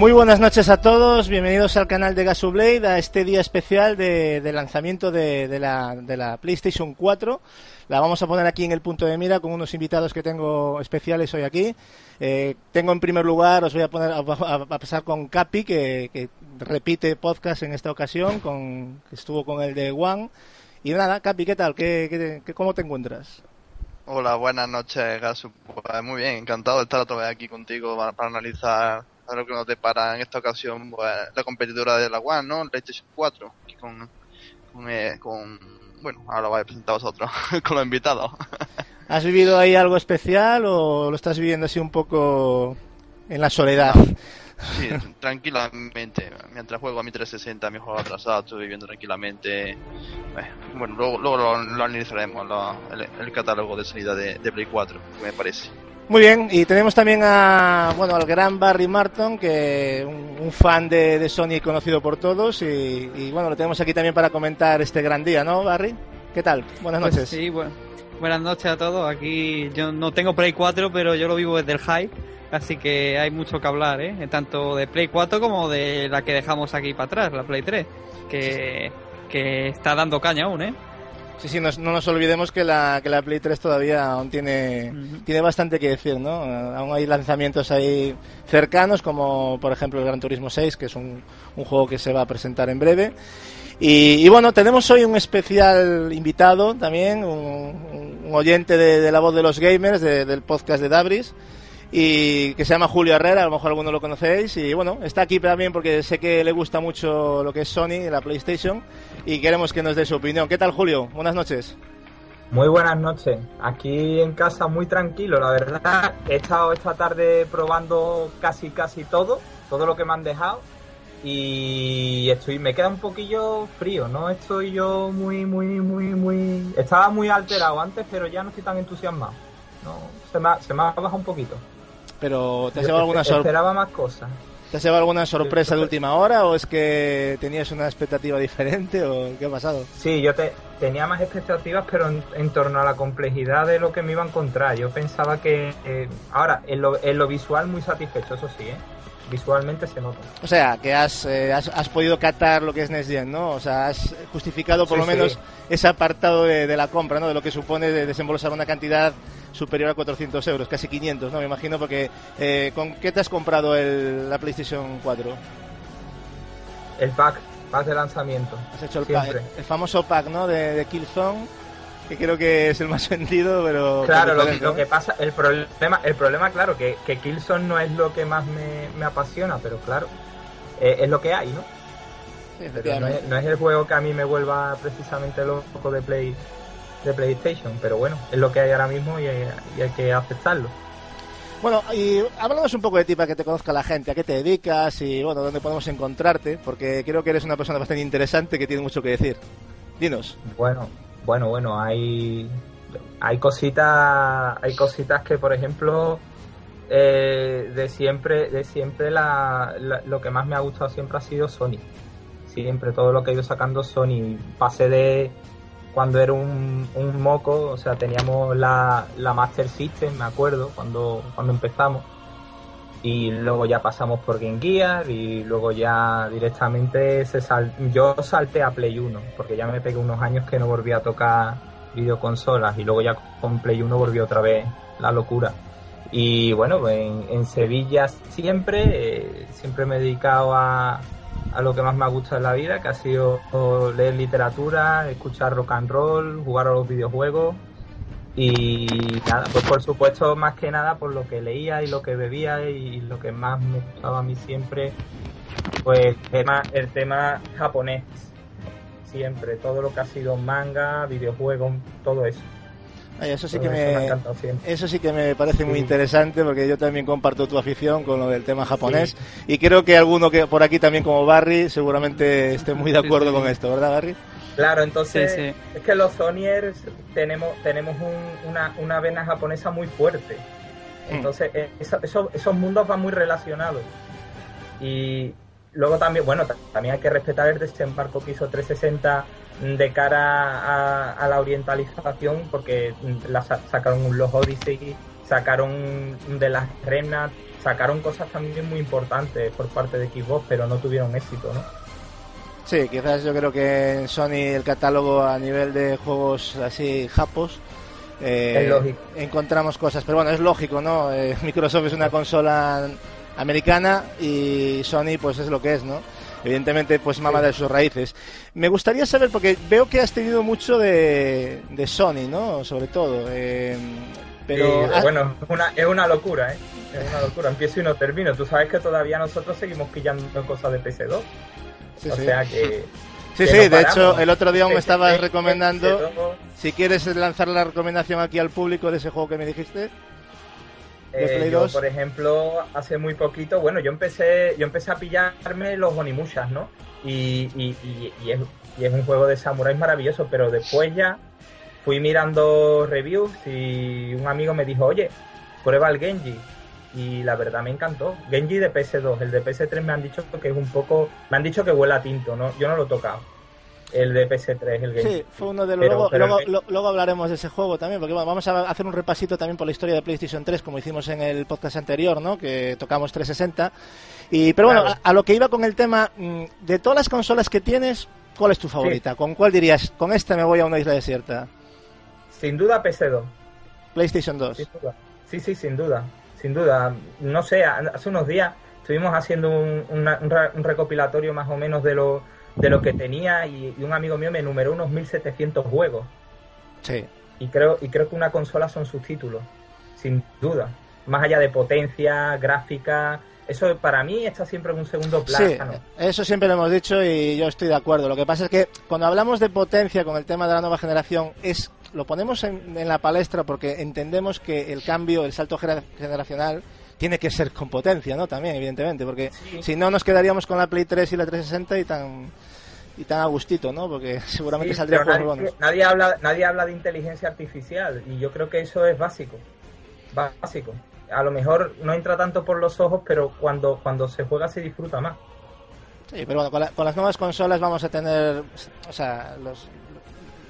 Muy buenas noches a todos, bienvenidos al canal de Gasublade a este día especial de, lanzamiento de, la, PlayStation 4. La vamos a poner aquí en el punto de mira con unos invitados que tengo especiales hoy aquí. Eh, tengo en primer lugar, os voy a poner a, pasar con Capi, que, repite podcast en esta ocasión, con, que estuvo con el de One. Y nada, Capi, ¿qué tal? ¿Qué, qué, cómo te encuentras? Hola, buenas noches, Gasu. Pues muy bien, encantado de estar otra vez aquí contigo para analizar lo que nos depara en esta ocasión pues, la competidora de la One, ¿no? PlayStation 4, con, con, eh, con bueno, ahora lo vais a presentar vosotros, con los invitados. ¿Has vivido ahí algo especial o lo estás viviendo así un poco en la soledad? Sí, tranquilamente. Mientras juego a mi 360, mi juego atrasado, estoy viviendo tranquilamente. Bueno, luego, luego lo, analizaremos, el, catálogo de salida de, de Play 4, me parece. Muy bien, y tenemos también a, bueno, al gran Barry Marton, que un, fan de, Sony conocido por todos, y, bueno, lo tenemos aquí también para comentar este gran día, ¿no, Barry? ¿Qué tal? Buenas pues noches. sí, bueno, buenas noches a todos. Aquí yo no tengo Play 4, pero yo lo vivo desde el hype, así que hay mucho que hablar, ¿eh? Tanto de Play 4 como de la que dejamos aquí para atrás, la Play 3, que, que está dando caña aún, ¿eh? Sí, sí, no, nos olvidemos que la, que la Play 3 todavía aún tiene, tiene bastante que decir, ¿no? Aún hay lanzamientos ahí cercanos, como por ejemplo el Gran Turismo 6, que es un, un juego que se va a presentar en breve. Y, bueno, tenemos hoy un especial invitado también, un, oyente de, la voz de los gamers, del podcast de Dabris, y que se llama Julio Herrera, a lo mejor alguno lo conocéis, y bueno, está aquí también porque sé que le gusta mucho lo que es Sony, la PlayStation, y queremos que nos dé su opinión. ¿Qué tal, Julio? Buenas noches. Muy buenas noches. Aquí en casa muy tranquilo, la verdad. He estado esta tarde probando casi casi todo, todo lo que me han dejado. Y estoy, me queda un poquillo frío, no estoy yo muy, muy, muy, muy. Estaba muy alterado antes, pero ya no estoy tan entusiasmado. No, se me ha, se me ha bajado un poquito. Pero te has llevado alguna sorpresa. Esperaba más cosas. ¿Te has llevado alguna sorpresa de última hora o es que tenías una expectativa diferente o qué ha pasado? Sí, yo te, tenía más expectativas, pero en, torno a la complejidad de lo que me iba a encontrar. Yo pensaba que. Eh, ahora, en lo, en lo visual, muy satisfecho, eso sí, ¿eh? Visualmente se nota. O sea, que has, eh, has, podido catar lo que es Next ¿no? O sea, has justificado por lo menos ese apartado de, de, la compra, ¿no? De lo que supone de desembolsar una cantidad superior a 400 euros, casi 500, ¿no? Me imagino, porque eh, ¿con qué te has comprado el, la PlayStation 4? El pack, pack de lanzamiento. Has hecho el, pack, el, famoso pack, ¿no? De, de Killzone que creo que es el más vendido, pero... Claro, lo, que pasa, el problema, el problema claro, que, que Killzone no es lo que más me, apasiona, pero claro, eh, es lo que hay, ¿no? no, es, el juego que a mí me vuelva precisamente loco de Play de PlayStation, pero bueno, es lo que hay ahora mismo y hay, que aceptarlo. Bueno, y hablamos un poco de ti para que te conozca la gente, a qué te dedicas y bueno, dónde podemos encontrarte, porque creo que eres una persona bastante interesante que tiene mucho que decir. Dinos. Bueno, bueno, bueno, hay hay cositas, hay cositas que, por ejemplo, eh, de siempre, de siempre la, lo que más me ha gustado siempre ha sido Sony. Siempre todo lo que he ido sacando Sony. Pasé de cuando era un, un moco, o sea, teníamos la, la Master System, me acuerdo, cuando, cuando empezamos. Y luego ya pasamos por Game Gear y luego ya directamente se sal... yo salté a Play 1, porque ya me pegué unos años que no volví a tocar videoconsolas y luego ya con Play 1 volvió otra vez la locura. Y bueno, en, en Sevilla siempre, eh, siempre me he dedicado a, a lo que más me ha gustado en la vida, que ha sido leer literatura, escuchar rock and roll, jugar a los videojuegos y nada, pues por supuesto más que nada por lo que leía y lo que bebía y lo que más me gustaba a mí siempre, pues tema, el tema japonés, siempre, todo lo que ha sido manga, videojuegos, todo eso. Eso sí que me, eso sí que me parece muy interesante porque yo también comparto tu afición con lo del tema japonés. Y creo que alguno que por aquí también como Barry seguramente esté muy de acuerdo con esto, ¿verdad Barry? Claro, entonces es que los Sonyers tenemos tenemos una, una vena japonesa muy fuerte. Entonces eh, esos mundos van muy relacionados. Y luego también, bueno, también hay que respetar el desembarco que hizo 360 de cara a, la orientalización, porque la sacaron un Los Odyssey sacaron de las Remnant, sacaron cosas también muy importantes por parte de Xbox, pero no tuvieron éxito, ¿no? Sí, quizás yo creo que en Sony el catálogo a nivel de juegos así japos Es lógico. encontramos cosas, pero bueno, es lógico, ¿no? Eh, Microsoft es una consola americana y Sony pues es lo que es, ¿no? Evidentemente pues mama de sus raíces. Me gustaría saber, porque veo que has tenido mucho de, de Sony, ¿no? Sobre todo. eh, pero Y, bueno, es una, es una locura, ¿eh? Es una locura. Empiezo y no termino. Tú sabes que todavía nosotros seguimos pillando cosas de PC2. Sí, o sí. sea que. Sí, que sí, no de hecho, el otro día me PC3, estabas recomendando, PC2, si quieres lanzar la recomendación aquí al público de ese juego que me dijiste. Eh, yo, 2. por ejemplo, hace muy poquito, bueno, yo empecé, yo empecé a pillarme los Onimushas, ¿no? Y, y, y- y es, y es un juego de samuráis maravilloso, pero después ya fui mirando reviews y un amigo me dijo, oye, prueba el Genji. Y la verdad me encantó. Genji de PS2, el de PS3 me han dicho que es un poco, me han dicho que huele a tinto, ¿no? Yo no lo he tocado. El de PS3, el Genji. Sí, fue uno de los. Pero- luego, pero luego, el- lo- luego hablaremos de ese juego también, porque bueno, vamos a hacer un repasito también por la historia de PlayStation 3, como hicimos en el podcast anterior, ¿no? Que tocamos 360. Y, pero bueno, a, a lo que iba con el tema, mm, de todas las consolas que tienes, ¿cuál es tu favorita? ¿Con cuál dirías, con esta me voy a una isla desierta? Sin duda PS2. PlayStation 2. Sin duda. Sí, sí, sin duda. Sin duda. No sé, hace unos días estuvimos haciendo un, una- recopilatorio más o menos de lo, de lo que tenía y, y un amigo mío me enumeró unos 1700 juegos. Sí. Y creo, y creo que una consola son sus títulos. Sin duda. Más allá de potencia, gráfica. Eso para mí está siempre en un segundo Sí, plano. eso siempre lo hemos dicho y yo estoy de acuerdo. Lo que pasa es que cuando hablamos de potencia con el tema de la nueva generación, es lo ponemos en, en la palestra porque entendemos que el cambio, el salto generacional, tiene que ser con potencia, ¿no? También, evidentemente, porque Sí. si no nos quedaríamos con la Play 3 y la 360 y tan y tan a gustito, ¿no? Porque seguramente Sí, saldría juegos nadie, nadie habla nadie habla de inteligencia artificial y yo creo que eso es básico básico a lo mejor no entra tanto por los ojos pero cuando cuando se juega se disfruta más Sí, pero bueno, con, la- con las nuevas consolas vamos a tener, o sea, los,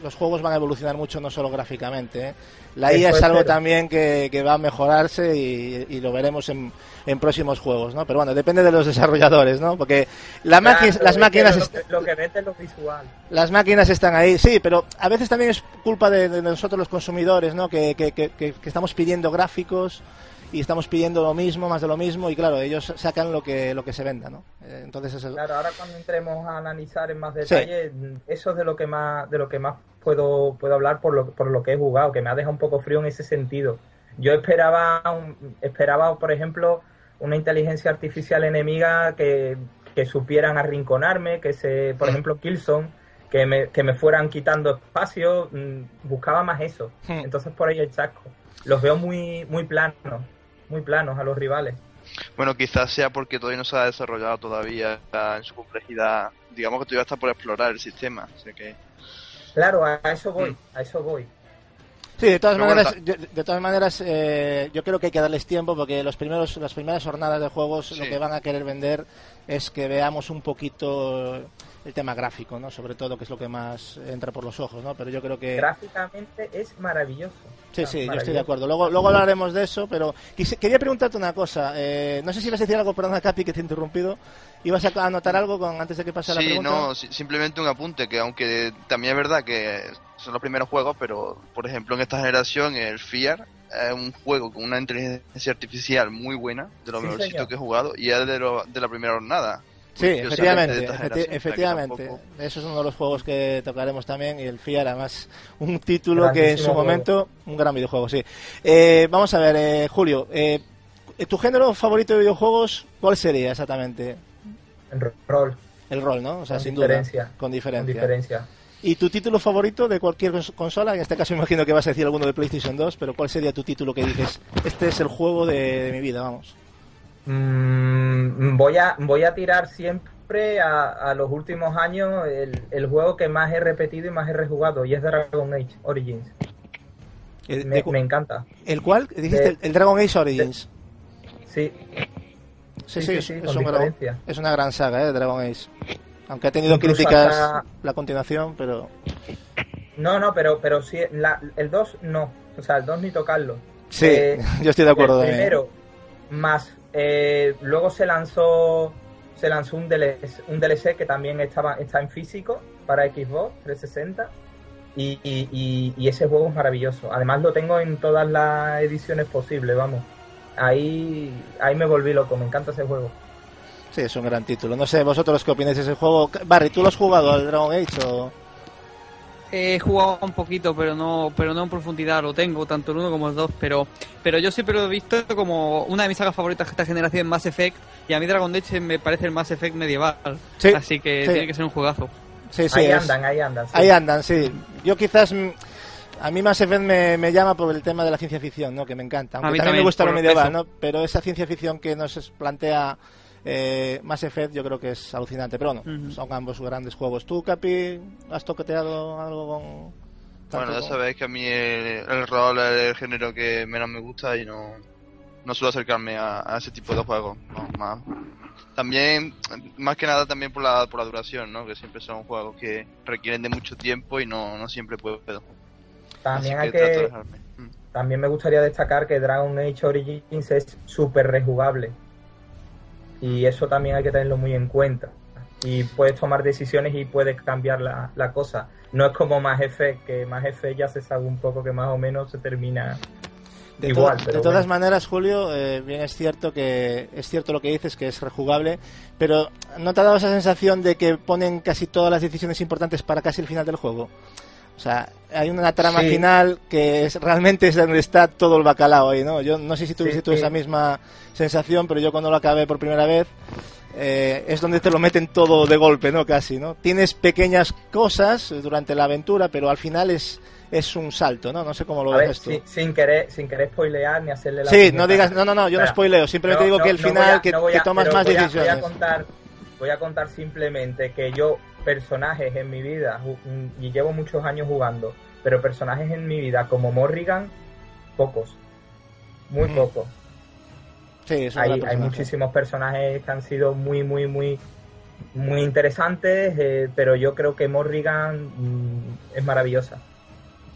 los juegos van a evolucionar mucho, no solo gráficamente. ¿eh? La Eso IA es espero. algo también que, que va a mejorarse y, y lo veremos en, en próximos juegos, ¿no? Pero bueno, depende de los desarrolladores, ¿no? Porque la Claro, las máquinas lo, que- lo que vende es lo visual las máquinas están ahí, sí, pero a veces también es culpa de, de nosotros los consumidores, ¿no? Que, que- que estamos pidiendo gráficos y estamos pidiendo lo mismo, más de lo mismo, y claro, ellos sacan lo que lo que se venda, ¿no? Eh, Entonces claro ahora cuando entremos a analizar en más detalle eso es de lo que más de lo que más puedo puedo hablar por lo por lo que he jugado que me ha dejado un poco frío en ese sentido yo esperaba un- esperaba por ejemplo una inteligencia artificial enemiga que, que supieran arrinconarme que se por Mm. ejemplo Killzone que me, que me fueran quitando espacio mm, buscaba más eso Hmm. entonces por ahí el chasco los veo muy muy planos muy planos a los rivales Bueno, quizás sea porque todavía no se ha desarrollado todavía en su complejidad. Digamos que todavía está por explorar el sistema. Así que claro a eso Mm. voy a eso voy Sí, de todas Pero maneras, bueno, yo- de todas maneras, eh, yo creo que hay que darles tiempo porque los primeros, las primeras jornadas de juegos lo Sí. que van a querer vender es que veamos un poquito el tema gráfico, ¿no? Sobre todo, que es lo que más entra por los ojos, ¿no? Pero yo creo que gráficamente es maravilloso. sí, sí, yo estoy de acuerdo. Luego, luego hablaremos de eso, pero quise- quería preguntarte una cosa. Eh, no sé si ibas a decir algo, perdona, Capi, que te he interrumpido. ¿Ibas a anotar algo con, antes de que pase la sí, pregunta? no, si- simplemente un apunte que aunque también es verdad que son los primeros juegos, pero por ejemplo en esta generación el Fear es un juego con una inteligencia artificial muy buena, de los Sí, mejorcitos señor. que he jugado y es de, lo- de la primera jornada. Sí, efectivamente, efecti- efectivamente. tampoco- Eso es uno de los juegos que tocaremos también y el FIAR, además, un título que en su juego. momento, un gran videojuego, sí. Eh, vamos a ver, eh, Julio, eh, ¿tu género favorito de videojuegos cuál sería exactamente? En rol, El rol, ¿no? O sea, Con sin diferencia. duda, con con diferencia. ¿Y tu título favorito de cualquier cons- consola? En este caso imagino que vas a decir alguno de PlayStation 2, pero ¿cuál sería tu título que dices, este es el juego de, de mi vida, vamos? Mm, voy, a, voy a tirar siempre a, a los últimos años el, el juego que más he repetido y más he rejugado, y es Dragon Age Origins. ¿El, Me, de cu- me encanta. ¿el cuál? Dijiste de- el, el Dragon Age Origins. Sí, Sí, Sí, sí, sí, es, sí, es con un gran- es una gran saga, ¿eh? Dragon Age. Aunque ha tenido críticas hasta- la continuación, pero... no, no, pero, pero sí, la- el 2 no, o sea, el 2 ni tocarlo. Sí, eh, yo estoy de acuerdo. primero, más eh, luego se lanzó se lanzó un DLC, un DLC que también estaba está en físico para Xbox 360 y, y, y, ese juego es maravilloso. Además lo tengo en todas las ediciones posibles, vamos. Ahí ahí me volví loco, me encanta ese juego. Sí, es un gran título. No sé, vosotros qué opináis de ese juego. Barry, ¿tú lo has jugado al Dragon Age o...? He jugado un poquito, pero no, pero no en profundidad. Lo tengo, tanto el uno como el dos, pero, pero yo siempre lo he visto como una de mis sagas favoritas de esta generación, Mass Effect, y a mí Dragon Age me parece el Mass Effect medieval. Así que tiene que ser un juegazo. Sí, sí, ahí andan, ahí andan. Ahí andan, sí. Yo quizás mm, a mí Mass Effect me, me, llama por el tema de la ciencia ficción, ¿no? Que me encanta. Aunque también, me gusta lo medieval, ¿no? Pero esa ciencia ficción que nos plantea eh, Mass Effect yo creo que es alucinante, pero bueno, son ambos grandes juegos. ¿Tú, Capi, has toqueteado algo con...? Bueno, ya sabéis que a mí el, rol es el género que menos me gusta y no, no suelo acercarme a, ese tipo de juegos. más. También, más que nada también por la, por la duración, ¿no? Que siempre son juegos que requieren de mucho tiempo y no, no siempre puedo. También hay que... Mm. También me gustaría destacar que Dragon Age Origins es súper rejugable y eso también hay que tenerlo muy en cuenta. Y puedes tomar decisiones y puedes cambiar la, la cosa. No es como más F, que más F ya se sabe un poco que más o menos se termina de igual. de todas maneras, Julio, eh, bien es cierto que es cierto lo que dices, que es rejugable, pero ¿no te ha dado esa sensación de que ponen casi todas las decisiones importantes para casi el final del juego? O sea, hay una trama final que es realmente es donde está todo el bacalao ahí, ¿no? Yo no sé si tuviste tú esa misma sensación, pero yo cuando lo acabé por primera vez eh, es donde te lo meten todo de golpe, ¿no? Casi, ¿no? Tienes pequeñas cosas durante la aventura, pero al final es es un salto, ¿no? No sé cómo lo ves tú. Sin, querer, sin querer spoilear ni hacerle la Sí, no digas, no, no, no, yo no spoileo, simplemente digo que el final, que, tomas más decisiones. Voy a contar, voy a contar simplemente que yo personajes en mi vida, y llevo muchos años jugando, pero personajes en mi vida como Morrigan, pocos. Muy mm. pocos. Sí, hay, hay muchísimos personajes que han sido muy, muy, muy, muy interesantes, eh, pero yo creo que Morrigan mm, es maravillosa.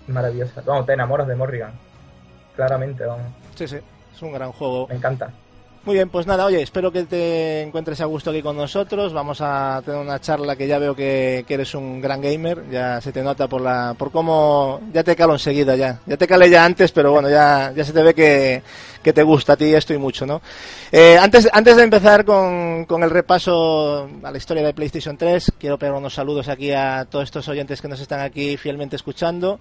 Maravillosa. Vamos, te enamoras de Morrigan. Claramente, vamos. Sí, sí, es un gran juego. Me encanta. Muy bien, pues nada, oye, espero que te encuentres a gusto aquí con nosotros. Vamos a tener una charla que ya veo que, eres un gran gamer, ya se te nota por la por cómo ya te calo enseguida ya. Ya te calé ya antes, pero bueno, ya ya se te ve que, te gusta a ti esto y mucho, ¿no? Eh, antes antes de empezar con, con el repaso a la historia de PlayStation 3, quiero pegar unos saludos aquí a todos estos oyentes que nos están aquí fielmente escuchando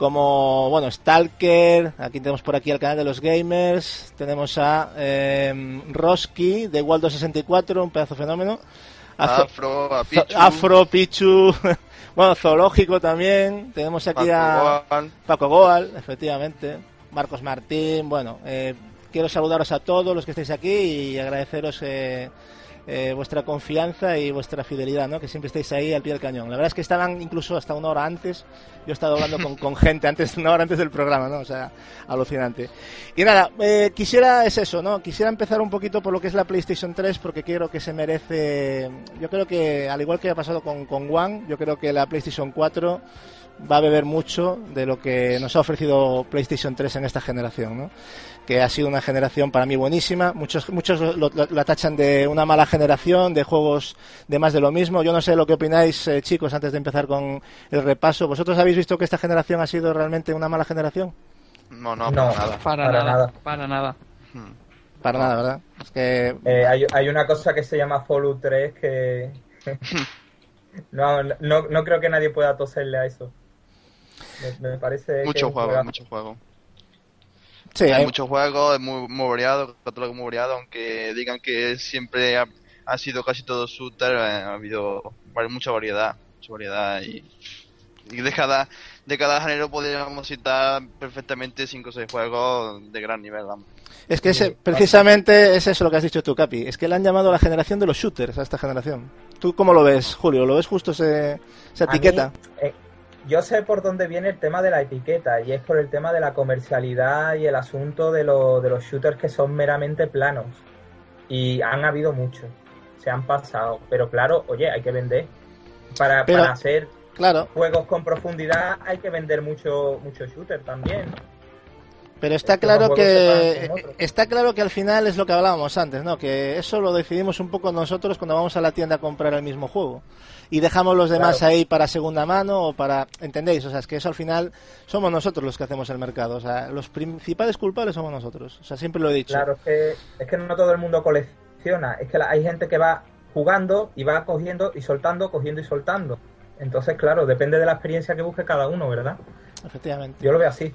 como, bueno, Stalker, aquí tenemos por aquí el canal de los gamers, tenemos a eh, Roski de Waldo 64, un pedazo fenómeno. Afro, Pichu. Afro, Pichu, bueno, Zoológico también, tenemos aquí a Paco Goal, efectivamente, Marcos Martín, bueno, eh, quiero saludaros a todos los que estáis aquí y agradeceros eh, eh, vuestra confianza y vuestra fidelidad, ¿no? Que siempre estáis ahí al pie del cañón. La verdad es que estaban incluso hasta una hora antes. Yo he estado hablando con, con gente antes, una hora antes del programa, ¿no? O sea, alucinante. Y nada, eh, quisiera, es eso, ¿no? Quisiera empezar un poquito por lo que es la PlayStation 3 porque creo que se merece, yo creo que, al igual que ha pasado con, con One, yo creo que la PlayStation 4 va a beber mucho de lo que nos ha ofrecido PlayStation 3 en esta generación, ¿no? que ha sido una generación para mí buenísima. Muchos, muchos lo, tachan de una mala generación, de juegos de más de lo mismo. Yo no sé lo que opináis, eh, chicos, antes de empezar con el repaso. ¿Vosotros habéis visto que esta generación ha sido realmente una mala generación? No, no, para nada. Para, nada, Para nada. Hmm. Para nada, ¿verdad? Es que... Eh, hay, hay una cosa que se llama Fallout 3 que... no, no, no creo que nadie pueda toserle a eso. Me, parece. Mucho juego, mucho juego. Sí, hay, muchos juegos, es muy, muy variado, muy variado, aunque digan que siempre ha, sido casi todo shooter, eh, ha habido mucha variedad, mucha variedad y, de cada de cada género podríamos citar perfectamente 5 o 6 juegos de gran nivel. Es que ese, precisamente es eso lo que has dicho tú, Capi. Es que le han llamado la generación de los shooters a esta generación. ¿Tú cómo lo ves, Julio? ¿Lo ves justo esa etiqueta? Eh, yo sé por dónde viene el tema de la etiqueta y es por el tema de la comercialidad y el asunto de, de los shooters que son meramente planos. Y han habido muchos, se han pasado. Pero claro, oye, hay que vender. Para, para hacer juegos con profundidad hay que vender mucho, mucho shooter también. Pero está claro que está claro que al final es lo que hablábamos antes, ¿no? Que eso lo decidimos un poco nosotros cuando vamos a la tienda a comprar el mismo juego y dejamos los demás ahí para segunda mano o para entendéis, o sea, es que eso al final somos nosotros los que hacemos el mercado, o sea, los principales culpables somos nosotros, o sea, siempre lo he dicho. Claro, es que es que no todo el mundo colecciona, es que hay gente que va jugando y va cogiendo y soltando, cogiendo y soltando. Entonces, claro, depende de la experiencia que busque cada uno, ¿verdad? Efectivamente. Yo lo veo así.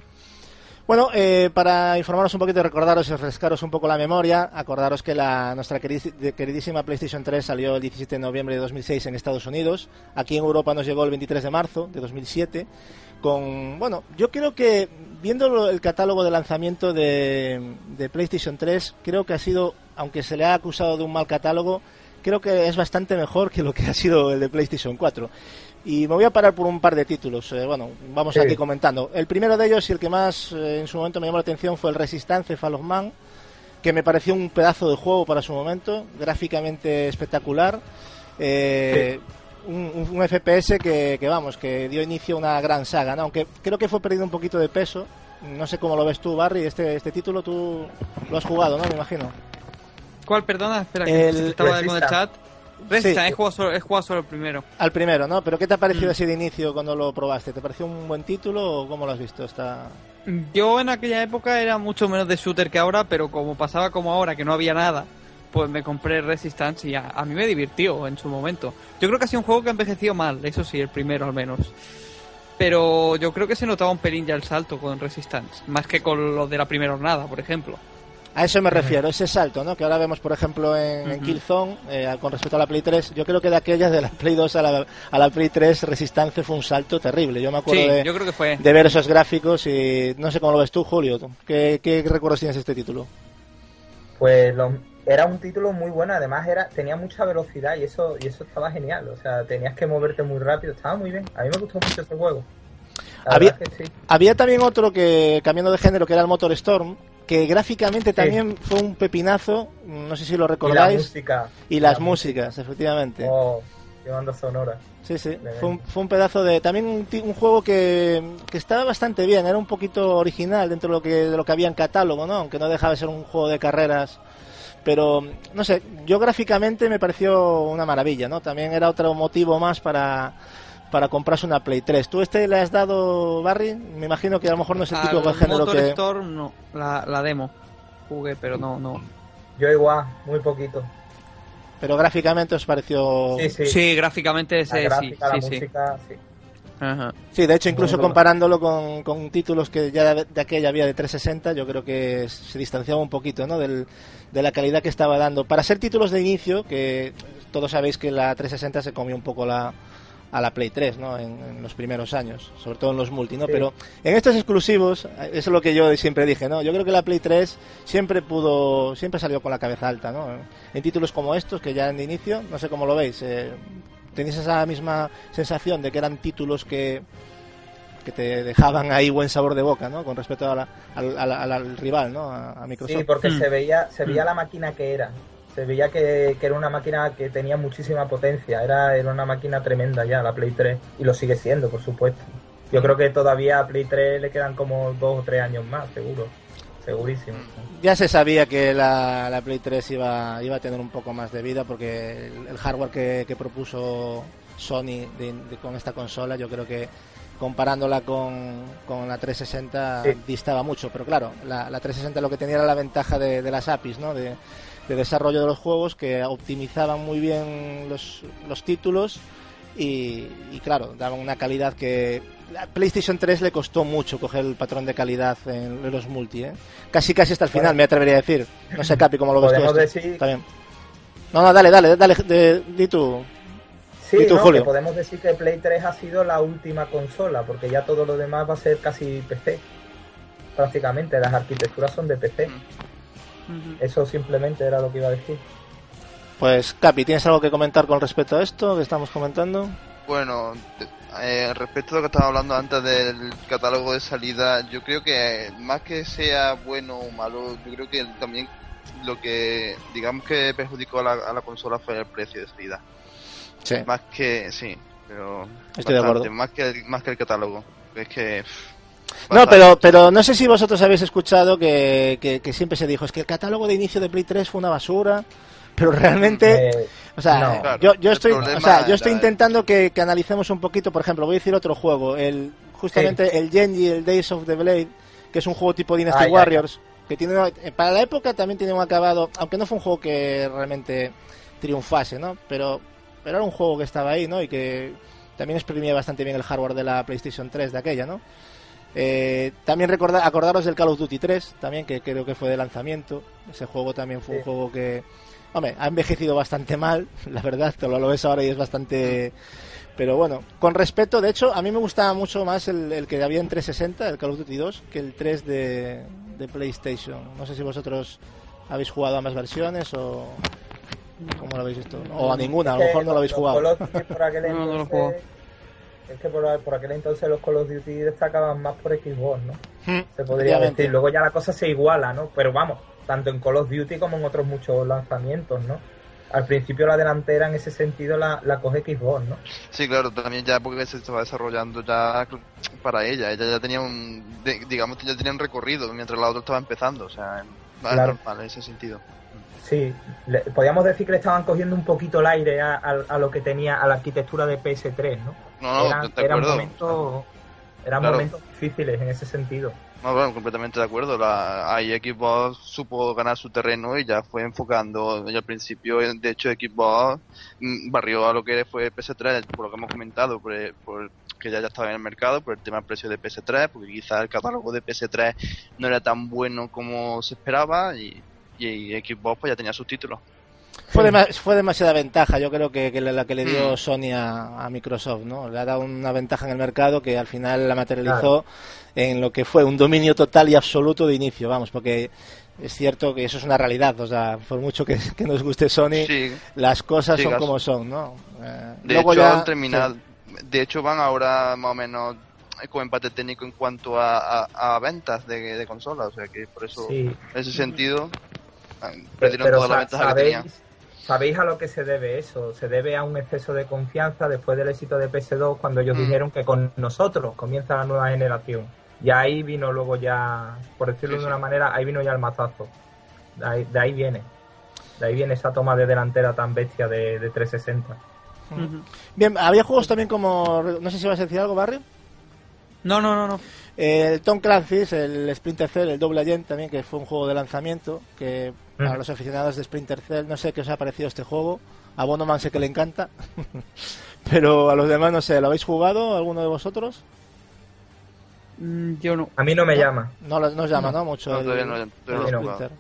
Bueno, eh, para informaros un poquito recordaros y refrescaros un poco la memoria, acordaros que la, nuestra queridísima PlayStation 3 salió el 17 de noviembre de 2006 en Estados Unidos. Aquí en Europa nos llegó el 23 de marzo de 2007. Con, bueno, yo creo que viendo el catálogo de lanzamiento de, de PlayStation 3, creo que ha sido, aunque se le ha acusado de un mal catálogo, creo que es bastante mejor que lo que ha sido el de PlayStation 4. Y me voy a parar por un par de títulos. Eh, bueno, vamos aquí comentando. El primero de ellos y el que más eh, en su momento me llamó la atención fue el Resistance Fall of Man, que me pareció un pedazo de juego para su momento, gráficamente espectacular. Eh, un, FPS que, vamos, que dio inicio a una gran saga, aunque creo que fue perdido un poquito de peso. No sé cómo lo ves tú, Barry, este, este título tú lo has jugado, ¿no? Me imagino. ¿Cuál, perdona? Espera, que estaba en el chat. Resistance, he, jugado solo, el primero. Al primero, ¿no? ¿Pero qué te ha parecido mm. ese de inicio cuando lo probaste? ¿Te pareció un buen título o cómo lo has visto? Esta... Yo en aquella época era mucho menos de shooter que ahora, pero como pasaba como ahora, que no había nada, pues me compré Resistance y a, a mí me divirtió en su momento. Yo creo que ha sido un juego que ha envejecido mal, eso sí, el primero al menos. Pero yo creo que se notaba un pelín ya el salto con Resistance, más que con lo de la primera jornada, por ejemplo. A eso me refiero, ese salto, ¿no? Que ahora vemos, por ejemplo, en, Killzone, eh, con respecto a la Play 3. Yo creo que de aquellas, de la Play 2 a la, a la Play 3, Resistance fue un salto terrible. Yo me acuerdo de, yo creo que fue. de ver esos gráficos y no sé cómo lo ves tú, Julio. ¿Qué, qué recuerdos tienes de este título? Pues era un título muy bueno, además era tenía mucha velocidad y eso y eso estaba genial. O sea, tenías que moverte muy rápido, estaba muy bien. A mí me gustó mucho ese juego. Había, había también otro que, cambiando de género, que era el Motor Storm, que gráficamente también fue un pepinazo, no sé si lo recordáis. Y, la música, y las músicas, efectivamente. Oh, qué banda sonora. Sí, sí, fue un, fue un, pedazo de... También un, juego que, que, estaba bastante bien, era un poquito original dentro de lo, que, de lo que había en catálogo, ¿no? Aunque no dejaba de ser un juego de carreras. Pero, no sé, yo gráficamente me pareció una maravilla, ¿no? También era otro motivo más para para comprarse una Play 3. ¿Tú este le has dado, Barry? Me imagino que a lo mejor no es el tipo de género que... Storm, no, la, la demo. Jugué, pero no, no. Yo igual, muy poquito. Pero gráficamente os pareció... Sí, sí. sí gráficamente sí, sí, música, sí. Sí, de hecho, incluso comparándolo con, con, títulos que ya de, aquella había de 360, yo creo que se distanciaba un poquito ¿no? Del, de la calidad que estaba dando. Para ser títulos de inicio, que todos sabéis que la 360 se comió un poco la, a la Play 3, ¿no? En, los primeros años, sobre todo en los multi, ¿no? Pero en estos exclusivos, eso es lo que yo siempre dije, ¿no? Yo creo que la Play 3 siempre pudo, siempre salió con la cabeza alta, ¿no? En títulos como estos, que ya en de inicio, no sé cómo lo veis, eh, ¿tenéis esa misma sensación de que eran títulos que que te dejaban ahí buen sabor de boca, ¿no? Con respecto a al, rival, ¿no? A, Microsoft. Sí, porque mm. se veía, se veía mm. la máquina que era se veía que, era una máquina que tenía muchísima potencia, era, era una máquina tremenda ya, la Play 3, y lo sigue siendo, por supuesto. Yo creo que todavía a Play 3 le quedan como dos o tres años más, seguro, segurísimo. Ya se sabía que la, Play 3 iba, iba a tener un poco más de vida porque el, hardware que, propuso Sony con esta consola, yo creo que comparándola con, con la 360 distaba mucho, pero claro, la, la, 360 lo que tenía era la ventaja de, de las APIs, ¿no? De, de desarrollo de los juegos que optimizaban muy bien los, los títulos y, claro, daban una calidad que a PlayStation 3 le costó mucho coger el patrón de calidad en, los multi, ¿eh? Casi casi hasta el final, me atrevería a decir. No sé, Capi, cómo lo ves tú. Decir... Está bien. No, no, dale, dale, dale, di tú. Sí, tú, Julio. podemos decir que Play 3 ha sido la última consola, porque ya todo lo demás va a ser casi PC. Prácticamente, las arquitecturas son de PC. Eso simplemente era lo que iba a decir. Pues, Capi, ¿tienes algo que comentar con respecto a esto que estamos comentando? Bueno, eh, respecto a lo que estaba hablando antes del catálogo de salida, yo creo que más que sea bueno o malo, yo creo que también lo que digamos que perjudicó a la, consola fue el precio de salida. Sí. Más que, sí, pero Estoy de acuerdo. Más que, más que el catálogo. Es que No, pero, pero no sé si vosotros habéis escuchado que, que, que siempre se dijo, es que el catálogo de inicio de Play 3 fue una basura, pero realmente... Eh, O sea, No. Claro, yo, yo estoy, o sea, yo estoy intentando que, que analicemos un poquito, por ejemplo, voy a decir otro juego, el justamente el Genji, el Days of the Blade, que es un juego tipo Dynasty Ah, Warriors, que tiene eh, para la época también tiene un acabado, aunque no fue un juego que realmente triunfase, ¿no? Pero pero era un juego que estaba ahí, ¿no? Y que también exprimía bastante bien el hardware de la PlayStation 3 de aquella, ¿no? Eh, también recordar, acordaros del Call of Duty 3, también que creo que fue de lanzamiento. Ese juego también fue un Sí. juego que, hombre, ha envejecido bastante mal, la verdad, te lo, lo ves ahora y es bastante... Pero bueno, con respeto, de hecho, a mí me gustaba mucho más el, el que había en 360, el Call of Duty 2, que el 3 de, de PlayStation. No sé si vosotros habéis jugado a más versiones o... ¿Cómo lo habéis visto? O a ninguna, a lo que mejor no lo habéis jugado. No, no lo jugado. Es que por, por aquel entonces los Call of Duty destacaban más por Xbox, ¿no? Hmm, Se podría decir. Luego ya la cosa se iguala, ¿no? Pero vamos, tanto en Call of Duty como en otros muchos lanzamientos, ¿no? Al principio la delantera en ese sentido la, la coge Xbox, ¿no? Sí, claro, también ya porque se estaba desarrollando ya para ella. Ella ya tenía un, digamos, ya tenía un recorrido mientras la otra estaba empezando. O sea, es normal en ese sentido. Sí, le- podríamos decir que le estaban cogiendo un poquito el aire a, a- a lo que tenía, a la arquitectura de PS3, ¿no? No, no, eran, de eran momentos, eran Claro. momentos difíciles en ese sentido. No, bueno, completamente de acuerdo. La, ahí Xbox supo ganar su terreno y ya fue enfocando. Y al principio, de hecho, Xbox mm, barrió a lo que fue PS3, por lo que hemos comentado, por, por que ya, ya estaba en el mercado, por el tema del precio de PS3, porque quizás el catálogo de PS3 no era tan bueno como se esperaba y, y Xbox pues ya tenía sus títulos. Fue, fue demasiada ventaja, yo creo que, que la, la que le dio Mm. Sony a, a Microsoft, ¿no? Le ha dado una ventaja en el mercado que al final la materializó en lo que fue un dominio total y absoluto de inicio, vamos, porque es cierto que eso es una realidad, o sea, por mucho que, que nos guste Sony, Sí, las cosas son como son, ¿no? Eh, de luego hecho ya- han terminado, de hecho van ahora más o menos con empate técnico en cuanto a, a- a ventas de, de consolas, o sea que por eso Sí, en ese sentido Pero, perdieron pero toda la sa- ventaja que tenían. Sabéis, a lo que se debe eso. Se debe a un exceso de confianza después del éxito de PS2 cuando ellos Mm. dijeron que con nosotros comienza la nueva generación. Y ahí vino luego ya, por decirlo Sí, de sí. una manera, ahí vino ya el mazazo. De ahí, de ahí viene. De ahí viene esa toma de delantera tan bestia de, de 360. Ujú. Bien, había juegos también como, no sé si vas a decir algo, Barry. No, no, no, no. El Tom Clancy's, el Splinter Cell, el Double Agent también, que fue un juego de lanzamiento, que para los aficionados de Splinter Cell, no sé qué os ha parecido este juego. A Bonoman sé que le encanta, pero a los demás no sé, ¿lo habéis jugado alguno de vosotros? Mm, Yo no. A mí no me llama. No, no os llama, ¿no? Mucho No, el, todavía no, todavía el Splinter.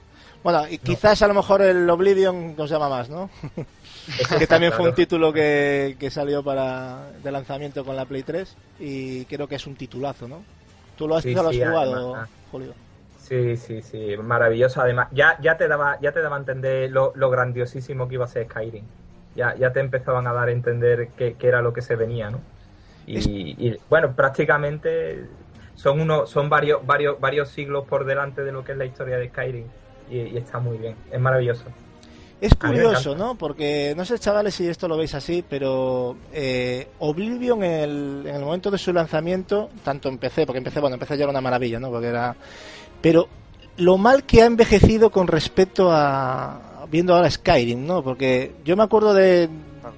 Bueno, y quizás a lo mejor el Oblivion nos llama más, ¿no? Que también fue un título que, que salió para de lanzamiento con la Play 3 y creo que es un titulazo, ¿no? ¿Tú lo has, Sí, tú lo has jugado, además, Julio? Sí, sí, sí, maravilloso. Además, ya, ya te daba, ya te daba a entender lo, lo grandiosísimo que iba a ser Skyrim. Ya, ya te empezaban a dar a entender qué, era lo que se venía, ¿no? Y, Es- y, bueno, prácticamente son unos, son varios, varios, varios siglos por delante de lo que es la historia de Skyrim. Y, y está muy bien, es maravilloso. Es curioso. ¿no? Porque no sé, chavales, si esto lo veis así, pero eh, Oblivion en el, en el momento de su lanzamiento, tanto en PC, porque empecé, bueno, empecé ya era una maravilla, ¿no? Porque era, pero lo mal que ha envejecido con respecto a viendo ahora Skyrim, ¿no? Porque yo me acuerdo de,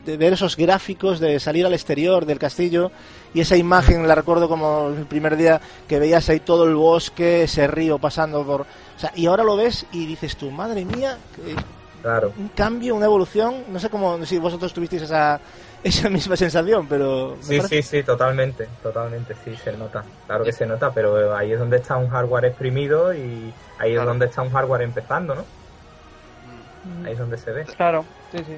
de ver esos gráficos de salir al exterior del castillo y esa imagen la recuerdo como el primer día que veías ahí todo el bosque, ese río pasando por, o sea, y ahora lo ves y dices tú, madre mía, que- Claro. un cambio, una evolución. No sé cómo si vosotros tuvisteis esa, esa misma sensación, pero. Sí, parece- sí, sí, totalmente, totalmente, sí, se nota. Claro que se nota, pero ahí es donde está un hardware exprimido y ahí es donde está un hardware empezando, ¿no? Mm. Ahí es donde se ve. Claro, sí, sí.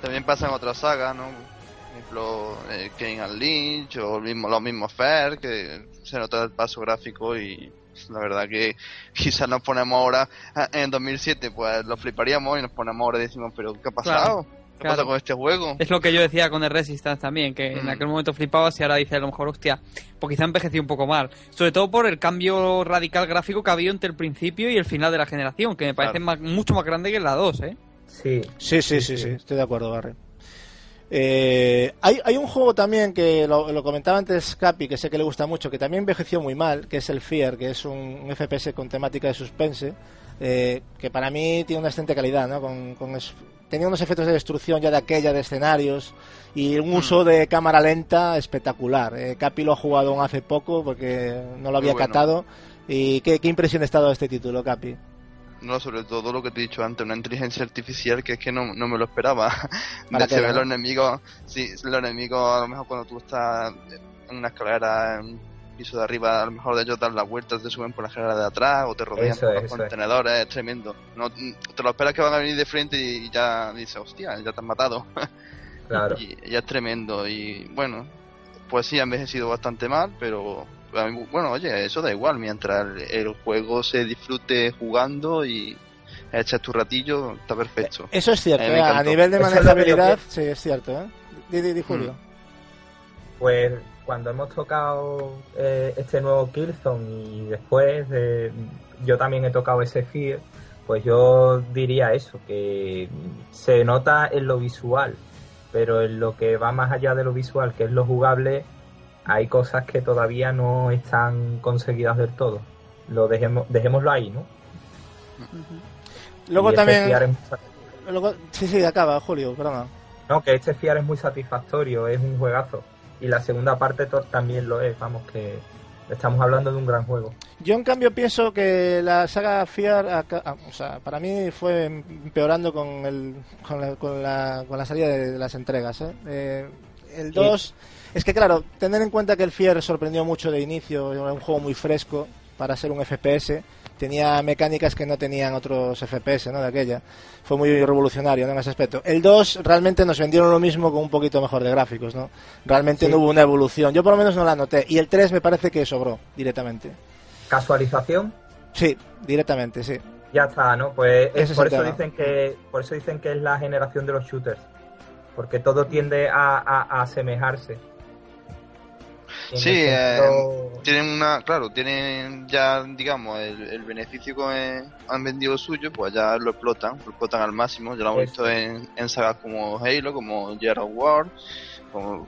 También pasa en otras sagas, ¿no? Por ejemplo, eh, Kane and Lynch o el mismo, los mismos Fair, que se nota el paso gráfico y la verdad que quizás nos ponemos ahora ah, en 2007, pues lo fliparíamos y nos ponemos ahora y decimos, pero ¿qué ha pasado? ¿Qué claro. pasa con este juego? Es lo que yo decía con el Resistance también, que en Mm. aquel momento flipabas y ahora dices a lo mejor, hostia, pues quizá envejeció un poco mal. Sobre todo por el cambio radical gráfico que ha habido entre el principio y el final de la generación, que me parece Claro. más- mucho más grande que la 2, ¿eh? Sí, Sí, sí, sí, Sí, sí, sí. estoy de acuerdo, Barry. Eh, hay, hay un juego también que lo, lo comentaba antes Capi, que sé que le gusta mucho, que también envejeció muy mal, que es el Fear, que es un, un FPS con temática de suspense, eh, que para mí tiene una excelente calidad, ¿no? Con, con es- tenía unos efectos de destrucción ya de aquella, de escenarios, y un uso de cámara lenta espectacular. Eh, Capi lo ha jugado aún hace poco porque no lo había bueno. catado. ¿Y qué, qué impresión ha dado este título, Capi? No, sobre todo lo que te he dicho antes, una inteligencia artificial que es que no, no me lo esperaba. De se los enemigos, sí, los enemigos a lo mejor cuando tú estás en una escalera en piso de arriba, a lo mejor de ellos dan las vueltas, te suben por la escalera de atrás o te rodean Eso por es, los eso es. contenedores, es tremendo. No, te lo esperas que van a venir de frente y ya dices, hostia, ya te han matado. Claro. Y ya es tremendo. Y bueno, pues sí, ha envejecido bastante mal, pero bueno, oye, eso da igual. Mientras el, el juego se disfrute jugando y echas tu ratillo, está perfecto. Eso es cierto, A me ¿eh? a nivel de es que manejabilidad, pienso. sí, es cierto. ¿eh? Di, di, di, Julio. Pues cuando hemos tocado eh, este nuevo Killzone y después de- yo también he tocado ese Fear, pues yo diría eso, que se nota en lo visual, pero en lo que va más allá de lo visual, que es lo jugable, hay cosas que todavía no están conseguidas del todo. Lo dejemos, dejémoslo ahí, ¿no? Luego Y este también... Es luego- sí, sí, acaba, Julio, perdona. No, que este Fear es muy satisfactorio, es un juegazo. Y la segunda parte to- también lo es, vamos, que estamos hablando de un gran juego. Yo en cambio pienso que la saga Fear, ah, o sea, para mí fue empeorando con, el, con, la, con, la, con la salida de, las entregas. ¿eh? Eh, el 2, es que claro, tener en cuenta que el Fear sorprendió mucho de inicio, era un juego muy fresco para ser un FPS, tenía mecánicas que no tenían otros FPS, ¿no? De aquella. Fue muy revolucionario ¿no? en ese aspecto. El 2 realmente nos vendieron lo mismo con un poquito mejor de gráficos, ¿no? Realmente Sí. no hubo una evolución. Yo por lo menos no la noté. Y el 3 me parece que sobró directamente. Casualización, Sí, directamente, sí. ya está, ¿no? Pues es- por eso dicen que por eso dicen que es la generación de los shooters, porque todo tiende a, a- a asemejarse. Sí, eh, Tienen una, claro, tienen ya, digamos, el, el beneficio que han vendido suyo, pues ya lo explotan, lo explotan al máximo. Ya lo hemos visto en, en sagas como Halo, como Gears of War, como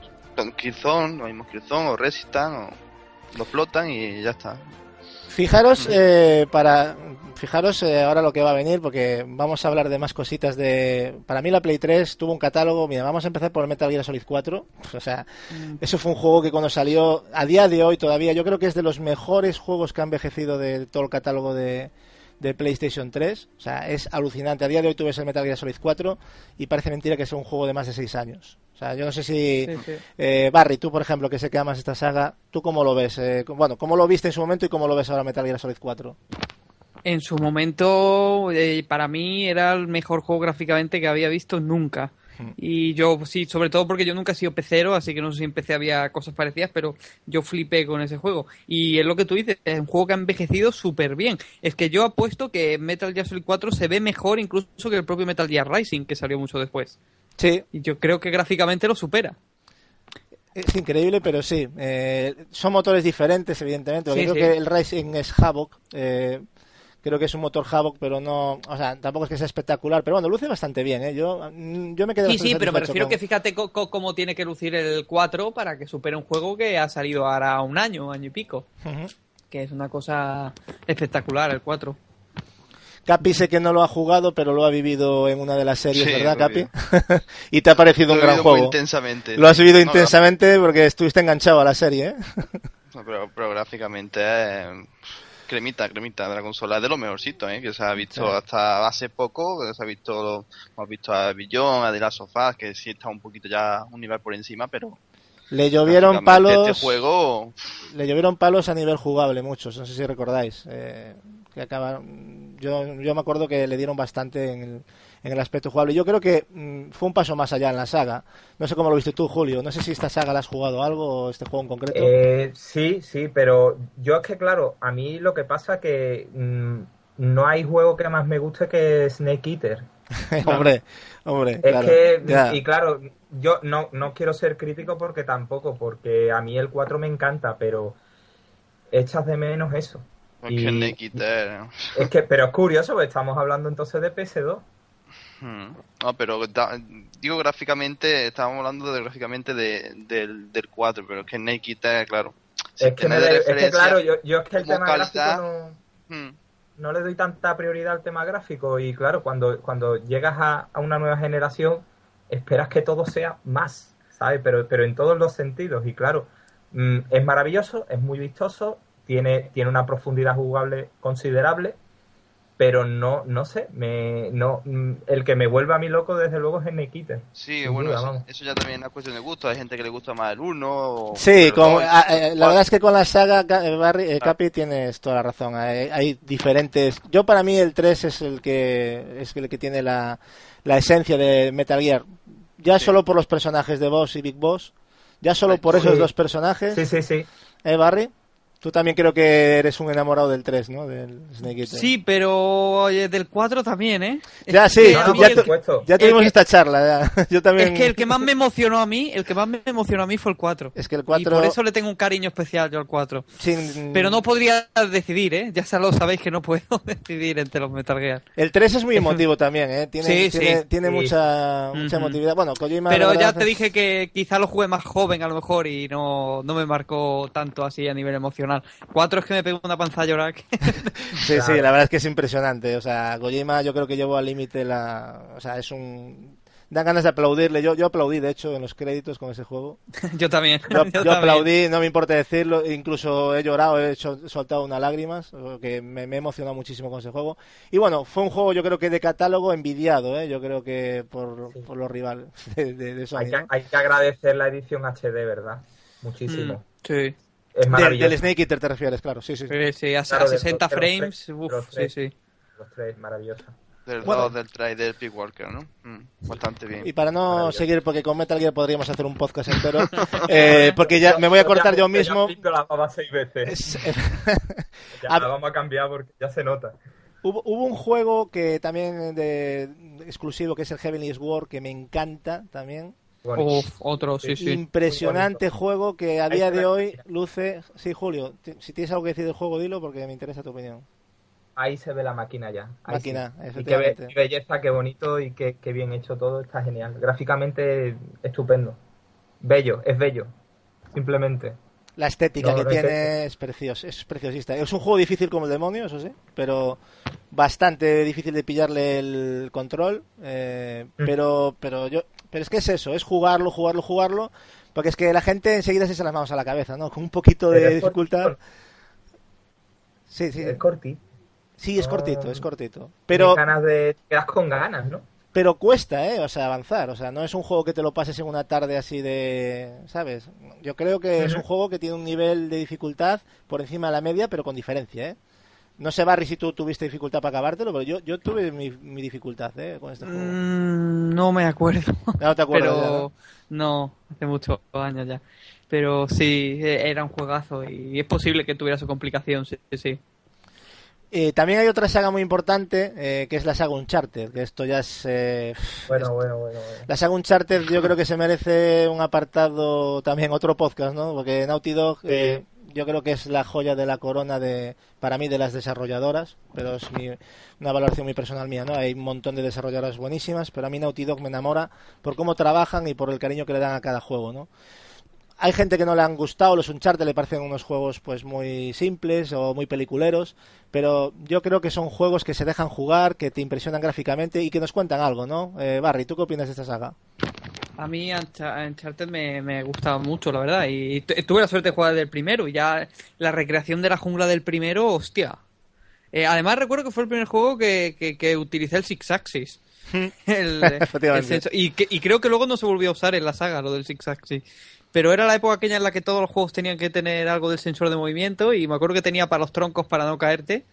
Killzone, lo mismo Killzone o Resistance, o lo explotan y ya está. Fijaros, eh, para fijaros eh, ahora lo que va a venir, porque vamos a hablar de más cositas de... Para mí la Play 3 tuvo un catálogo, mira, vamos a empezar por el Metal Gear Solid 4, o sea, eso fue un juego que cuando salió, a día de hoy todavía, yo creo que es de los mejores juegos que ha envejecido de todo el catálogo de, de PlayStation 3, o sea, es alucinante, a día de hoy tú ves el Metal Gear Solid 4 y parece mentira que sea un juego de más de 6 años. O sea, yo no sé si... Sí, sí. Eh, Barry, tú por ejemplo, que sé que amas esta saga, ¿tú cómo lo ves? Eh, bueno, ¿cómo lo viste en su momento y cómo lo ves ahora Metal Gear Solid 4? En su momento, eh, para mí era el mejor juego gráficamente que había visto nunca. Hmm. Y yo, sí, sobre todo porque yo nunca he sido pecero, así que no sé si en PC había cosas parecidas, pero yo flipé con ese juego. Y es lo que tú dices, es un juego que ha envejecido súper bien. Es que yo apuesto que Metal Gear Solid 4 se ve mejor incluso que el propio Metal Gear Rising, que salió mucho después. Sí, Y yo creo que gráficamente lo supera. es increíble, pero sí. eh, son motores diferentes, evidentemente. porque Sí, creo sí. que el Rising es Havoc. eh, creo que es un motor Havoc, pero no. O sea, tampoco es que sea espectacular. Pero bueno, luce bastante bien, ¿eh? Yo, mm, yo me quedé Sí, bastante sí, pero me refiero con- que fíjate cómo tiene que lucir el 4 para que supere un juego que ha salido ahora un año, año y pico. Ujú. Que es una cosa espectacular el 4. Capi sé que no lo ha jugado, pero lo ha vivido en una de las series, Sí, ¿verdad, Capi? y te ha parecido un Lo he gran vivido muy juego. intensamente. Lo has vivido No, intensamente porque estuviste enganchado a la serie, ¿eh? no, pero, pero gráficamente es cremita, cremita de la consola. De lo mejorcito, ¿eh? Que se ha visto Claro. hasta hace poco. que Se ha visto, hemos visto a Billon, a The Last of Us, que sí está un poquito ya un nivel por encima, pero Le llovieron gráficamente palos. Este juego, Le llovieron palos a nivel jugable, muchos, no sé si recordáis. eh, que acabaron, yo, yo me acuerdo que le dieron bastante en el, en el aspecto jugable. Yo creo que mm, fue un paso más allá en la saga. No sé cómo lo viste tú, Julio. No sé si esta saga la has jugado algo o este juego en concreto. Eh, sí, sí, pero yo es que, claro, a mí lo que pasa que mm, no hay juego que más me guste que Snake Eater. hombre, hombre. Es claro, que, ya. y claro, yo no, no quiero ser crítico porque tampoco, porque a mí el 4 me encanta, pero echas de menos eso. Y- Snake Eater, Es que, pero es curioso, porque estamos hablando entonces de PS2. Hmm. No, pero da- digo gráficamente, estábamos hablando de gráficamente de, del, del 4, pero es que Naked Tech, claro. Es que, me da- es que claro, yo, yo es que el tema calidad. gráfico no, hmm, no le doy tanta prioridad al tema gráfico y claro, cuando, cuando llegas a, a una nueva generación esperas que todo sea más, ¿sabes? Pero, pero en todos los sentidos y claro, mm, es maravilloso, es muy vistoso, tiene, tiene una profundidad jugable considerable, pero no, no sé, me, no, mm, el que me vuelve a mí loco desde luego es Snake Eater. Sí, bueno, duda, eso, ya también es cuestión de gusto. Hay gente que le gusta más el 1. O Sí, el eh, el la verdad es que con la saga, eh, Barry, eh, Capi, tienes toda la razón. Hay, hay diferentes. Yo, para mí, el 3 es el que es el que tiene la, la esencia de Metal Gear. Ya Sí. solo por los personajes de Boss y Big Boss. Ya solo por Sí. esos dos personajes. Sí, sí, sí. ¿Eh, Barry? Tú también creo que eres un enamorado del 3, ¿no? Del Snake Eater. Sí, pero oye, del 4 también, ¿eh? Ya, Es sí, No, ya, el- tuvimos que- esta charla. ya. Yo también. Es que el que más me emocionó a mí, el que más me emocionó a mí fue el 4. Es que el Y 4. por eso le tengo un cariño especial yo al 4. sin- Pero no podría decidir, ¿eh? Ya lo sabéis que no puedo decidir entre los Metal Gear. El 3 es muy emotivo también, ¿eh? Tiene, Sí, tiene, sí. tiene Sí. mucha, mucha emotividad. Bueno, Kojima. Pero ya te dije que quizá lo jugué más joven a lo mejor y no, no me marcó tanto así a nivel emocional. 4 es que me pegó una panza a llorar. que- Sí, Claro. sí, la verdad es que es impresionante. O sea, Kojima yo creo que llevó al límite la... O sea, es un... Dan ganas de aplaudirle. Yo, yo aplaudí, de hecho, en los créditos con ese juego. yo también. Yo, yo yo también. aplaudí, no me importa decirlo. Incluso he llorado, he hecho- soltado unas lágrimas, que me, me he emocionado muchísimo con ese juego. Y bueno, fue un juego yo creo que de catálogo envidiado, ¿eh? Yo creo que por, Sí. por los rivales de, de, de Sony, Hay que, ¿no? hay que agradecer la edición HD, ¿verdad? Muchísimo. Mm, sí. Es Del, maravilloso. del Snake Eater te refieres, claro. Sí, sí. Sí, sí, a, a Claro, de- 60 de los frames. de uf, los sí, tres. sí. Los tres, maravilloso. Del Bueno. 2, del 3 del Peak Walker, ¿no? Mm, bastante bien. Y para no seguir, porque con Metal Gear podríamos hacer un podcast entero, eh, porque ya me voy a cortar yo mismo. Ya la baba seis veces. Es- Ya a- la vamos a cambiar porque ya se nota. hubo, hubo un juego que también de, de exclusivo, que es el Heavenly Sword, que me encanta también. Uf, otro, sí, sí. Impresionante juego que a día de hoy luce... Sí, Julio, si tienes algo que decir del juego, dilo porque me interesa tu opinión. ahí se ve la máquina ya. Ahí Máquina, sí. Y qué, be- efectivamente. qué belleza, qué bonito y qué, qué bien hecho todo. Está genial. Gráficamente, estupendo. Bello, es bello. Simplemente. La estética No, que no es tiene es preciosa, es preciosista. Es un juego difícil como el demonio, eso sí, pero bastante difícil de pillarle el control. eh, Mm. pero, pero yo, pero es que es eso, es jugarlo, jugarlo, jugarlo, porque es que la gente enseguida se echa las manos a la cabeza, ¿no? Con un poquito de dificultad. cortito. Sí, sí, Es corti. sí, es cortito, es cortito. Pero ganas de. Te quedas con ganas, ¿no? pero cuesta, ¿eh? O sea, avanzar. O sea, no es un juego que te lo pases en una tarde así de, ¿sabes? Yo creo que es un juego que tiene un nivel de dificultad por encima de la media, pero con diferencia, ¿eh? No sé, Barry, si tú tuviste dificultad para acabártelo, pero yo, yo tuve mi, mi dificultad, ¿eh? Con este juego. Mm, no me acuerdo. No te acuerdas, ya, Pero ¿no? no, hace muchos años ya. Pero sí, e- era un juegazo y es posible que tuviera su complicación, sí, sí, sí. Eh, también hay otra saga muy importante, eh, que es la saga Uncharted, que esto ya es... eh, Bueno, bueno, bueno. bueno. La saga Uncharted yo creo que se merece un apartado, también otro podcast, ¿no? Porque Naughty Dog eh, yo creo que es la joya de la corona de, para mí, de las desarrolladoras, pero es mi- una valoración muy personal mía, ¿no? Hay un montón de desarrolladoras buenísimas, pero a mí Naughty Dog me enamora por cómo trabajan y por el cariño que le dan a cada juego, ¿no? Hay gente que no le han gustado, los Uncharted le parecen unos juegos pues muy simples o muy peliculeros, pero yo creo que son juegos que se dejan jugar, que te impresionan gráficamente y que nos cuentan algo, ¿no? Eh, Barry, ¿tú qué opinas de esta saga? A mí Uncha- Uncharted me, me gustaba mucho, la verdad. Y tu- tuve la suerte de jugar del primero. Y ya la recreación de la jungla del primero, hostia. Eh, además, recuerdo que fue el primer juego que, que, que utilicé el Six Axis. El- Efectivamente. el y, que- y creo que luego no se volvió a usar en la saga, lo del Six Axis. Pero era la época aquella en la que todos los juegos tenían que tener algo del sensor de movimiento. Y me acuerdo que tenía para los troncos para no caerte.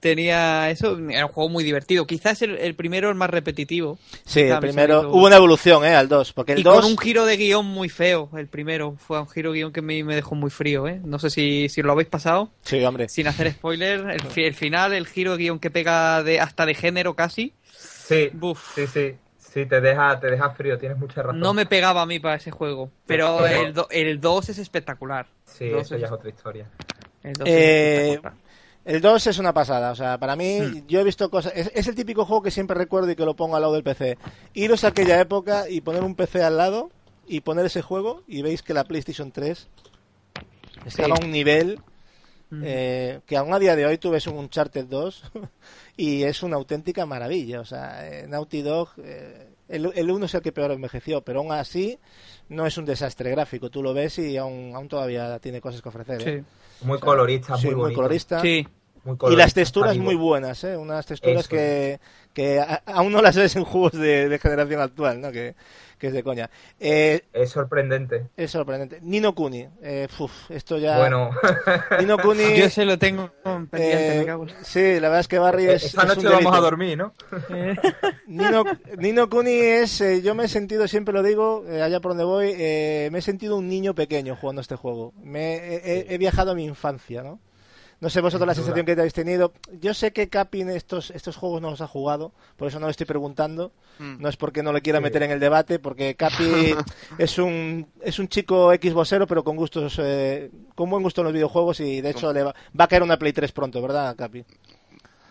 Tenía eso. Era un juego muy divertido. Quizás el, el primero el más repetitivo. Sí, el me primero. Hubo una evolución, ¿eh? Al 2. Porque el y 2. con un giro de guion muy feo, el primero. Fue un giro de guion que me, me dejó muy frío, ¿eh? No sé si, si lo habéis pasado. Sí, hombre. Sin hacer spoiler, el, fi- el final, el giro de guion que pega de hasta de género casi, Sí, Buf. sí, sí. Sí, te deja, te deja frío, tienes mucha razón. no me pegaba a mí para ese juego. Pero el, do- el 2 es espectacular. Sí, Dos eso es- ya es otra historia. El 2 Eh, es espectacular. El 2 es una pasada, o sea, para mí, Hmm. yo he visto cosas. Es, es el típico juego que siempre recuerdo y que lo pongo al lado del PC. Iros a aquella época y poner un PC al lado y poner ese juego y veis que la PlayStation 3 estaba a un nivel Mm. eh, que aún a día de hoy tú ves un Uncharted 2 y es una auténtica maravilla. O sea, eh, Naughty Dog, eh, el, el 1 es el que peor envejeció, pero aún así no es un desastre gráfico. Tú lo ves y aún, aún todavía tiene cosas que ofrecer. ¿eh? Sí. Muy O sea, colorista, sí, muy colorista. Sí. muy Y las texturas muy buenas, ¿eh? Unas texturas Eso. que, que a- aún no las ves en juegos de, de generación actual, ¿no? Que, que es de coña. Eh, Es sorprendente. es sorprendente. Nino Kuni. Eh, uf, esto ya... Bueno, Nino Kuni... Yo se lo tengo pendiente, eh, me cago en- sí, la verdad es que Barry es... esta es noche un vamos a dormir, ¿no? Nino, Nino Kuni es, eh, yo me he sentido, siempre lo digo, eh, allá por donde voy, eh, me he sentido un niño pequeño jugando este juego. Me, he- he, he viajado a mi infancia, ¿no? No sé vosotros la sensación que habéis tenido. Yo sé que Capin estos, estos juegos no los ha jugado, por eso no le estoy preguntando. Mm. No es porque no le quiera Sí. meter en el debate, porque Capi es un, es un chico Xboxero, pero con gustos, eh, con buen gusto en los videojuegos y de hecho le va, va a caer una Play 3 pronto, ¿verdad, Capi?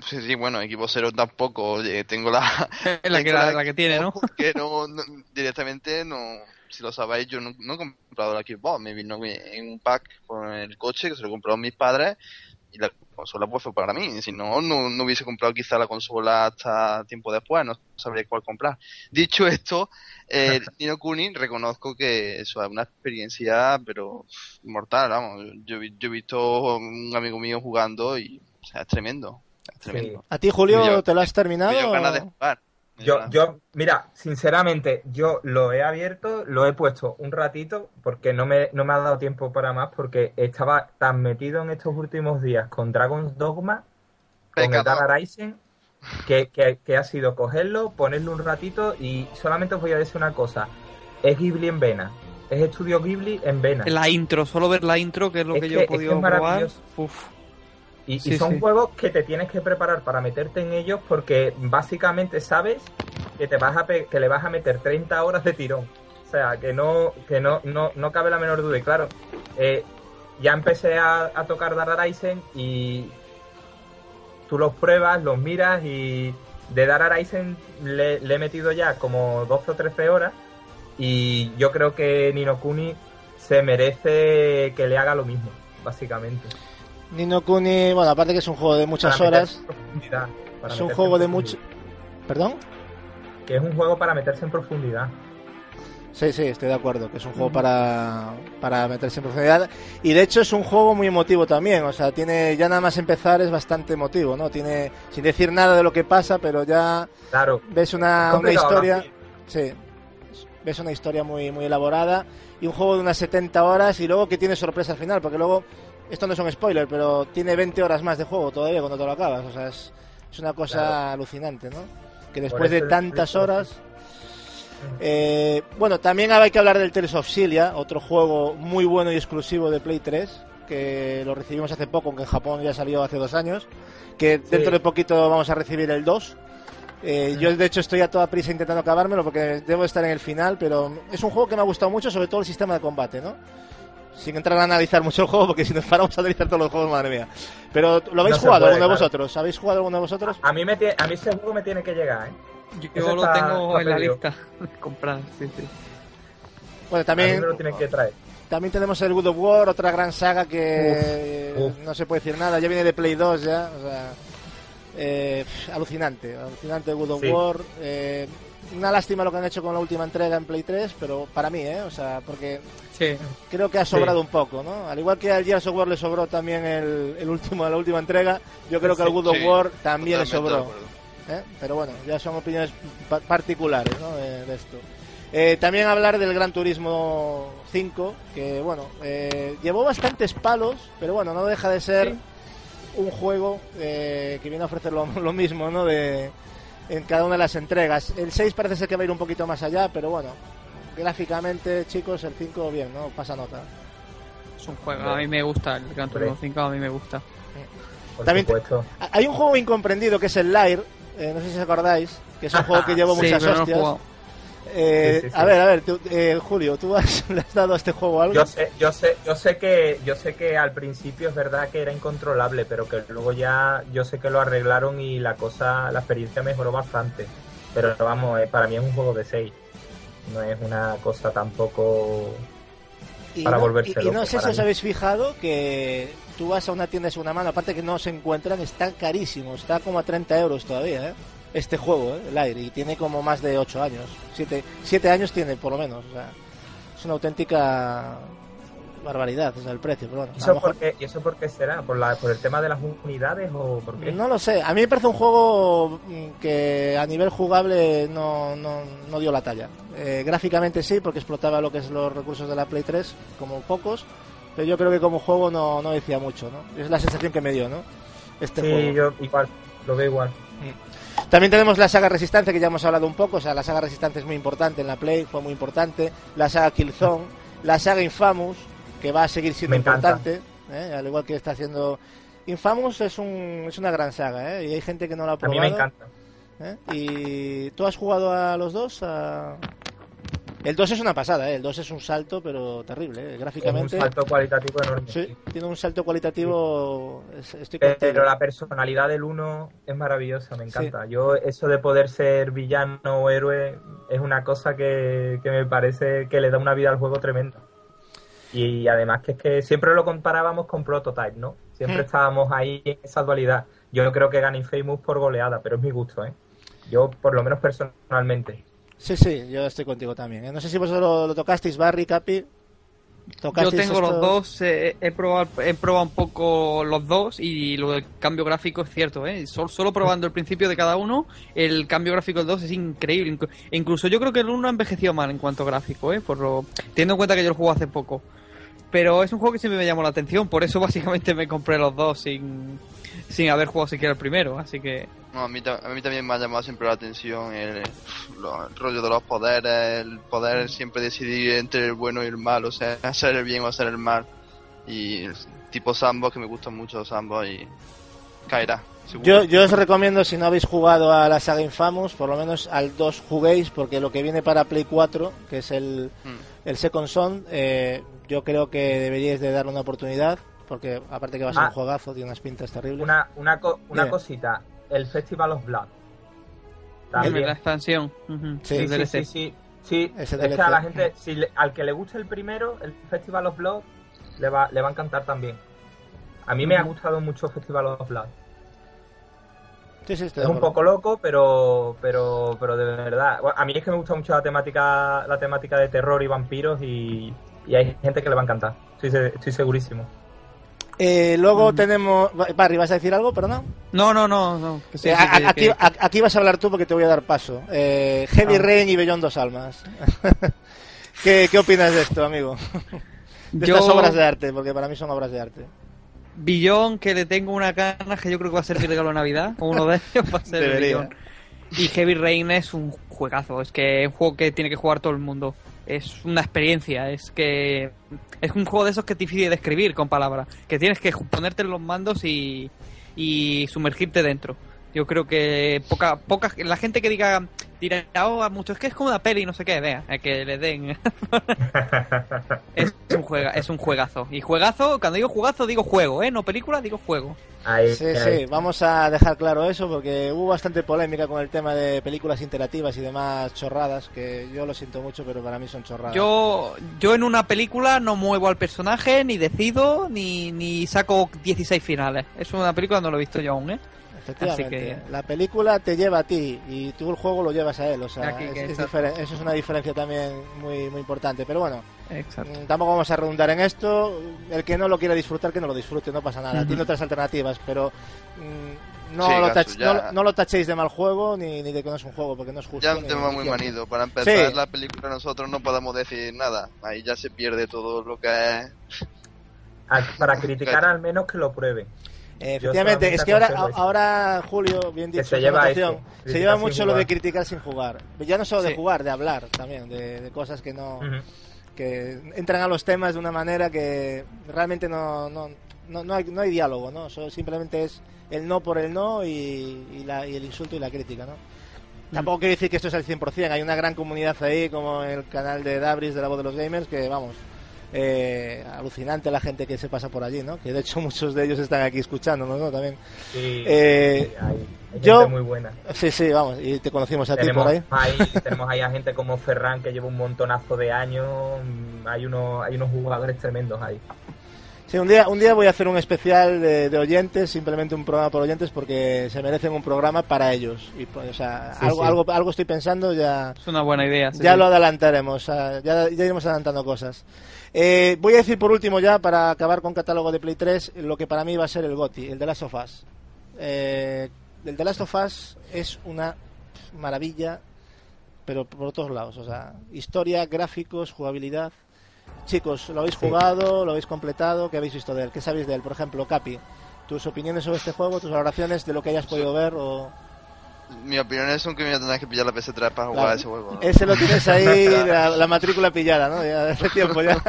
Sí, sí, bueno, equipo cero tampoco. oye, tengo la. La que, tengo la, la que tiene, ¿no? Que no, no- directamente no. Si lo sabéis, yo no, no he comprado la Xbox. Me vino en un pack con el coche que se lo compraron mis padres. Y la consola pues fue para mí. Si no, no, no hubiese comprado quizá la consola hasta tiempo después. No sabría cuál comprar. Dicho esto, eh, Nino Kuni reconozco que eso es una experiencia, pero mortal, vamos. Yo, yo he visto un amigo mío jugando y o sea, es tremendo. Es tremendo. ¿A ti, Julio, Me te lo has Me terminado? dio ganas de jugar. Yo, yo, mira, sinceramente, yo lo he abierto, lo he puesto un ratito porque no me, no me ha dado tiempo para más porque estaba tan metido en estos últimos días con Dragon's Dogma, con el Rising, que, que, que ha sido cogerlo, ponerlo un ratito y solamente os voy a decir una cosa, es Ghibli en vena, es estudio Ghibli en vena. La intro, solo ver la intro, que es lo Es que, que- yo he es que podido es probar. maravilloso. Uf. Y, son sí. juegos que te tienes que preparar para meterte en ellos porque básicamente sabes que te vas a pe- que le vas a meter 30 horas de tirón. O sea, que no que no no, no cabe la menor duda. Y claro, eh, ya empecé a, a tocar Dark Horizon y tú los pruebas, los miras y de Dark Horizon le, le he metido ya como 12 o 13 horas y yo creo que Nino Kuni se merece que le haga lo mismo, básicamente. Nino Kuni, bueno, aparte que es un juego de muchas Para horas, es un juego de mucho... ¿Perdón? Que es un juego para meterse en profundidad. Sí, sí, estoy de acuerdo, que es un juego para, para meterse en profundidad. Y de hecho es un juego muy emotivo también, o sea, tiene ya nada más empezar es bastante emotivo, ¿no? Tiene, sin decir nada de lo que pasa, pero ya Claro. ves una, historia, ¿no? sí, ves una historia muy, muy elaborada y un juego de unas 70 horas y luego que tiene sorpresa al final, porque luego, esto no es un spoiler, pero tiene 20 horas más de juego todavía cuando te lo acabas, o sea, es, es una cosa Claro. alucinante, ¿no? Que después de tantas horas... Eh, bueno, también hay que hablar del Tales of Cilia, otro juego muy bueno y exclusivo de Play 3, que lo recibimos hace poco, aunque en Japón ya salió hace dos años, que dentro de poquito vamos a recibir el 2. Eh, Yo de hecho estoy a toda prisa intentando acabármelo porque debo estar en el final, pero es un juego que me ha gustado mucho, sobre todo el sistema de combate, ¿no? Sin entrar a analizar mucho el juego, porque si nos paramos a analizar todos los juegos, madre mía. Pero ¿lo habéis No jugado puede, alguno de vosotros? ¿Habéis jugado alguno de vosotros? A mí, me tie- a mí ese juego me tiene que llegar, ¿eh? Yo lo está- tengo está en la lista de comprar, sí, sí. Bueno, también me lo tienen que traer. También tenemos el God of War, otra gran saga que Uf, uf. no se puede decir nada, ya viene de Play 2 ya, o sea, eh, alucinante, alucinante God of Sí. War. eh, una lástima lo que han hecho con la última entrega en Play 3, pero para mí, ¿eh? O sea, porque Sí. creo que ha sobrado un poco, ¿no? Al igual que al Gears of War le sobró también el, el último, la última entrega, yo creo que al God of Sí, War también le sobró. ¿eh? Pero bueno, ya son opiniones pa- particulares ¿no? de, de esto. Eh, también hablar del Gran Turismo 5, que bueno, eh, llevó bastantes palos, pero bueno, no deja de ser Sí. un juego eh, que viene a ofrecer lo, lo mismo ¿no? de, en cada una de las entregas. El 6 parece ser que va a ir un poquito más allá, pero bueno, gráficamente, chicos, el 5 bien, ¿no? Pasa nota. Es un juego, a mí me gusta, el Gran Turismo 5 a mí me gusta. Por También te- Hay un juego incomprendido que es el Lair, eh, no sé si os acordáis, que es un juego que llevó sí, muchas no hostias. Eh, Sí, sí, sí. A ver, a ver, tú, eh, Julio, ¿tú has, le has dado a este juego algo? Yo sé, yo sé, yo sé que, yo sé que al principio es verdad que era incontrolable, pero que luego ya yo sé que lo arreglaron y la cosa, la experiencia mejoró bastante. Pero vamos, eh, para mí es un juego de 6. No es una cosa tampoco Y para no, volverse y- y no sé si os habéis fijado que tú vas a una tienda de segunda mano, aparte que no se encuentran, está carísimo, está como a 30 euros todavía, ¿eh? Este juego, ¿eh? el aire, y tiene como más de 8 años. 7, años tiene, por lo menos. O sea, es una auténtica barbaridad, o sea, el precio. Pero bueno, ¿Y eso, mejor- por qué, ¿Y eso por qué será? ¿Por, la, ¿Por el tema de las unidades o por qué? No lo sé, a mí me parece un juego mm, que a nivel jugable no, no, no dio la talla. Eh, gráficamente sí, porque explotaba lo que es los recursos de la Play 3, como pocos, pero yo creo que como juego no, no decía mucho, ¿no? Es la sensación que me dio, ¿no? Este sí, juego. yo igual, lo veo igual. También tenemos la saga Resistencia, que ya hemos hablado un poco, o sea, la saga Resistencia es muy importante en la Play, fue muy importante, la saga Killzone, la saga Infamous, que va a seguir siendo importante, ¿eh? al igual que está haciendo... Infamous es, un, es una gran saga, ¿eh? y hay gente que no la ha A mí probado. me encanta. ¿eh? ¿Y tú has jugado a los dos? A- El 2 es una pasada, ¿eh? el 2 es un salto, pero terrible, ¿eh? Es un gráficamente. salto cualitativo enorme. Sí, tiene un salto cualitativo. es- Estoy. Pero la personalidad del uno es maravillosa, me encanta. Yo, eso de poder ser villano o héroe es una cosa que, que me parece que le da una vida al juego tremenda. Y además que es que siempre lo comparábamos con Prototype, ¿no? Siempre Mm. estábamos ahí en esa dualidad. Yo creo que gana Infamous por goleada, pero es mi gusto, ¿eh? Yo, por lo menos personalmente. Sí, sí, yo estoy contigo también. ¿eh? No sé si vosotros lo, lo tocasteis, Barry, Capi. Yo ¿Tocasteis tengo los dos, eh, he, probado, he probado un poco los dos y lo del cambio gráfico es cierto, ¿eh? Solo, solo probando el principio de cada uno, el cambio gráfico del 2 es increíble. Inclu- incluso yo creo que el 1 ha envejecido mal en cuanto a gráfico, ¿eh? Por lo, teniendo en cuenta que yo lo juego hace poco. Pero es un juego que siempre me llamó la atención, por eso básicamente me compré los dos sin, sin haber jugado siquiera el primero, así que... No, a, mí, ta- a mí también me ha llamado siempre la atención el, lo- el rollo de los poderes, el poder siempre decidir entre el bueno y el mal, o sea, hacer el bien o hacer el mal. Y tipo Sambo, que me gustan mucho Sambo y caerá. seguro. Yo, yo os recomiendo, si no habéis jugado a la saga Infamous, por lo menos al 2 juguéis, porque lo que viene para Play 4, que es el, Mm. El Second Son, eh, yo creo que deberíais de darle una oportunidad, porque aparte que va a ser Ah. un juegazo, tiene unas pintas terribles. Una, una, co- una cosita, el Festival of Blood. La También. expansión. ujú, Sí, Sí, sí, sí, sí. Es DLC. que a la gente, si le- al que le guste el primero, el Festival of Blood, le va, le va a encantar también. A mí me ha gustado mucho Festival of Blood. Sí, sí, estoy Es un poco loco, pero, pero, pero de verdad. Bueno, A mí es que me gusta mucho la temática, la temática de terror y vampiros y, y hay gente que le va a encantar. Estoy, estoy segurísimo. Eh, luego tenemos... Barry, ¿vas a decir algo? Perdón. No, no, no, no. que sí, Eh, sí, a- que- aquí, que- a- aquí vas a hablar tú porque te voy a dar paso. Eh, Heavy Ah. Rain y Bellón Dos Almas. ¿Qué, ¿Qué opinas de esto, amigo? De Yo- estas obras de arte, porque para mí son obras de arte. Billón, que le tengo una ganas que yo creo que va a ser mi regalo de Navidad. O uno de ellos va a ser. Billón. Y Heavy Rain es un juegazo. Es que es un juego que tiene que jugar todo el mundo. Es una experiencia. Es que es un juego de esos que es difícil de describir con palabras. Que tienes que ponerte en los mandos y, y sumergirte dentro. Yo creo que poca, poca, la gente que diga, dirá, oh, mucho, es que es como una peli, no sé qué, vea, que le den. es, un juega, es un juegazo. Y juegazo, cuando digo juegazo, digo juego, ¿eh? No película, digo juego. Ahí, Sí, ahí. sí, vamos a dejar claro eso porque hubo bastante polémica con el tema de películas interactivas y demás chorradas, que yo lo siento mucho, pero para mí son chorradas. Yo, yo en una película no muevo al personaje, ni decido, ni, ni saco 16 finales. Es una película no lo he visto yo aún, ¿eh? Efectivamente, así que- la película te lleva a ti y tú el juego lo llevas a él, o sea, Aquí es- es eso es una diferencia también muy, muy importante. Pero bueno, Exacto. Mm, Tampoco vamos a redundar en esto. El que no lo quiera disfrutar, que no lo disfrute, no pasa nada. Tiene otras alternativas, pero mm, no, Sí, lo Gasu, tach- ya- no, no lo tachéis de mal juego ni, ni de que no es un juego, porque no es justo. Ya es un tema muy manido. Para empezar Sí. la película nosotros no podemos decir nada. Ahí ya se pierde todo lo que es. Para criticar al menos que lo prueben. Eh, efectivamente, es que ahora, ahora Julio, bien dicho, se lleva se mucho lo de criticar sin jugar. Ya no solo de Sí. jugar, de hablar también, de, de cosas que no. Que entran a los temas de una manera que realmente no, no, no, no hay, no hay diálogo, ¿no? Solo simplemente es el no por el no y, y la- y el insulto y la crítica, ¿no? Tampoco quiero decir que esto es al 100%, hay una gran comunidad ahí, como el canal de Dabris de la voz de los gamers, que vamos, eh, alucinante la gente que se pasa por allí, ¿no? Que de hecho muchos de ellos están aquí escuchando, ¿no? También. Sí, Eh, sí, hay, hay yo- gente muy buena. Sí, sí, vamos, y te conocimos a ti Tenemos por ahí. tenemos ahí a gente como Ferran que lleva un montonazo de años. Hay unos, hay unos jugadores tremendos ahí. Sí, un día, un día voy a hacer un especial de, de oyentes, simplemente un programa por oyentes, porque se merecen un programa para ellos. Y, pues, o sea, Sí, algo, sí. algo, algo estoy pensando, ya, Es una buena idea. sí, ya sí. lo adelantaremos, ah, ya, ya iremos adelantando cosas. Eh, voy a decir por último ya, para acabar con catálogo de Play 3, lo que para mí va a ser el GOTI, el de Last of Us. Eh, el de Last of Us es una maravilla, pero por todos lados. O sea, historia, gráficos, jugabilidad. Chicos, ¿lo habéis Sí. jugado? ¿Lo habéis completado? ¿Qué habéis visto de él? ¿Qué sabéis de él? Por ejemplo, Capi, tus opiniones sobre este juego, tus valoraciones de lo que hayas podido ver o... Mi opinión es que me voy a tener que pillar la PS3 para jugar Claro. ese juego. Ese lo tienes ahí, la, la matrícula pillada, ¿no? Ya hace tiempo ya.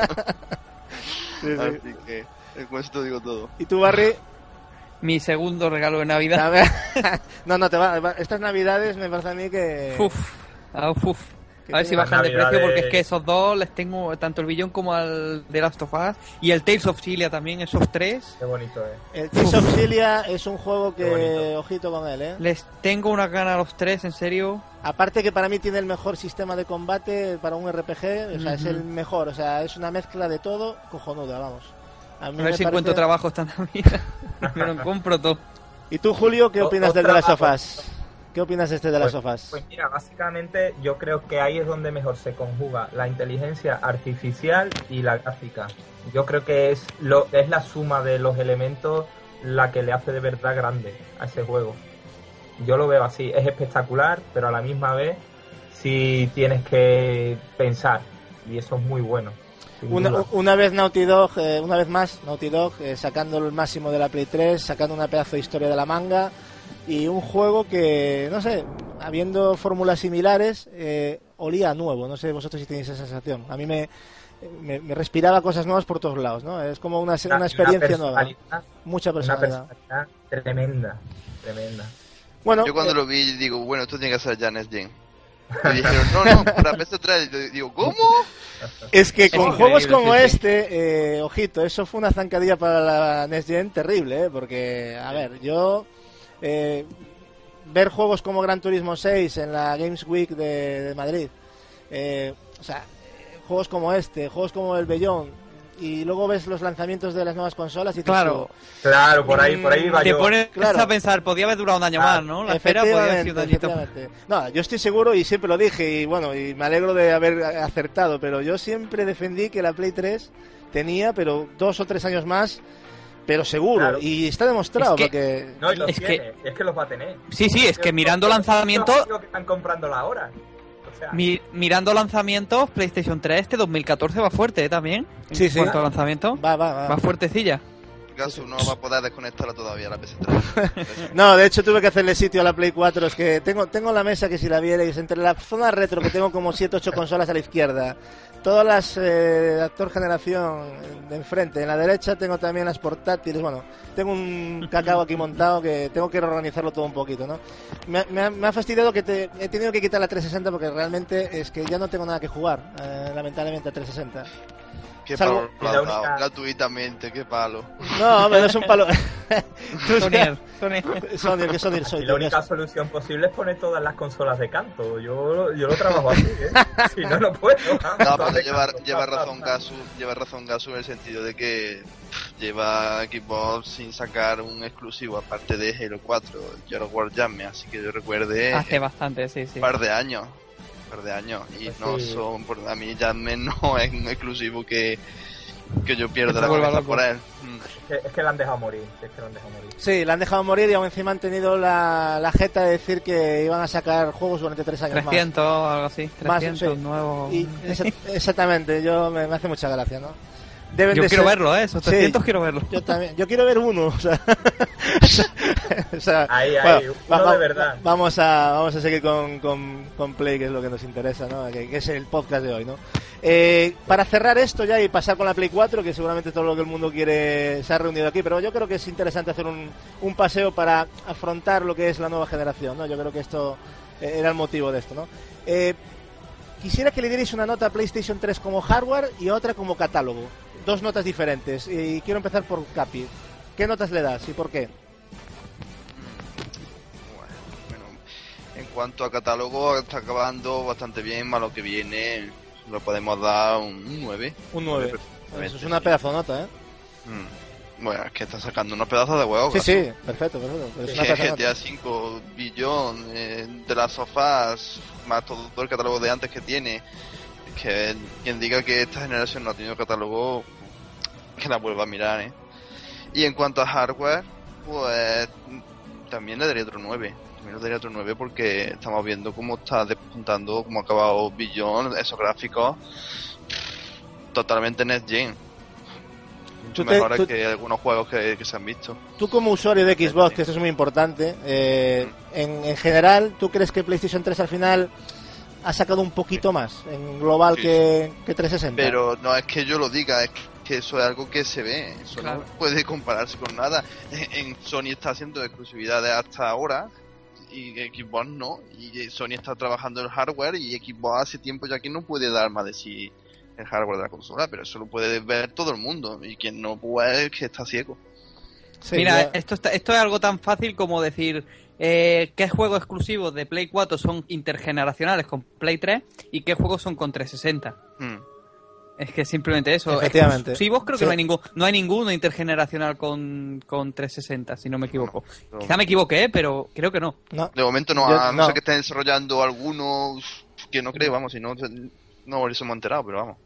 Sí, sí. Así que eh, con esto digo todo. ¿Y tú, Barry? Mi segundo regalo de Navidad. A ver. No, no, te va, estas navidades me parece a mí que... Uf, ah, uf. A ver si bajan de precio porque es que esos dos les tengo tanto el billón como al de Last of Us y el Tales of Cilia también, esos tres. Qué bonito es. El Tales of Cilia es un juego que... Ojito con él, ¿eh? Les tengo una gana a los tres, en serio. Aparte que para mí tiene el mejor sistema de combate para un RPG, o sea, es el mejor, o sea, es una mezcla de todo cojonuda, vamos. A, mí A ver me si parece- encuentro trabajo esta Navidad. Me lo compro todo. ¿Y tú, Julio, qué O- opinas del otra The Last of. Us? ¿Qué opinas de este The Last Pues- of Us? Pues mira, básicamente yo creo que ahí es donde mejor se conjuga la inteligencia artificial y la gráfica. Yo creo que es lo es la suma de los elementos la que le hace de verdad grande a ese juego. Yo lo veo así, es espectacular, pero a la misma vez sí tienes que pensar y eso es muy bueno. Una, una vez Naughty Dog, eh, una vez más, Naughty Dog eh, sacando el máximo de la Play 3, sacando una pedazo de historia de la manga y un juego que, no sé, habiendo fórmulas similares, eh, olía nuevo. No sé vosotros si tenéis esa sensación. A mí me, me, me respiraba cosas nuevas por todos lados, ¿no? Es como una, una experiencia nueva. personalidad- Mucha Una personalidad. tremenda, tremenda. Bueno, Yo cuando eh, lo vi digo, bueno, esto tiene que ser Janet Gen. Y dijeron, no, no, para PS3. Y yo digo, ¿cómo? es que con juegos como sí, sí. este, eh, ojito, eso fue una zancadilla para la Next Gen terrible, ¿eh? Porque, a ver, yo... eh, ver juegos como Gran Turismo 6 en la Games Week de, de Madrid, eh, o sea, juegos como este, juegos como el Bellón, y luego ves los lanzamientos de las nuevas consolas y Claro. tú, Claro, por ahí, por ahí va Te yo. pones claro. a pensar, podía haber durado un año Ah, más, ¿no? La espera podía haber sido un añito. No, yo estoy seguro y siempre lo dije y bueno, y me alegro de haber acertado, pero yo siempre defendí que la Play 3 tenía, pero dos o tres años más, pero seguro. Claro. Y está demostrado Es que- porque... No, y los Es que- tiene, es que los va a tener. Sí, sí, es que mirando lanzamiento, Lo que están comprándola ahora. O sea, mi- mirando lanzamientos, PlayStation 3 este 2014 va fuerte ¿eh? también. Sí, sí. cuanto a lanzamiento, Va, va, va. va fuertecilla. Gasu no va a poder desconectarla todavía la PS3. No, de hecho tuve que hacerle sitio a la Play 4. Es que tengo, tengo la mesa que si la vierais, entre la zona retro que tengo como 7 8 consolas a la izquierda, todas las eh, actor generación de enfrente, en la derecha tengo también las portátiles. Bueno, tengo un cacao aquí montado que tengo que reorganizarlo todo un poquito, ¿no? Me, me ha, me ha fastidiado que te, he tenido que quitar la 360 porque realmente es que ya no tengo nada que jugar, eh, lamentablemente, a 360. Qué Salvo- palo única- gratuitamente, qué palo. No, hombre, no es un palo. Sonier, Sonier. Sonier, que Sonier soy. y la única solución posible es poner todas las consolas de canto. Yo, yo lo trabajo así, ¿eh? si no, no puedo. No, pero lleva, canto, lleva razón. Gasu, lleva razón Gasu en el sentido de que lleva Xbox sin sacar un exclusivo aparte de Halo 4, Gears of War Jamme, así que yo recuerde Hace bastante, sí, sí. un par de años, par de años y Pues no sí. son por a mí Jamme no es un exclusivo que que yo pierdo la cabeza por él. Es que, es que la han dejado morir. Es que la han dejado morir. Sí, la han dejado morir y aún encima han tenido la, la jeta de decir que iban a sacar juegos durante tres años 300 o algo así. Más, 300 sí. nuevos. más. Y exa- exactamente, yo me, me hace mucha gracia, ¿no? Deben Yo de quiero ser- verlo, ¿eh? Esos Sí. 300 quiero verlo. Yo también, yo quiero ver uno, o sea, o sea, Ahí, ahí, uno de verdad. Vamos a, vamos a seguir con, con, con Play, que es lo que nos interesa, ¿no? Que, que es el podcast de hoy, ¿no? Eh, para cerrar esto ya y pasar con la Play 4, que seguramente todo lo que el mundo quiere se ha reunido aquí, pero yo creo que es interesante hacer un, un paseo para afrontar lo que es la nueva generación, ¿no? Yo creo que esto eh, era el motivo de esto, ¿no? Eh, quisiera que le dierais una nota a PlayStation 3 como hardware y otra como catálogo. Dos notas diferentes. Y quiero empezar por Capi. ¿Qué notas le das y por qué? Bueno, en cuanto a catálogo, está acabando bastante bien, más lo que viene, lo podemos dar un 9. Un 9. Eso es una pedazo nota, ¿eh? Mm. Bueno, es que está sacando unos pedazos de huevo. Sí, sí, perfecto, perfecto. Pero es una de GTA nota. 5, billón, eh, de las sofás, más todo, todo el catálogo de antes que tiene. Que quien diga que esta generación no ha tenido catálogo, que la vuelva a mirar, ¿eh? Y en cuanto a hardware, pues también le daría otro 9. También le daría otro 9 porque estamos viendo cómo está despuntando, cómo ha acabado Billón, esos gráficos totalmente next gen. Mucho mejores tú- que algunos juegos que, que se han visto. Tú como usuario de Xbox, que eso es muy importante, eh, en, en general, ¿tú crees que PlayStation 3 al final ha sacado un poquito más en global Sí, que, que 360? Pero no es que yo lo diga, es que eso es algo que se ve. Eso Claro. no puede compararse con nada. En Sony está haciendo exclusividades hasta ahora y Xbox no. Y Sony está trabajando el hardware y Xbox hace tiempo ya que no puede dar más de sí el hardware de la consola, pero eso lo puede ver todo el mundo. Y quien no puede es que está ciego. Sí, Mira, ya- esto, está- esto es algo tan fácil como decir eh, qué juegos exclusivos de Play 4 son intergeneracionales con Play 3 y qué juegos son con 360. Hmm. Es que simplemente eso. Efectivamente. Exclusivos creo que Sí. no hay ningún, no hay ninguno intergeneracional con, con 360, si no me equivoco. No. Quizá me equivoqué, pero creo que no. no. De momento no, Yo- a no, no. ser que estén desarrollando algunos que no creo, vamos, si no, no nos hemos enterado, pero vamos.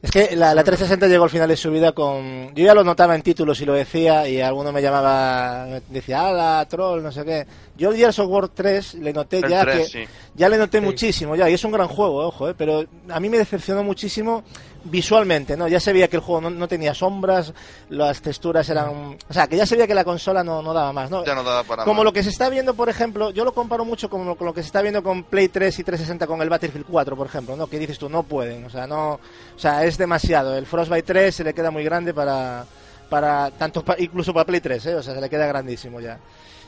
Es que la, la 360 llegó al final de su vida con... Yo ya lo notaba en títulos y lo decía, y alguno me llamaba, me decía, ala, troll, no sé qué. Yo el Gears of War 3 le noté El ya 3, que... sí. Ya le noté Sí. muchísimo, ya, y es un gran juego, ojo, eh, pero a mí me decepcionó muchísimo visualmente, ¿no? Ya se veía que el juego no, no tenía sombras, las texturas eran... O sea, que ya se veía que la consola no, no daba más, ¿no? Ya no daba para Como más. lo que se está viendo, por ejemplo, yo lo comparo mucho con lo, con lo que se está viendo con Play 3 y 360 con el Battlefield 4, por ejemplo, ¿no? Que dices tú, no pueden, o sea, no, o sea, es demasiado. El Frostbite 3 se le queda muy grande para, para tanto pa- incluso para Play 3, ¿eh? O sea, se le queda grandísimo ya.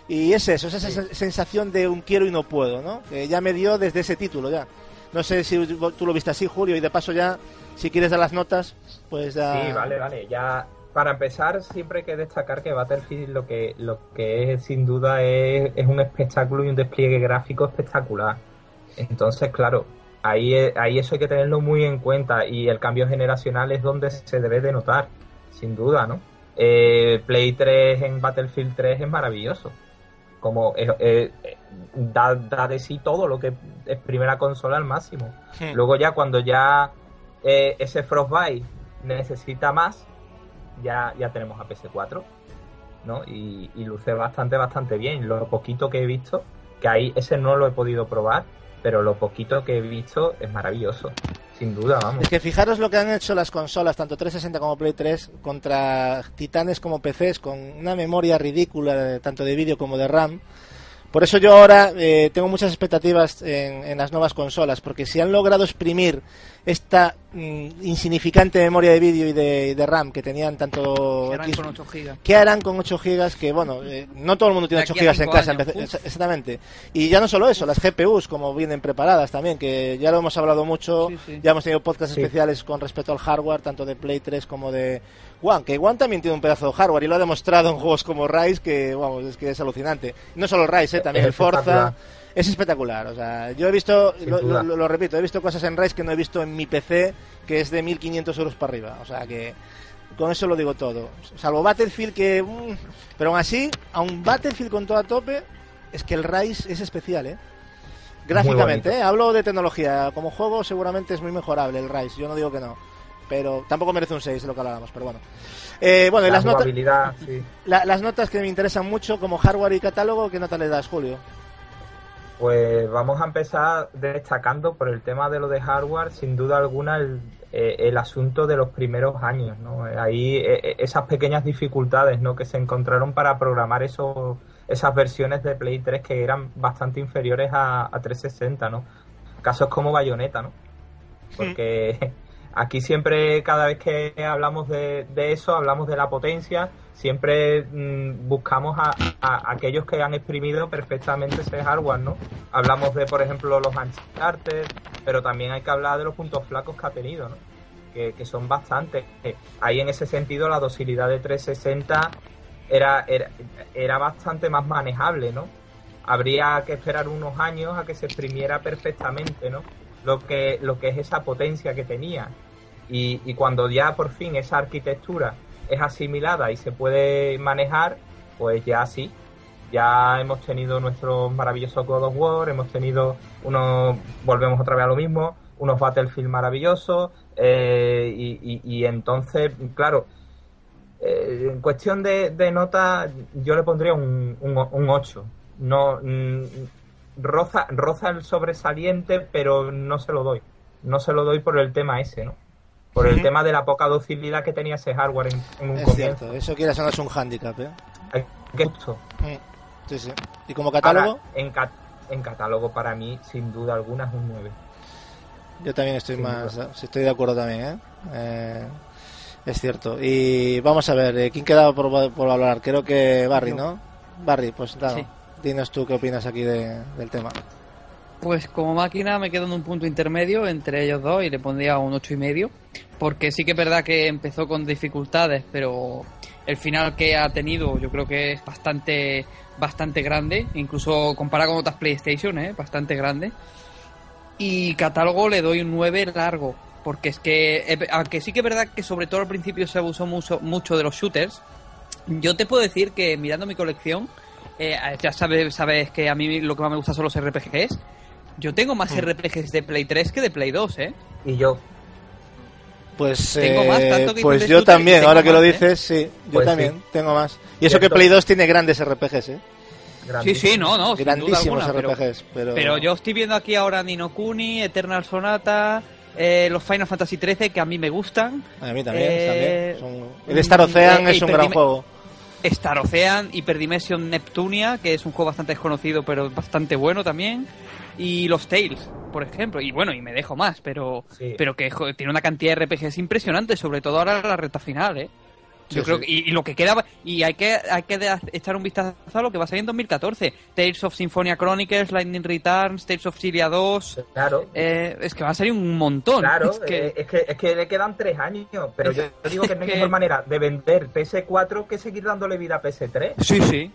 Y es eso, es esa sen- sensación de un quiero y no puedo, ¿no? Que ya me dio desde ese título ya. No sé si tú lo viste así, Julio, y de paso ya, si quieres dar las notas, pues ya... Sí, vale, vale. Ya para empezar siempre hay que destacar que Battlefield lo que lo que es sin duda es, es un espectáculo y un despliegue gráfico espectacular. Entonces, claro, ahí ahí eso hay que tenerlo muy en cuenta y el cambio generacional es donde se debe de notar, sin duda, ¿no? Eh, Play 3 en Battlefield 3 es maravilloso. Como eh, eh, eh, da, da de sí todo lo que es primera consola al máximo. Hmm. Luego ya cuando ya eh, ese Frostbite necesita más, ya, ya tenemos a PS4, ¿no? Y, y luce bastante, bastante bien. Lo poquito que he visto, que ahí ese no lo he podido probar, pero lo poquito que he visto es maravilloso, sin duda, vamos. Es que fijaros lo que han hecho las consolas, tanto 360 como Play 3, contra titanes como PCs, con una memoria ridícula, tanto de vídeo como de RAM. Por eso yo ahora eh, tengo muchas expectativas en, en las nuevas consolas, porque si han logrado exprimir esta mm, insignificante memoria de vídeo y de, RAM que tenían tanto eran X- con 8 gigas. ¿Qué harán con 8 gigas? Que bueno, eh, no todo el mundo tiene De 8 aquí a gigas en casa, años, exactamente. Y ya no solo eso, las GPUs como vienen preparadas también, que ya lo hemos hablado mucho, Sí, sí. ya hemos tenido podcasts Sí. especiales con respecto al hardware, tanto de Play 3 como de One, que One también tiene un pedazo de hardware y lo ha demostrado en juegos como Rise, que vamos, es que es alucinante. No solo Rise, eh, también Es el Forza. Es espectacular, o sea, yo he visto, lo, duda. lo- lo repito, he visto cosas en Rise que no he visto en mi PC, que es de 1500 euros para arriba, o sea que con eso lo digo todo. Salvo Battlefield que... mm, pero aún así, a un Battlefield con todo a tope, es que el Rise es especial, ¿eh? Gráficamente. ¿eh? Hablo de tecnología. Como juego seguramente es muy mejorable el Rise, yo no digo que no. Pero tampoco merece un 6 de lo que hablábamos, pero bueno. Eh, bueno, y La las, notas jugabilidad, sí. la- las notas que me interesan mucho como hardware y catálogo, ¿qué nota le das, Julio? Pues vamos a empezar destacando por el tema de lo de hardware, sin duda alguna, el, eh, el asunto de los primeros años, ¿no? Ahí eh, eh, esas pequeñas dificultades, ¿no? Que se encontraron para programar esos, esas versiones de Play 3 que eran bastante inferiores a, a 360, ¿no? Casos como Bayonetta, ¿no? Porque aquí siempre, cada vez que hablamos de, de eso, hablamos de la potencia, siempre mm, buscamos a, aquellos que han exprimido perfectamente ese hardware, ¿no? Hablamos de, por ejemplo, los Uncharted, pero también hay que hablar de los puntos flacos que ha tenido, ¿no? Que, son bastantes. Ahí en ese sentido la docilidad de 360 era, era, era bastante más manejable, ¿no? Habría que esperar unos años a que se exprimiera perfectamente, ¿no? Lo que, lo que es esa potencia que tenía. Y, y cuando ya por fin esa arquitectura es asimilada y se puede manejar, pues ya sí. Ya hemos tenido nuestro maravilloso God of War, hemos tenido unos, volvemos otra vez a lo mismo, unos Battlefield maravillosos, eh, y, entonces, claro, eh, en cuestión de, nota, yo le pondría un, un, 8. No, mm, roza, roza el sobresaliente, pero no se lo doy. No se lo doy por el tema ese, ¿no? por el tema de la poca docilidad que tenía ese hardware en, un es Cierto, eso quiere es un handicap, ¿eh? ¿Qué esto? Sí, sí. ¿Y como catálogo? en, en catálogo para mí, sin duda alguna, es un 9. Yo también estoy más, estoy de acuerdo también, ¿eh? ¿eh? es cierto. Y vamos a ver, eh, ¿quién queda por, por hablar? Creo que Barry, ¿no? Barry, pues nada, dinos tú qué opinas aquí del tema. Pues como máquina me quedo en un punto intermedio entre ellos dos y le pondría un ocho y medio, porque sí que es verdad que empezó con dificultades, pero el final que ha tenido yo creo que es bastante bastante grande, incluso comparado con otras PlayStation, ¿eh? bastante grande. Y catálogo le doy un 9 largo, porque es que, eh, aunque sí que es verdad que sobre todo al principio se abusó mucho, mucho de los shooters, yo te puedo decir que mirando mi colección, eh, ya sabes, sabes que a mí lo que más me gusta son los RPGs, yo tengo más hmm. RPGs de Play 3 que de Play 2, ¿eh? Y yo. Pues, tengo más, tanto que pues yo también, ahora que lo ¿eh? dices, sí, yo pues también tengo más. Y eso que Play 2 tiene grandes RPGs, ¿eh? Sí, sí, no, no. Grandísimos RPGs, pero, pero... yo estoy viendo aquí ahora Nino Kuni, Eternal Sonata, eh, los Final Fantasy 13 que a mí me gustan. A mí también, eh, también. El Star Ocean es un gran juego. Star Ocean, Hyperdimension Neptunia, que es un juego bastante desconocido pero bastante bueno también y los Tales, por ejemplo. Y bueno, y me dejo más, pero, pero que tiene una cantidad de RPGs impresionante, sobre todo ahora en la recta final, ¿eh? Yo creo que, y, lo que queda, y hay que, hay que echar un vistazo a lo que va a salir en 2014. Tales of Symphonia Chronicles, Lightning Returns, Tales of Syria 2. Claro. Eh, es que va a salir un montón. Claro, es que, es que, es que le quedan tres años. Pero yo digo que no hay mejor manera de vender PS4 que seguir dándole vida a PS3. Sí, sí.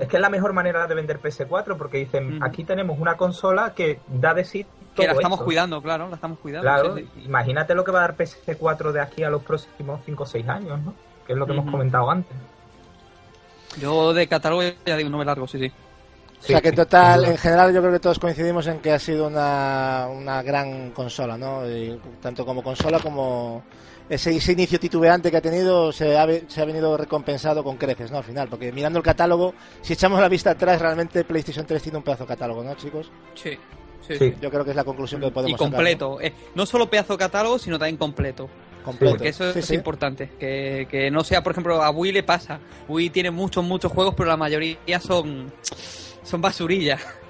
Es que es la mejor manera de vender PS4 porque dicen, aquí tenemos una consola que da de sí que la estamos cuidando, claro, la estamos cuidando. Claro, imagínate lo que va a dar PS4 de aquí a los próximos 5 o 6 años, ¿no? Que es lo que hemos comentado antes. Yo de catálogo ya digo, no me largo, sí, sí. O sea que en total, en general, yo creo que todos coincidimos en que ha sido una, una gran consola, ¿no? tanto como consola como ese, inicio titubeante que ha tenido se ha, se ha venido recompensado con creces, ¿no? Al final, porque mirando el catálogo, si echamos la vista atrás, realmente PlayStation 3 tiene un pedazo de catálogo, ¿no, chicos? Sí. Sí, Yo creo que es la conclusión que podemos Y completo. Eh, no solo pedazo de catálogo, sino también completo. Porque eso es importante. Que, que, no sea, por ejemplo, a Wii le pasa. Wii tiene muchos, muchos juegos, pero la mayoría son, son basurillas.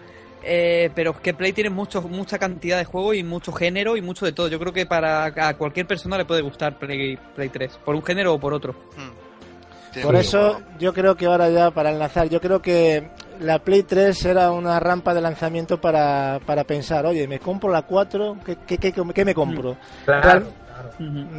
Eh, pero es que Play tiene mucho, mucha cantidad de juegos y mucho género y mucho de todo. Yo creo que para a cualquier persona le puede gustar Play, Play 3, por un género o por otro. Hmm. Por eso yo creo que ahora ya para enlazar, yo creo que la Play 3 era una rampa de lanzamiento para, para pensar, oye, ¿me compro la 4? ¿Qué, qué, qué, qué me compro? Claro.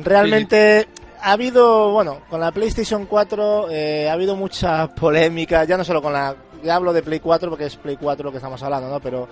Realmente ha habido, bueno, con la PlayStation 4 eh, ha habido mucha polémica, ya no solo con la, ya hablo de Play 4 porque es Play 4 lo que estamos hablando, ¿no? Pero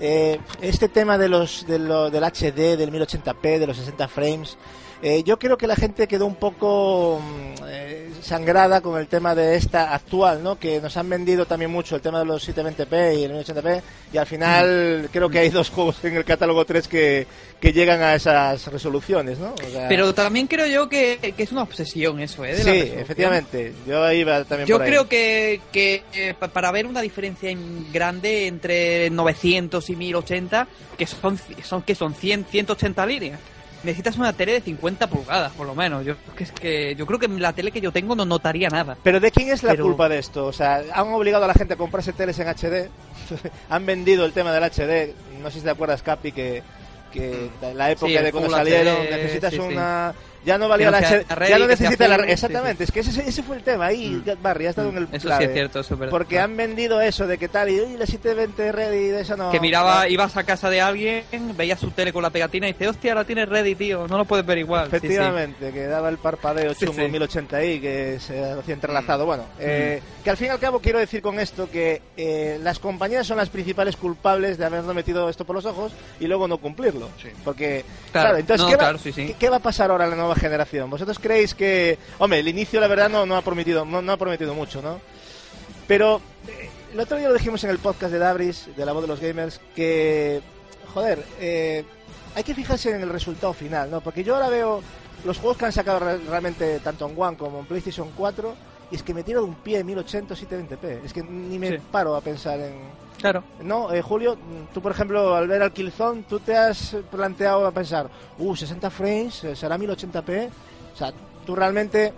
eh, este tema de los, de lo, del HD, del 1080p, de los 60 frames, eh, yo creo que la gente quedó un poco mm, eh, sangrada con el tema de esta actual, ¿no? Que nos han vendido también mucho el tema de los 720p y el 1080p y al final mm. creo que hay dos juegos en el catálogo 3 que, que llegan a esas resoluciones, ¿no? Pero también creo yo que, es una obsesión eso, ¿eh? sí, efectivamente. Yo iba también Yo creo que, que eh, para ver una diferencia grande entre 900 y 1080, que son, son que son 100, 180 líneas necesitas una tele de 50 pulgadas, por lo menos. Yo, que es que, yo creo que la tele que yo tengo no notaría nada. Pero ¿de quién es la culpa de esto? O sea, han obligado a la gente a comprarse teles en HD, han vendido el tema del HD, no sé si te acuerdas, Capi, que, que mm. la época de cuando salieron necesitas una ya no valía no la ya no necesita la sí, exactamente, es que ese, ese fue el tema ahí, Barry, has dado en el Mm, Eso clave. sí es cierto, eso es verdad. Porque han vendido eso de que tal y "Uy, la 720 Reddit, esa no. Que miraba, Claro. ibas a casa de alguien, veías su tele con la pegatina y dice, hostia, la tienes ready, tío, no lo puedes ver igual. Sí, sí. Efectivamente, que daba el parpadeo Sí, chungo sí. 1080i que se hacía entrelazado. Bueno, eh, que al fin y al cabo quiero decir con esto que eh, las compañías son las principales culpables de habernos metido esto por los ojos y luego no cumplirlo. Sí. Porque, claro, Claro, entonces, no, ¿qué, va, claro, sí, sí. ¿qué, qué va a pasar ahora en la nueva generación? ¿Vosotros creéis que, hombre, el inicio la verdad no, no ha prometido no, no ha prometido mucho, ¿no? Pero eh, el otro día lo dijimos en el podcast de Dabris, de la voz de los gamers, que, joder, eh, hay que fijarse en el resultado final, ¿no? Porque yo ahora veo los juegos que han sacado re- realmente tanto en One como en PlayStation 4 y es que me tiro de un pie 1080 720p. Es que ni me Sí. paro a pensar en... Claro. No, eh, Julio, tú por ejemplo, al ver al Killzone, tú te has planteado a pensar, uh, 60 frames, eh, será 1080p. O sea, tú realmente...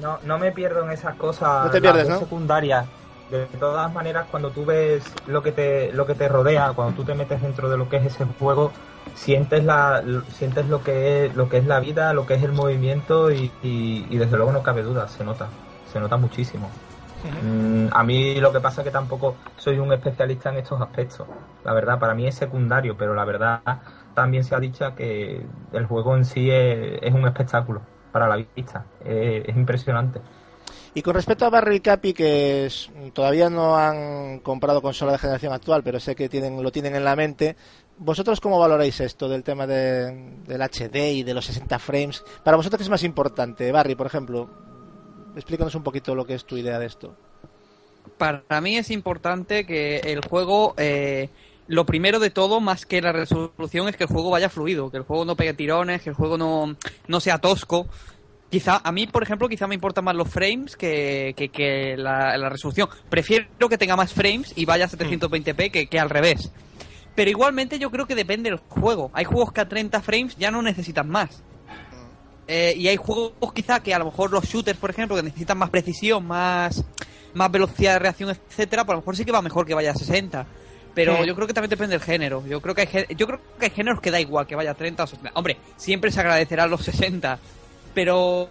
No, no me pierdo en esas cosas No te pierdes, secundarias. De todas maneras, cuando tú ves lo que te lo que te rodea, cuando tú te metes dentro de lo que es ese juego, sientes la lo- sientes lo que es lo que es la vida, lo que es el movimiento y, y- y desde luego no cabe duda, se nota, se nota muchísimo. Mm, a mí lo que pasa es que tampoco soy un especialista en estos aspectos. La verdad, para mí es secundario, pero la verdad también se ha dicho que el juego en sí es, un espectáculo para la vista. Es impresionante. Y con respecto a Barry y Capi, que todavía no han comprado consola de generación actual, pero sé que tienen, lo tienen en la mente, ¿vosotros cómo valoráis esto del tema de- del HD y de los 60 frames? Para vosotros, ¿qué es más importante? Barry, por ejemplo, explícanos un poquito lo que es tu idea de esto. Para mí es importante que el juego, eh, lo primero de todo, más que la resolución, es que el juego vaya fluido, que el juego no pegue tirones, que el juego no, no sea tosco. Quizá, a mí, por ejemplo, quizá me importan más los frames que, que, la, la resolución. Prefiero que tenga más frames y vaya a 720p que, que al revés. Pero igualmente yo creo que depende del juego. Hay juegos que a 30 frames ya no necesitan más. Eh, y hay juegos quizá que a lo mejor los shooters, por ejemplo, que necesitan más precisión, más, más velocidad de reacción, etcétera, pues a lo mejor sí que va mejor que vaya a 60. Pero Sí. yo creo que también depende del género. Yo creo que hay yo creo que hay géneros que da igual que vaya a 30 o 60. Hombre, siempre se agradecerán los 60. Pero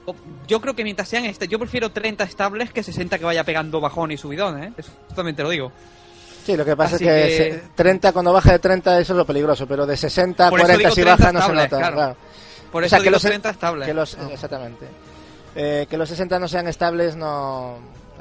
yo creo que mientras sean este, yo prefiero 30 estables que 60 que vaya pegando bajón y subidón, ¿eh? Eso también te lo digo. Sí, lo que pasa Así es que, que- se- 30 cuando baja de 30 eso es lo peligroso, pero de 60 a Por eso 40 digo si 30 baja no se nota. claro. claro. Por O eso sea, que los- 30 estables. Que los. Exactamente. Eh, que los 60 no sean estables no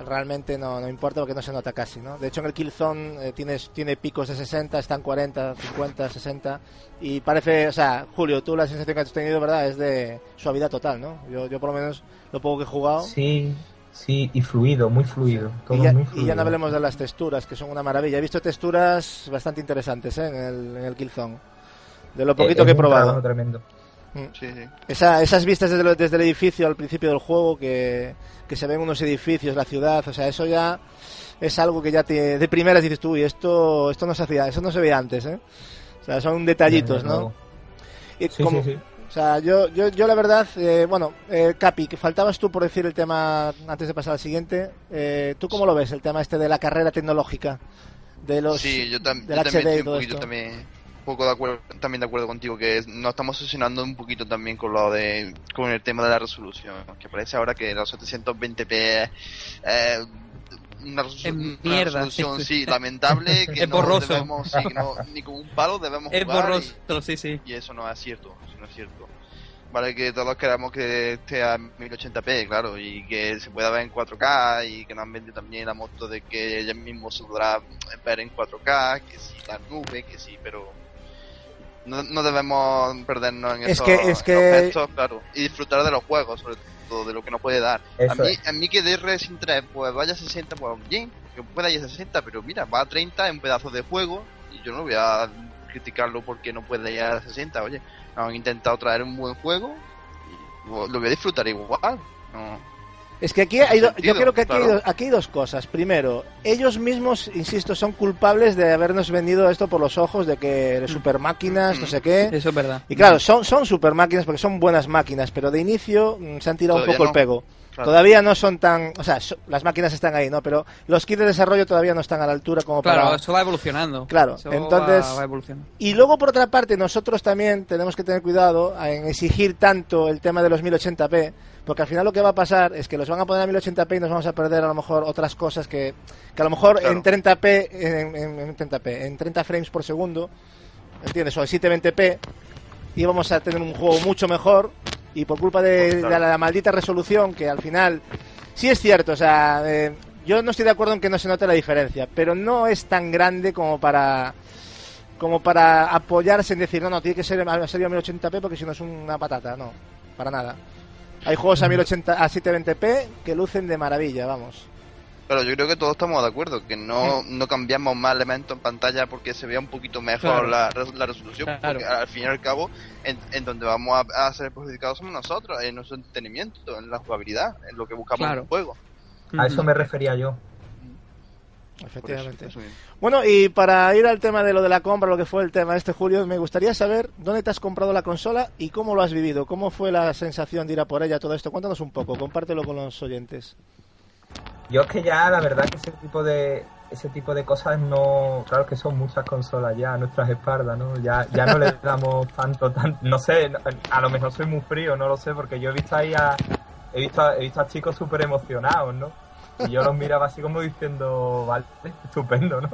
realmente no, no importa porque no se nota casi, ¿no? De hecho en el Killzone eh, tienes, tiene picos de 60, están 40, 50, 60 y parece, o sea, Julio, tú la sensación que has tenido, ¿verdad? Es de suavidad total, ¿no? Yo, yo por lo menos lo poco que he jugado Sí, sí, y fluido, muy fluido. Todo y ya, muy y fluido. ya no hablemos de las texturas, que son una maravilla. He visto texturas bastante interesantes ¿eh? en, el, en el Killzone. De lo poquito Eh, que he probado. tremendo. Sí, sí. Esa, esas vistas desde, lo- desde el edificio al principio del juego, que, que se ven unos edificios, la ciudad, o sea, eso ya es algo que ya te, de primeras dices tú, y esto, esto no se hacía, eso no se veía antes, ¿eh? O sea, son detallitos, ¿no? Y Sí, como- sí, sí. O sea, yo, yo, yo la verdad, eh, bueno, eh, Capi, que faltabas tú por decir el tema antes de pasar al siguiente. Eh, ¿Tú cómo lo ves, el tema este de la carrera tecnológica? De los, sí, yo, tam- del yo también HD y estoy un todo poquito esto. también, un poco de acuerdo, también de acuerdo contigo que nos estamos obsesionando un poquito también con lo de con el tema de la resolución, que parece ahora que los 720p es eh, una, resolución sí. sí lamentable que Es no borroso. debemos sí, no- ni con un palo debemos Es jugar y- sí, sí. y eso no es cierto, eso no es cierto. Vale, que todos queramos que esté a 1080p, claro, y que se pueda ver en 4K y que nos han vendido también la moto de que ella mismo se podrá ver en 4K, que si la nube, que sí, pero no, no debemos perdernos en Es esos que- es que- claro, y disfrutar de los juegos, sobre todo de lo que nos puede dar. A Eso mí, es. a mí que de Resident 3 pues vaya a 60, pues bien, que pueda ir a 60, pero mira, va a 30 en un pedazo de juego y yo no voy a criticarlo porque no puede ir a 60, oye, han intentado traer un buen juego y lo voy a disfrutar igual. No. Es que aquí hay do- yo creo que aquí, hay claro. do- aquí hay dos cosas. Primero, ellos mismos, insisto, son culpables de habernos vendido esto por los ojos, de que eres super máquinas, no sé qué. Eso es verdad. Y claro, son, son super máquinas porque son buenas máquinas, pero de inicio mm, se han tirado un poco el pego. Todavía no son tan, o sea, so- las máquinas están ahí, ¿no? Pero los kits de desarrollo todavía no están a la altura como Claro, para eso va evolucionando. Claro, Eso entonces- va, va evolucionando. Y luego, por otra parte, nosotros también tenemos que tener cuidado en exigir tanto el tema de los 1080p, porque al final lo que va a pasar es que los van a poner a 1080p y nos vamos a perder a lo mejor otras cosas que, que a lo mejor Claro. en 30p, en, en- en 30p, en 30 frames por segundo, ¿entiendes? O en 720p, íbamos a tener un juego mucho mejor y por culpa de, Claro. de la, maldita resolución que al final sí es cierto, o sea, eh, yo no estoy de acuerdo en que no se note la diferencia, pero no es tan grande como para como para apoyarse en decir, no, no, tiene que ser a 1080p porque si no es una patata, no, para nada. Hay juegos a 1080 a 720p que lucen de maravilla, vamos. Pero yo creo que todos estamos de acuerdo, que no, no cambiamos más elementos en pantalla porque se vea un poquito mejor Claro. la, res- la resolución, Claro. porque al fin y al cabo, en, en donde vamos a, a ser perjudicados somos nosotros, en nuestro entretenimiento, en la jugabilidad, en lo que buscamos Claro. en un juego. A eso me refería yo. Eso, Efectivamente. eso mismo. Bueno, y para ir al tema de lo de la compra, lo que fue el tema este Julio, me gustaría saber dónde te has comprado la consola y cómo lo has vivido, cómo fue la sensación de ir a por ella, todo esto. Cuéntanos un poco, compártelo con los oyentes. Yo es que ya la verdad que ese tipo de ese tipo de cosas no, claro que son muchas consolas ya a nuestras espaldas, ¿no? Ya ya no le damos tanto tan no sé, a lo mejor soy muy frío, no lo sé, porque yo he visto ahí a he visto a, he visto a chicos súper emocionados, ¿no? Y yo los miraba así como diciendo, vale, estupendo, ¿no?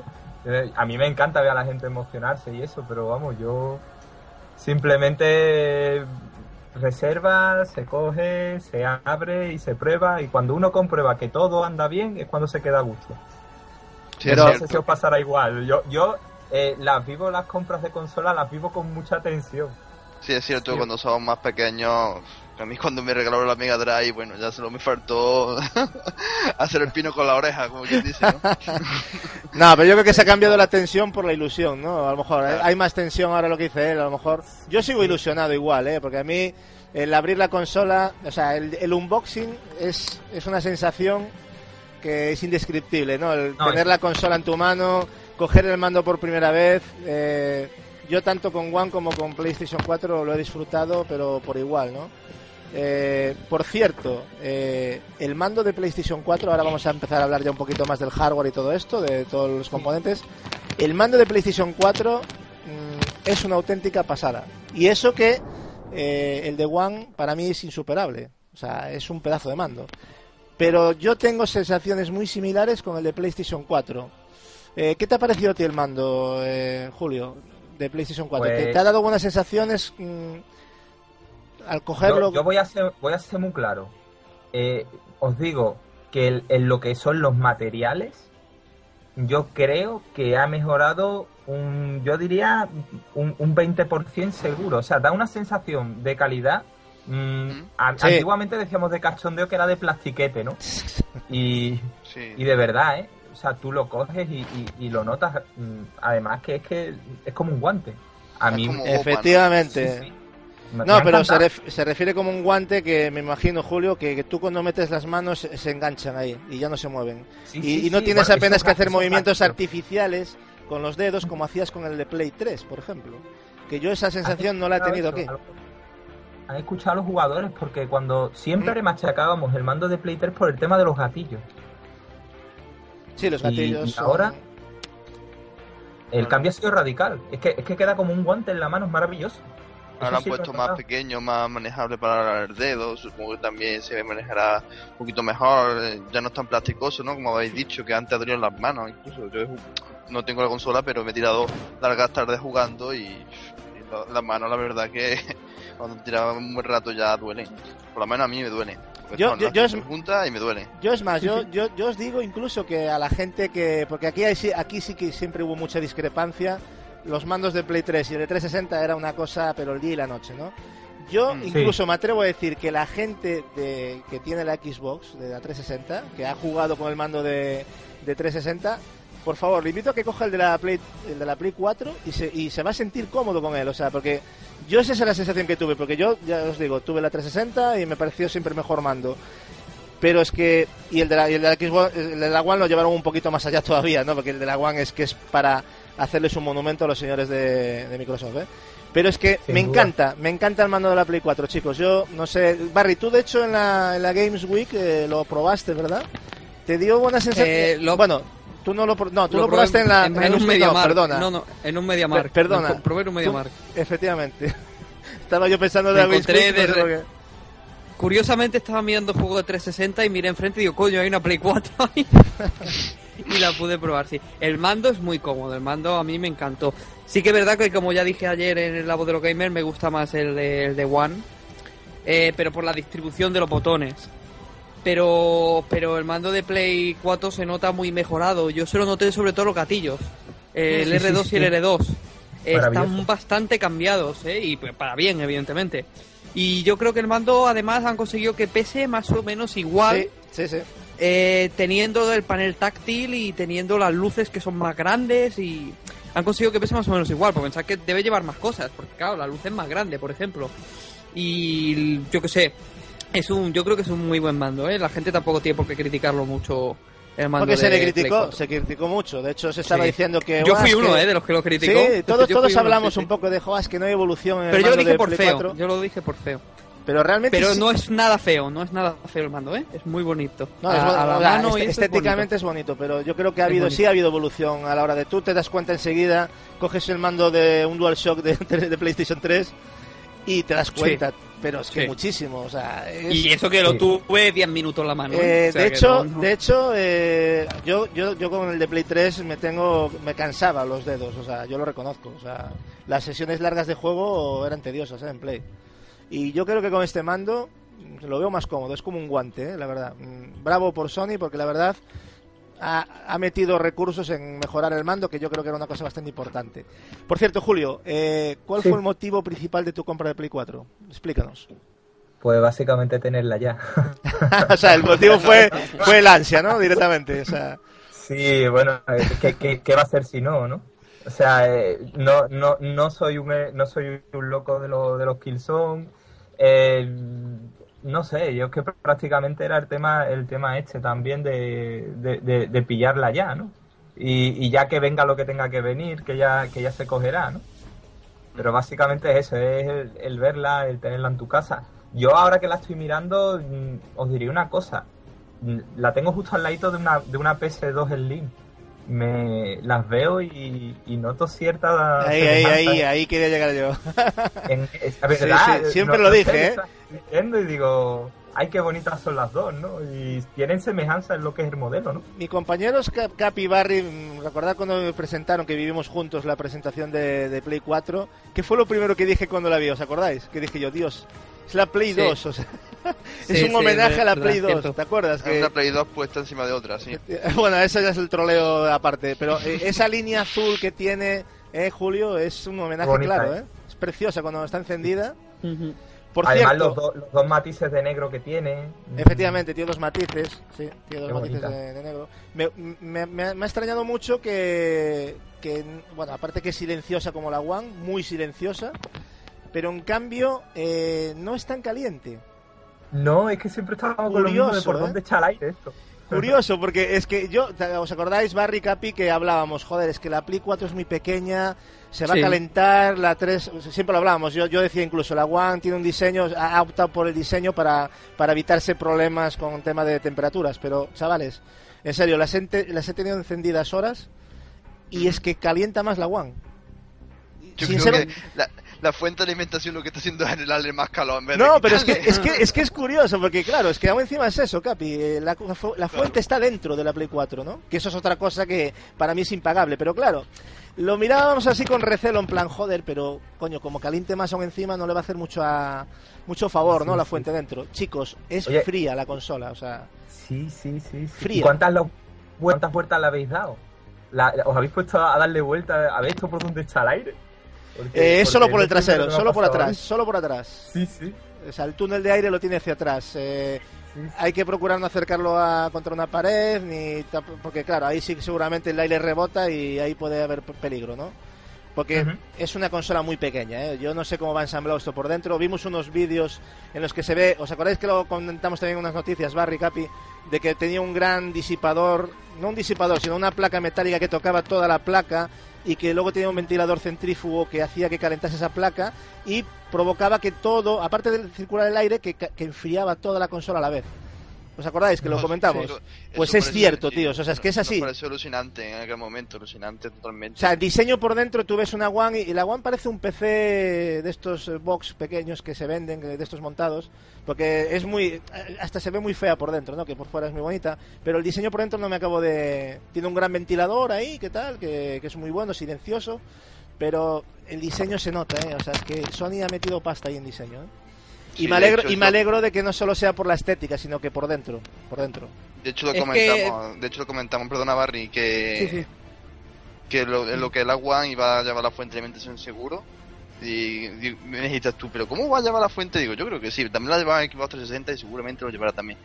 Eh, A mí me encanta ver a la gente emocionarse y eso, pero vamos, yo simplemente reserva, se coge, se abre y se prueba y cuando uno comprueba que todo anda bien es cuando se queda a gusto. Sí, Pero- no sé si os pasará igual. Yo, yo eh, las vivo las compras de consola, las vivo con mucha tensión. Sí, es cierto, Sí. cuando somos más pequeños, a mí cuando me regalaron la Mega Drive, bueno, ya solo me faltó hacer el pino con la oreja, como quien dice, ¿no? No, pero yo creo que se ha cambiado la tensión por la ilusión, ¿no? A lo mejor ¿eh? hay más tensión ahora lo que dice él, a lo mejor. Yo sigo ilusionado igual, ¿eh? Porque a mí el abrir la consola, o sea, el, el unboxing es, es una sensación que es indescriptible, ¿no? El No, tener es- la consola en tu mano, coger el mando por primera vez. eh, yo tanto con One como con PlayStation 4 lo he disfrutado, pero por igual, ¿no? Eh, por cierto, eh, el mando de PlayStation 4, ahora vamos a empezar a hablar ya un poquito más del hardware y todo esto, de todos los componentes. El mando de PlayStation 4 mm, es una auténtica pasada. Y eso que eh, el de One para mí es insuperable. O sea, es un pedazo de mando. Pero yo tengo sensaciones muy similares con el de PlayStation 4. Eh, ¿Qué te ha parecido a ti el mando, eh, Julio, de PlayStation 4? ¿Te, Pues- te ha dado buenas sensaciones mm, al cogerlo? Yo, yo voy, a ser, voy a ser muy claro. Eh, os digo que el- en lo que son los materiales, yo creo que ha mejorado un, yo diría, un, un 20% seguro. O sea, da una sensación de calidad. mm, Sí. Antiguamente decíamos de cachondeo que era de plastiquete, ¿no? Y, Sí. y de verdad, ¿eh? O sea, tú lo coges y, y- y lo notas. mm, Además que es que es como un guante. A mí Efectivamente. Sí, sí. Me- No, pero se, encantado. ref- se refiere como un guante que me imagino, Julio, que, que tú cuando metes las manos se, enganchan ahí y ya no se mueven. Sí, y, sí, y no sí, tienes bueno, apenas eso que hacer eso movimientos práctico. artificiales con los dedos como hacías con el de Play 3, por ejemplo. Que yo esa sensación no la he ¿Han tenido aquí. Han escuchado a los jugadores porque cuando siempre Mm. machacábamos el mando de Play 3 por el tema de los gatillos. Sí, los gatillos. y son- ahora- El Bueno. cambio ha sido radical. Es que, es que queda como un guante en la mano, es maravilloso. Ahora han sí puesto más pequeño, más manejable para el dedo. Supongo que también se manejará un poquito mejor. eh, Ya no es tan plasticoso, ¿no? Como habéis dicho, que antes dolían las manos. Incluso yo no tengo la consola, pero me he tirado largas tardes jugando y, y la- las manos, la verdad que cuando tiraba un buen rato ya duelen. Por lo menos a mí me duelen. Porque Yo- son yo- yo es- y me duelen. Yo es más, yo, yo, yo os digo incluso que a la gente que... Porque aquí, hay, aquí sí que siempre hubo mucha discrepancia. Los mandos de Play 3 y el de 360 era una cosa, pero el día y la noche, ¿no? Yo Mm. incluso me atrevo a decir que la gente de, que tiene la Xbox de la 360, que ha jugado con el mando de, de 360, por favor, le invito a que coja el de la Play, el de la Play 4 y se, y se va a sentir cómodo con él. O sea, porque yo esa es la sensación que tuve, porque yo, ya os digo, tuve la 360 y me pareció siempre mejor mando. Pero es que, y el de la, y el de la Xbox, el de la One lo llevaron un poquito más allá todavía, ¿no? Porque el de la One es que es para, hacerles un monumento a los señores de, de Microsoft, ¿eh? Pero es que Sin me duda. encanta, me encanta el mando de la Play 4, chicos. Yo no sé, Barry, tú de hecho en la, en la Games Week eh, lo probaste, ¿verdad? ¿Te dio buena sensación? Eh, lo- Bueno, tú no lo, no, tú lo, Lo probaste en la en, Games un Week, media no, perdona. No, no, en un media Per- perdona. Lo probé en un. Efectivamente. Estaba yo pensando en no sé de Curiosamente estaba mirando juego de 360 y miré enfrente y digo, coño, hay una Play 4 ahí. y la pude probar, sí. El mando es muy cómodo, el mando a mí me encantó. Sí que es verdad que como ya dije ayer en el Labo de los Gamers, me gusta más el de, el de One, eh, pero por la distribución de los botones. Pero, pero el mando de Play 4 se nota muy mejorado. Yo se lo noté sobre todo los gatillos. Eh, el Sí, sí, R2 sí. y el L2. eh, están bastante cambiados, ¿eh? Y pues, para bien, evidentemente. Y yo creo que el mando además han conseguido que pese más o menos igual, Sí, sí, sí. Eh, teniendo el panel táctil y teniendo las luces que son más grandes y han conseguido que pese más o menos igual, porque pensar que debe llevar más cosas, porque claro, la luz es más grande, por ejemplo. Y yo qué sé, es un, yo creo que es un muy buen mando, ¿eh? La gente tampoco tiene por qué criticarlo mucho el mando Porque se le criticó, 4. se criticó mucho. De hecho, se estaba Sí. diciendo que. Yo "Buah, fui uno, que- ¿eh? De los que lo criticó. Sí, todos, todos uno, hablamos sí, un poco de, "Jo, es que no hay evolución en el Pero yo lo mando dije de por Play feo, 4". yo lo dije por feo. Pero realmente. Pero sí- no es nada feo, no es nada feo el mando, ¿eh? Es muy bonito. No, es a, bon- a la mano est- y eso es estéticamente es bonito. pero yo creo que ha Es habido, bonito. sí ha habido evolución a la hora de tú te das cuenta enseguida, coges el mando de un DualShock de, de PlayStation 3 y te das Sí. cuenta, pero es que Sí. muchísimo, o sea, es-. Y eso que lo Sí. tuve 10 minutos en la mano. Eh, ¿eh? O sea de hecho, no- no- de hecho eh, yo, yo, yo con el de Play 3 me tengo, me cansaba los dedos, o sea, yo lo reconozco, o sea, las sesiones largas de juego eran tediosas ¿eh? en Play. Y yo creo que con este mando mm, lo veo más cómodo, es como un guante, ¿eh? la verdad. Mm, Bravo por Sony porque la verdad ha, ha metido recursos en mejorar el mando, que yo creo que era una cosa bastante importante. Por cierto, Julio, eh, ¿cuál Sí. fue el motivo principal de tu compra de Play 4? Explícanos. Pues básicamente tenerla ya. o sea, el motivo fue, fue el ansia, ¿no? Directamente, o sea... Sí, bueno, ¿qué, qué, qué va a hacer si no, no? O sea, eh, no, no, no soy un eh, no soy un loco de, los de los Killzone. Eh, no sé, yo es que prácticamente era el tema el tema este también de, de, pillarla ya, ¿no? Y, y ya que venga lo que tenga que venir, que ya, que ya se cogerá, ¿no? Pero básicamente es eso, es el, verla, el tenerla en tu casa. Yo ahora que la estoy mirando, mm, os diría una cosa. Mm, La tengo justo al ladito de una, de una PS2 Slim. Me las veo y, y noto cierta Ahí, ahí, semejanza ahí, ahí quería llegar yo. en- es la verdad, sí, siempre no- lo dije, ¿eh? y digo, ay, qué bonitas son las dos, ¿no? Y tienen semejanza en lo que es el modelo, ¿no? Mi compañeros Cap, Cap y Barry, recordad cuando me presentaron que vivimos juntos la presentación de, de Play 4, ¿qué fue lo primero que dije cuando la vi? ¿Os acordáis? Que dije yo, Dios, es la Play Sí. 2, o sea, Sí, es un sí, homenaje a la Play 2, cierto. ¿te acuerdas? Que, una Play 2 puesta encima de otra, sí. bueno, eso ya es el troleo aparte, pero eh, esa línea azul que tiene eh, Julio es un homenaje Bonita, claro, ¿eh? ¿eh? Es preciosa cuando está encendida. Por Además, cierto, los, dos- los dos matices de negro que tiene. Efectivamente, tiene dos matices, sí, tiene dos Qué matices de, de negro. Me, me- me ha- me ha extrañado mucho que, que, bueno, aparte que es silenciosa como la One, muy silenciosa, pero en cambio eh, no es tan caliente. No, es que siempre estábamos con lo mismo de Curioso, por ¿eh? dónde echa el aire esto. Curioso, porque es que yo, ¿os acordáis, Barry Capi, que hablábamos, joder, es que la Play 4 es muy pequeña, se va Sí. a calentar, la 3, siempre lo hablábamos, yo, yo decía incluso, la One tiene un diseño, ha optado por el diseño para, para evitarse problemas con tema de temperaturas, pero chavales, en serio, las, he ente- las he tenido encendidas horas y es que calienta más la One. Yo Sincero- creo que la, la fuente de alimentación lo que está haciendo es generarle más calor en vez de No, pero es que, es que es que es curioso, porque claro, es que aún encima es eso, Capi. eh, La, fu- la fuente está dentro de la Play 4, ¿no? Que eso es otra cosa que para mí es impagable. Pero claro, lo mirábamos así con recelo, en plan, joder, pero coño, como caliente más aún encima, no le va a hacer mucho a, mucho favor, ¿no? La fuente dentro. Chicos, es Oye. fría la consola, o sea. Sí, sí, sí. sí. Fría. ¿Y cuántas, lo- cuántas vueltas le habéis dado? La- ¿Os habéis puesto a darle vuelta a ver esto por dónde echa el aire? Porque- Eh, es solo por el trasero, solo por atrás, solo por atrás. Sí, sí. O sea, el túnel de aire lo tiene hacia atrás. eh, sí, hay que procurar no acercarlo a, contra una pared, ni porque claro, ahí sí seguramente el aire rebota y ahí puede haber peligro, ¿no? porque Ujú. es una consola muy pequeña. ¿eh? Yo no sé cómo va ensamblado esto por dentro. Vimos unos vídeos en los que se ve, ¿os acordáis que lo comentamos también en unas noticias, Barry Capi, de que tenía un gran disipador, no un disipador, sino una placa metálica que tocaba toda la placa y que luego tenía un ventilador centrífugo que hacía que calentase esa placa y provocaba que todo, aparte de circular el aire, que, que enfriaba toda la consola a la vez. ¿Os acordáis que lo No, comentamos? eso- Pues es cierto, sí, tíos, o sea, es que es así. pareció alucinante en aquel momento, alucinante totalmente. O sea, el diseño por dentro, tú ves una One y, y la One parece un PC de estos eh, box pequeños que se venden, de estos montados, porque es muy, eh, hasta se ve muy fea por dentro, ¿no? Que por fuera es muy bonita, pero el diseño por dentro no me acabo de... Tiene un gran ventilador ahí, ¿qué tal? Que, que es muy bueno, silencioso, pero el diseño se nota, ¿eh? O sea, es que Sony ha metido pasta ahí en diseño, ¿eh? Y Sí, me de alegro, hecho, y me alegro de que no solo sea por la estética, sino que por dentro, por dentro. De hecho lo Es comentamos, de hecho lo comentamos, perdona Barry, que Sí, sí. que lo, lo que la One iba a llevar la fuente de alimentación seguro. Y, y me dijiste tú, pero ¿cómo va a llevar la fuente? Digo, yo creo que sí, también la llevaba en Xbox 360 y seguramente lo llevará también.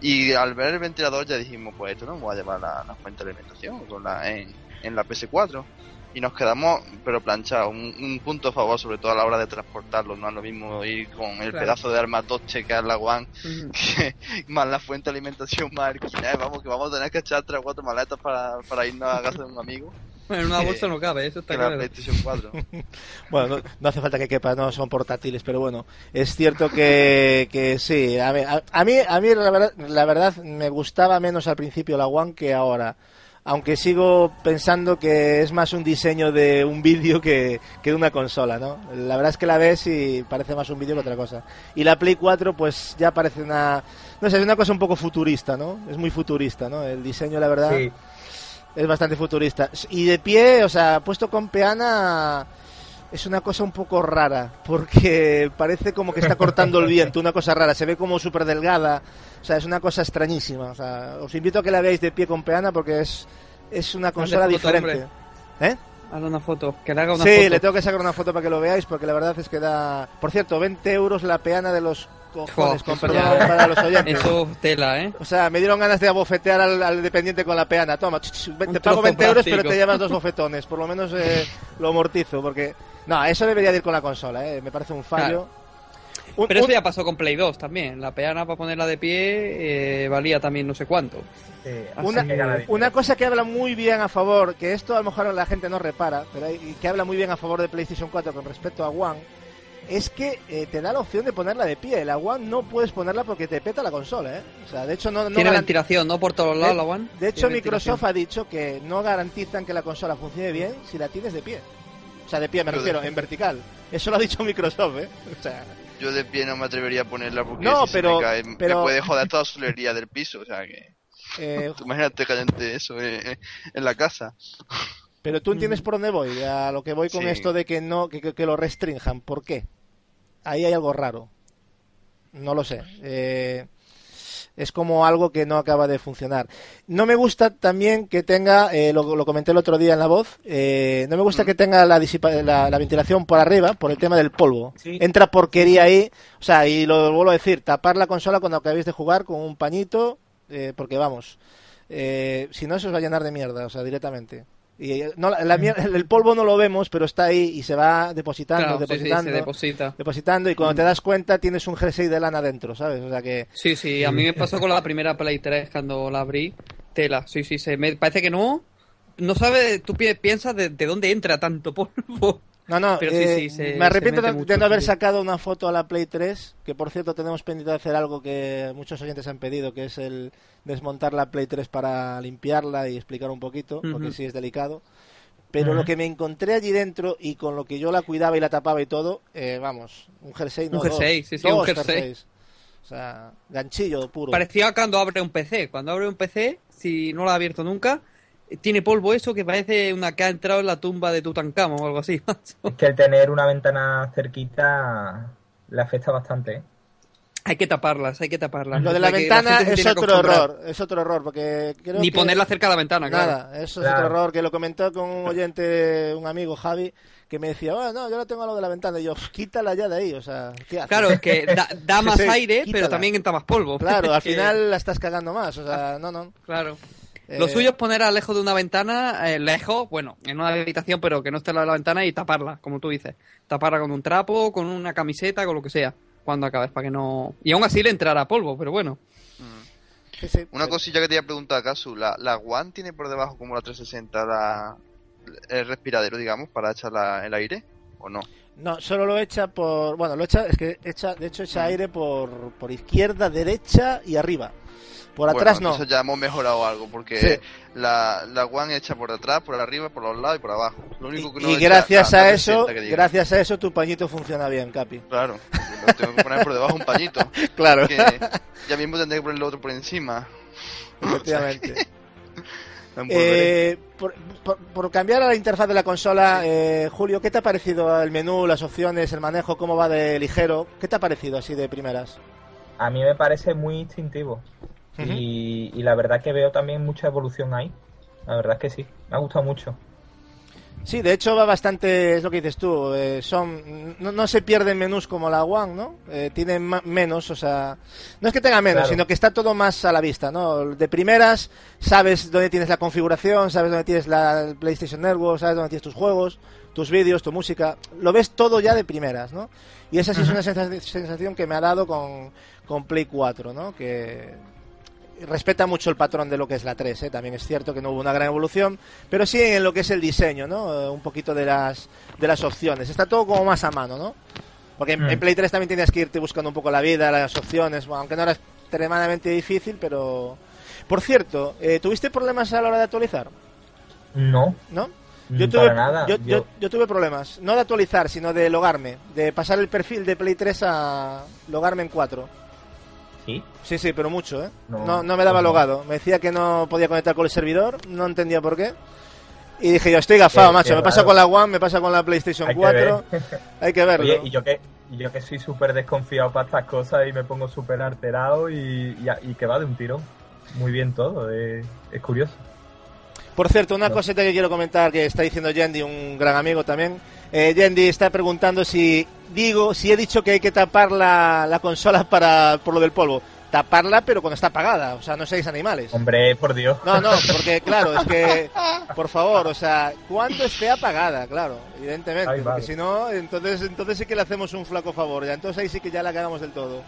Y al ver el ventilador ya dijimos, pues esto no va a llevar la, la fuente de alimentación con la, en, en la PS4. Y nos quedamos, pero planchados. Un, un punto a favor, sobre todo a la hora de transportarlo. No es lo mismo ir con el Claro. pedazo de armatoche que es la One, que, más la fuente de alimentación, más el Kinect. Vamos, que vamos a tener que echar tres o cuatro maletas para, para irnos a casa de un amigo. Bueno, en una bolsa no cabe, eso está claro. PlayStation 4. Bueno, no, no hace falta que quepa, no son portátiles, pero bueno, es cierto que, que sí. A, ver, a, a mí, a mí la, verdad, la verdad me gustaba menos al principio la One que ahora. Aunque sigo pensando que es más un diseño de un vídeo que, que de una consola, ¿no? La verdad es que la ves y parece más un vídeo que otra cosa. Y la Play 4 pues ya parece una... No sé, es una cosa un poco futurista, ¿no? Es muy futurista, ¿no? El diseño, la verdad Sí, es bastante futurista. Y de pie, o sea, puesto con peana es una cosa un poco rara, porque parece como que está cortando el viento, una cosa rara, se ve como súper delgada, o sea, es una cosa extrañísima. O sea, os invito a que la veáis de pie con peana porque es, es una consola foto, diferente. ¿Eh? Hazle una foto, que le haga una Sí, foto. le tengo que sacar una foto para que lo veáis, porque la verdad es que da... Por cierto, 20 euros la peana de los cojones, con ya- para los oyentes. Eso tela, ¿eh? O sea, me dieron ganas de abofetear al, al dependiente con la peana. Toma, te pago trozo 20 euros, pero te llevas dos bofetones. Por lo menos eh, lo amortizo, porque... No, eso debería de ir con la consola, ¿eh? Me parece un fallo. Un- Pero eso un- ya pasó con Play 2 también. La peana para ponerla de pie eh, valía también no sé cuánto. sí, Una, que cosa que habla muy bien a favor, que esto a lo mejor la gente no repara, pero hay- que habla muy bien a favor de PlayStation 4 con respecto a One, es que eh, te da la opción de ponerla de pie. La One no puedes ponerla porque te peta la consola, ¿eh? O sea, de hecho no... no Tiene ventilación, ¿no? Por todos lados la One. De hecho, Microsoft ha dicho que no garantizan que la consola funcione bien si la tienes de pie. O sea, de pie me refiero, en vertical. Eso lo ha dicho Microsoft, ¿eh? O sea, Yo de pie no me atrevería a ponerla porque No, si pero- se me cae, pero- me puede joder toda la solería del piso. O sea que, eh, imagínate cayente eso eh, en la casa. pero tú entiendes por dónde voy, a lo que voy con Sí. esto de que no que, que- que lo restrinjan. ¿Por qué? Ahí hay algo raro. No lo sé. Eh, es como algo que no acaba de funcionar. No me gusta también que tenga, eh, lo, lo comenté el otro día en la voz, eh, no me gusta que tenga la, disipa- la, la ventilación por arriba por el tema del polvo. Sí. Entra porquería ahí, o sea, y lo vuelvo a decir, tapar la consola cuando acabéis de jugar con un pañito, eh, porque vamos, eh, si no se os va a llenar de mierda, o sea, directamente. Y no, la- la el polvo no lo vemos, pero está ahí y se va depositando, Claro, sí, sí, depositando, se deposita. depositando, y cuando Mm. te das cuenta tienes un jersey de lana dentro, ¿sabes? O sea que... Sí, sí, a mí me pasó con la primera Play 3 cuando la abrí. Tela, sí, sí, se me parece que no. No sabe, tú pi- piensas de, de dónde entra tanto polvo. No, no, Pero eh, sí, se- me arrepiento se de, no haber sacado una foto a la Play 3, que por cierto tenemos pendiente de hacer algo que muchos oyentes han pedido, que es el desmontar la Play 3 para limpiarla y explicar un poquito, porque sí es delicado. Pero lo que me encontré allí dentro y con lo que yo la cuidaba y la tapaba y todo, eh, vamos, un jersey, no Un jersey, dos, sí, sí, dos un jersey. jerseys. O sea, ganchillo puro. Parecía cuando abre un PC. Cuando abre un PC, si no lo ha abierto nunca, tiene polvo eso que parece una que ha entrado en la tumba de Tutankamón o algo así. macho. Es que el tener una ventana cerquita le afecta bastante. ¿eh? hay que taparlas, hay que taparlas. Lo de la ventana es otro error, es otro error, porque creo Ni que- ponerla cerca de la ventana, claro. Nada, eso es Claro. otro error que lo comentó con un oyente, un amigo Javi, que me decía, "Ah, no, yo no tengo lo de la ventana. Y yo, quítala ya de ahí, o sea, ¿qué haces? Claro, es que da, da más Sí, aire, quítala. pero también entra más polvo. Claro, al final la estás cagando más, o sea, no, no. Claro. Lo Eh, suyo es poner a lejos de una ventana, eh, lejos, bueno, en una habitación, pero que no esté al lado de la ventana y taparla, como tú dices. Taparla con un trapo, con una camiseta, con lo que sea, cuando acabes, para que no... Y aún así le entrará polvo, pero bueno. sí, sí. Una cosilla que te iba a preguntar, Casu, ¿la, la One tiene por debajo como la 360 la, el respiradero, digamos, para echar la- el aire? ¿O no? No, solo lo echa por. Bueno, lo echa. Es que echa, de hecho, echa aire por, por izquierda, derecha y arriba. Por Bueno, atrás no. Eso ya hemos mejorado algo, porque Sí. la, la One echa por atrás, por arriba, por los lados y por abajo. Lo único que Y, no y echa gracias a eso, 360 que diga. gracias a eso, tu pañito funciona bien, Capi. Claro, lo tengo que poner por debajo un pañito. Claro, Que ya mismo tendré que poner el otro por encima. efectivamente. Eh, por, por- por cambiar a la interfaz de la consola, eh, Julio, ¿qué te ha parecido el menú, las opciones, el manejo, cómo va de ligero? ¿Qué te ha parecido así de primeras? A mí me parece muy instintivo. Y, y la verdad que veo también mucha evolución ahí. La verdad es que sí, me ha gustado mucho. Sí, de hecho va bastante, es lo que dices tú, eh, son, no, no se pierden menús como la One, ¿no? Eh, tienen ma- menos, o sea, no es que tenga menos, Claro. sino que está todo más a la vista, ¿no? De primeras sabes dónde tienes la configuración, sabes dónde tienes la PlayStation Network, sabes dónde tienes tus juegos, tus vídeos, tu música, lo ves todo ya de primeras, ¿no? Y esa sí es una sensa- sensación que me ha dado con, con Play 4, ¿no? Que respeta mucho el patrón de lo que es la 3, ¿eh? también es cierto que no hubo una gran evolución, pero sí en lo que es el diseño, ¿no? Eh, un poquito de las de las opciones. Está todo como más a mano, ¿no? Porque en, Mm. en Play 3 también tenías que irte buscando un poco la vida, las opciones, bueno, aunque no era extremadamente difícil, pero por cierto, eh, ¿tuviste problemas a la hora de actualizar? No, ¿No? mm, Yo tuve, para nada. yo, Yo- yo- yo tuve problemas, no de actualizar, sino de logarme, de pasar el perfil de Play 3 a logarme en 4. Sí, Sí, sí, pero mucho, ¿eh? No, No, no, me daba no. logado. Me decía que no podía conectar con el servidor, no entendía por qué. Y dije yo, estoy gafado, Qué- macho. qué Me pasa con la One, me pasa con la PlayStation hay que 4. ver. Hay que verlo. Oye, y yo que, y yo que soy súper desconfiado para estas cosas y me pongo súper alterado y, y, y que va de un tirón. Muy bien todo, es, es curioso. Por cierto, una No. cosita que quiero comentar que está diciendo Yendi, un gran amigo también. Eh, Yendi está preguntando si digo, si he dicho que hay que tapar la, la consola para por lo del polvo. Taparla, pero cuando está apagada. O sea, no seáis animales. Hombre, por Dios. No, no, porque claro, es que, por favor, o sea, cuando esté apagada, claro, evidentemente, Ay, porque vale. si no, entonces, entonces sí que le hacemos un flaco favor, ya, entonces ahí sí que ya la cagamos del todo,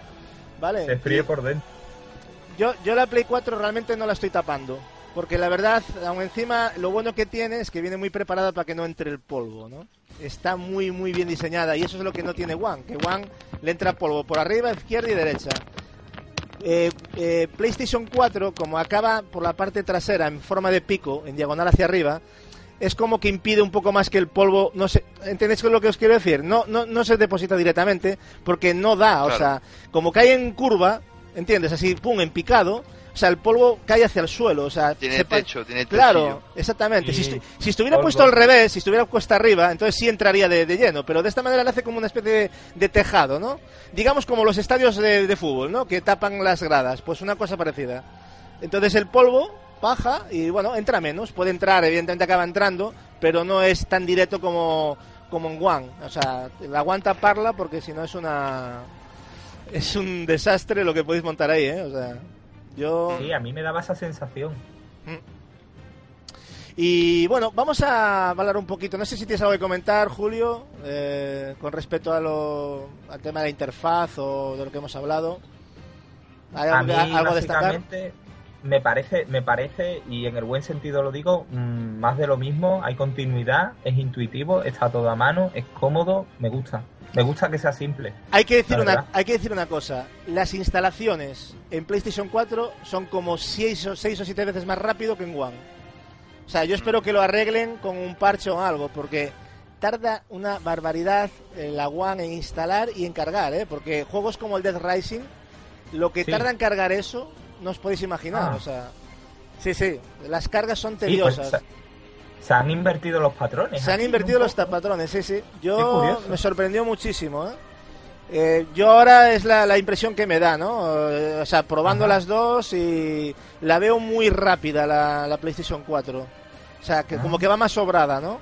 ¿vale? Se fríe por dentro. Yo, yo la Play 4 realmente no la estoy tapando, porque la verdad, aún encima, lo bueno que tiene es que viene muy preparada para que no entre el polvo, ¿no? Está muy, muy bien diseñada, y eso es lo que no tiene One, que One le entra polvo por arriba, izquierda y derecha. Eh, eh, PlayStation 4, como acaba por la parte trasera en forma de pico, en diagonal hacia arriba, es como que impide un poco más que el polvo, no sé, ¿entendéis lo que os quiero decir? No, no, no se deposita directamente porque no da, o sea, como cae en curva, ¿entiendes? Así, pum, en picado, o sea, el polvo cae hacia el suelo, o sea, Tiene se techo, tiene Claro, techillo. exactamente. Si, estu- si estuviera polvo. puesto al revés, si estuviera puesta arriba, entonces sí entraría de, de lleno, pero de esta manera le hace como una especie de, de tejado, ¿no? Digamos como los estadios de, de fútbol, ¿no? Que tapan las gradas, pues una cosa parecida. Entonces el polvo baja y bueno, entra menos, puede entrar, evidentemente acaba entrando, pero no es tan directo como, como en One. O sea, la One taparla porque si no es una... Es un desastre lo que podéis montar ahí, ¿eh? O sea, yo... Sí, a mí me daba esa sensación. Y bueno, vamos a hablar un poquito. No sé si tienes algo que comentar, Julio, eh, con respecto a lo, al tema de la interfaz o de lo que hemos hablado. ¿Hay A algo, mí, algo destacar? básicamente, me parece, me parece, y en el buen sentido lo digo, mm, más de lo mismo, hay continuidad, es intuitivo, está todo a mano, es cómodo, me gusta. Me gusta que sea simple. Hay que, decir una, hay que decir una cosa. Las instalaciones en PlayStation 4 son como 6 o, seis o 7 veces más rápido que en One. O sea, yo espero que lo arreglen con un parche o algo, porque tarda una barbaridad la One en instalar y en cargar, ¿eh? Porque juegos como el Death Rising, lo que Sí. tarda en cargar eso, no os podéis imaginar. Ah. O sea, sí, sí, las cargas son Sí, pues, tediosas. Se, han invertido los patrones. Se han invertido los poco. tapatrones, sí, sí. Yo me sorprendió muchísimo, ¿eh? Eh, yo ahora es la, la impresión que me da, ¿no? Eh, o sea, probando Ajá. las dos y la veo muy rápida la, la PlayStation 4. O sea, que Ah. como que va más sobrada, ¿no?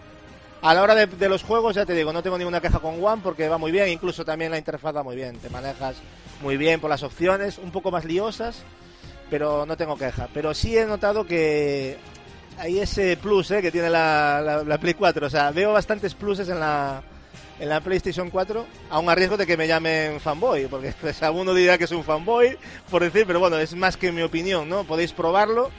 A la hora de, de los juegos, ya te digo, no tengo ninguna queja con One porque va muy bien, incluso también la interfaz va muy bien, te manejas muy bien por las opciones, un poco más liosas, pero no tengo queja. Pero sí he notado que hay ese plus ¿eh? que tiene la, la, la Play 4. O sea, veo bastantes pluses en la, en la PlayStation 4, aún a riesgo de que me llamen fanboy, porque pues, alguno dirá que es un fanboy, por decir, pero bueno, es más que mi opinión, ¿no? Podéis probarlo.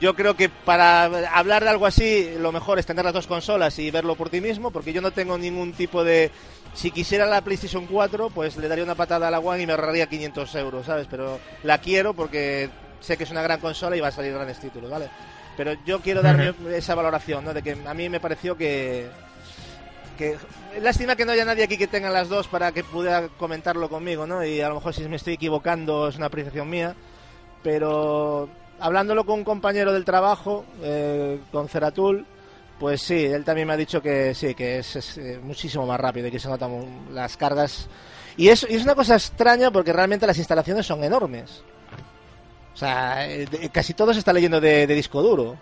Yo creo que para hablar de algo así, lo mejor es tener las dos consolas y verlo por ti mismo, porque yo no tengo ningún tipo de... Si quisiera la PlayStation 4, pues le daría una patada a la One y me ahorraría 500 euros, ¿sabes? Pero la quiero porque sé que es una gran consola y va a salir grandes títulos, ¿vale? Pero yo quiero dar esa valoración, ¿no? De que a mí me pareció que que lástima que no haya nadie aquí que tenga las dos para que pueda comentarlo conmigo, ¿no? Y a lo mejor si me estoy equivocando es una apreciación mía, pero hablándolo con un compañero del trabajo, eh, con Ceratul, pues sí, él también me ha dicho que sí, que es, eh, muchísimo más rápido y que se notan las cargas. Y es, y es una cosa extraña porque realmente las instalaciones son enormes. O sea, eh, casi todo se está leyendo de, de disco duro.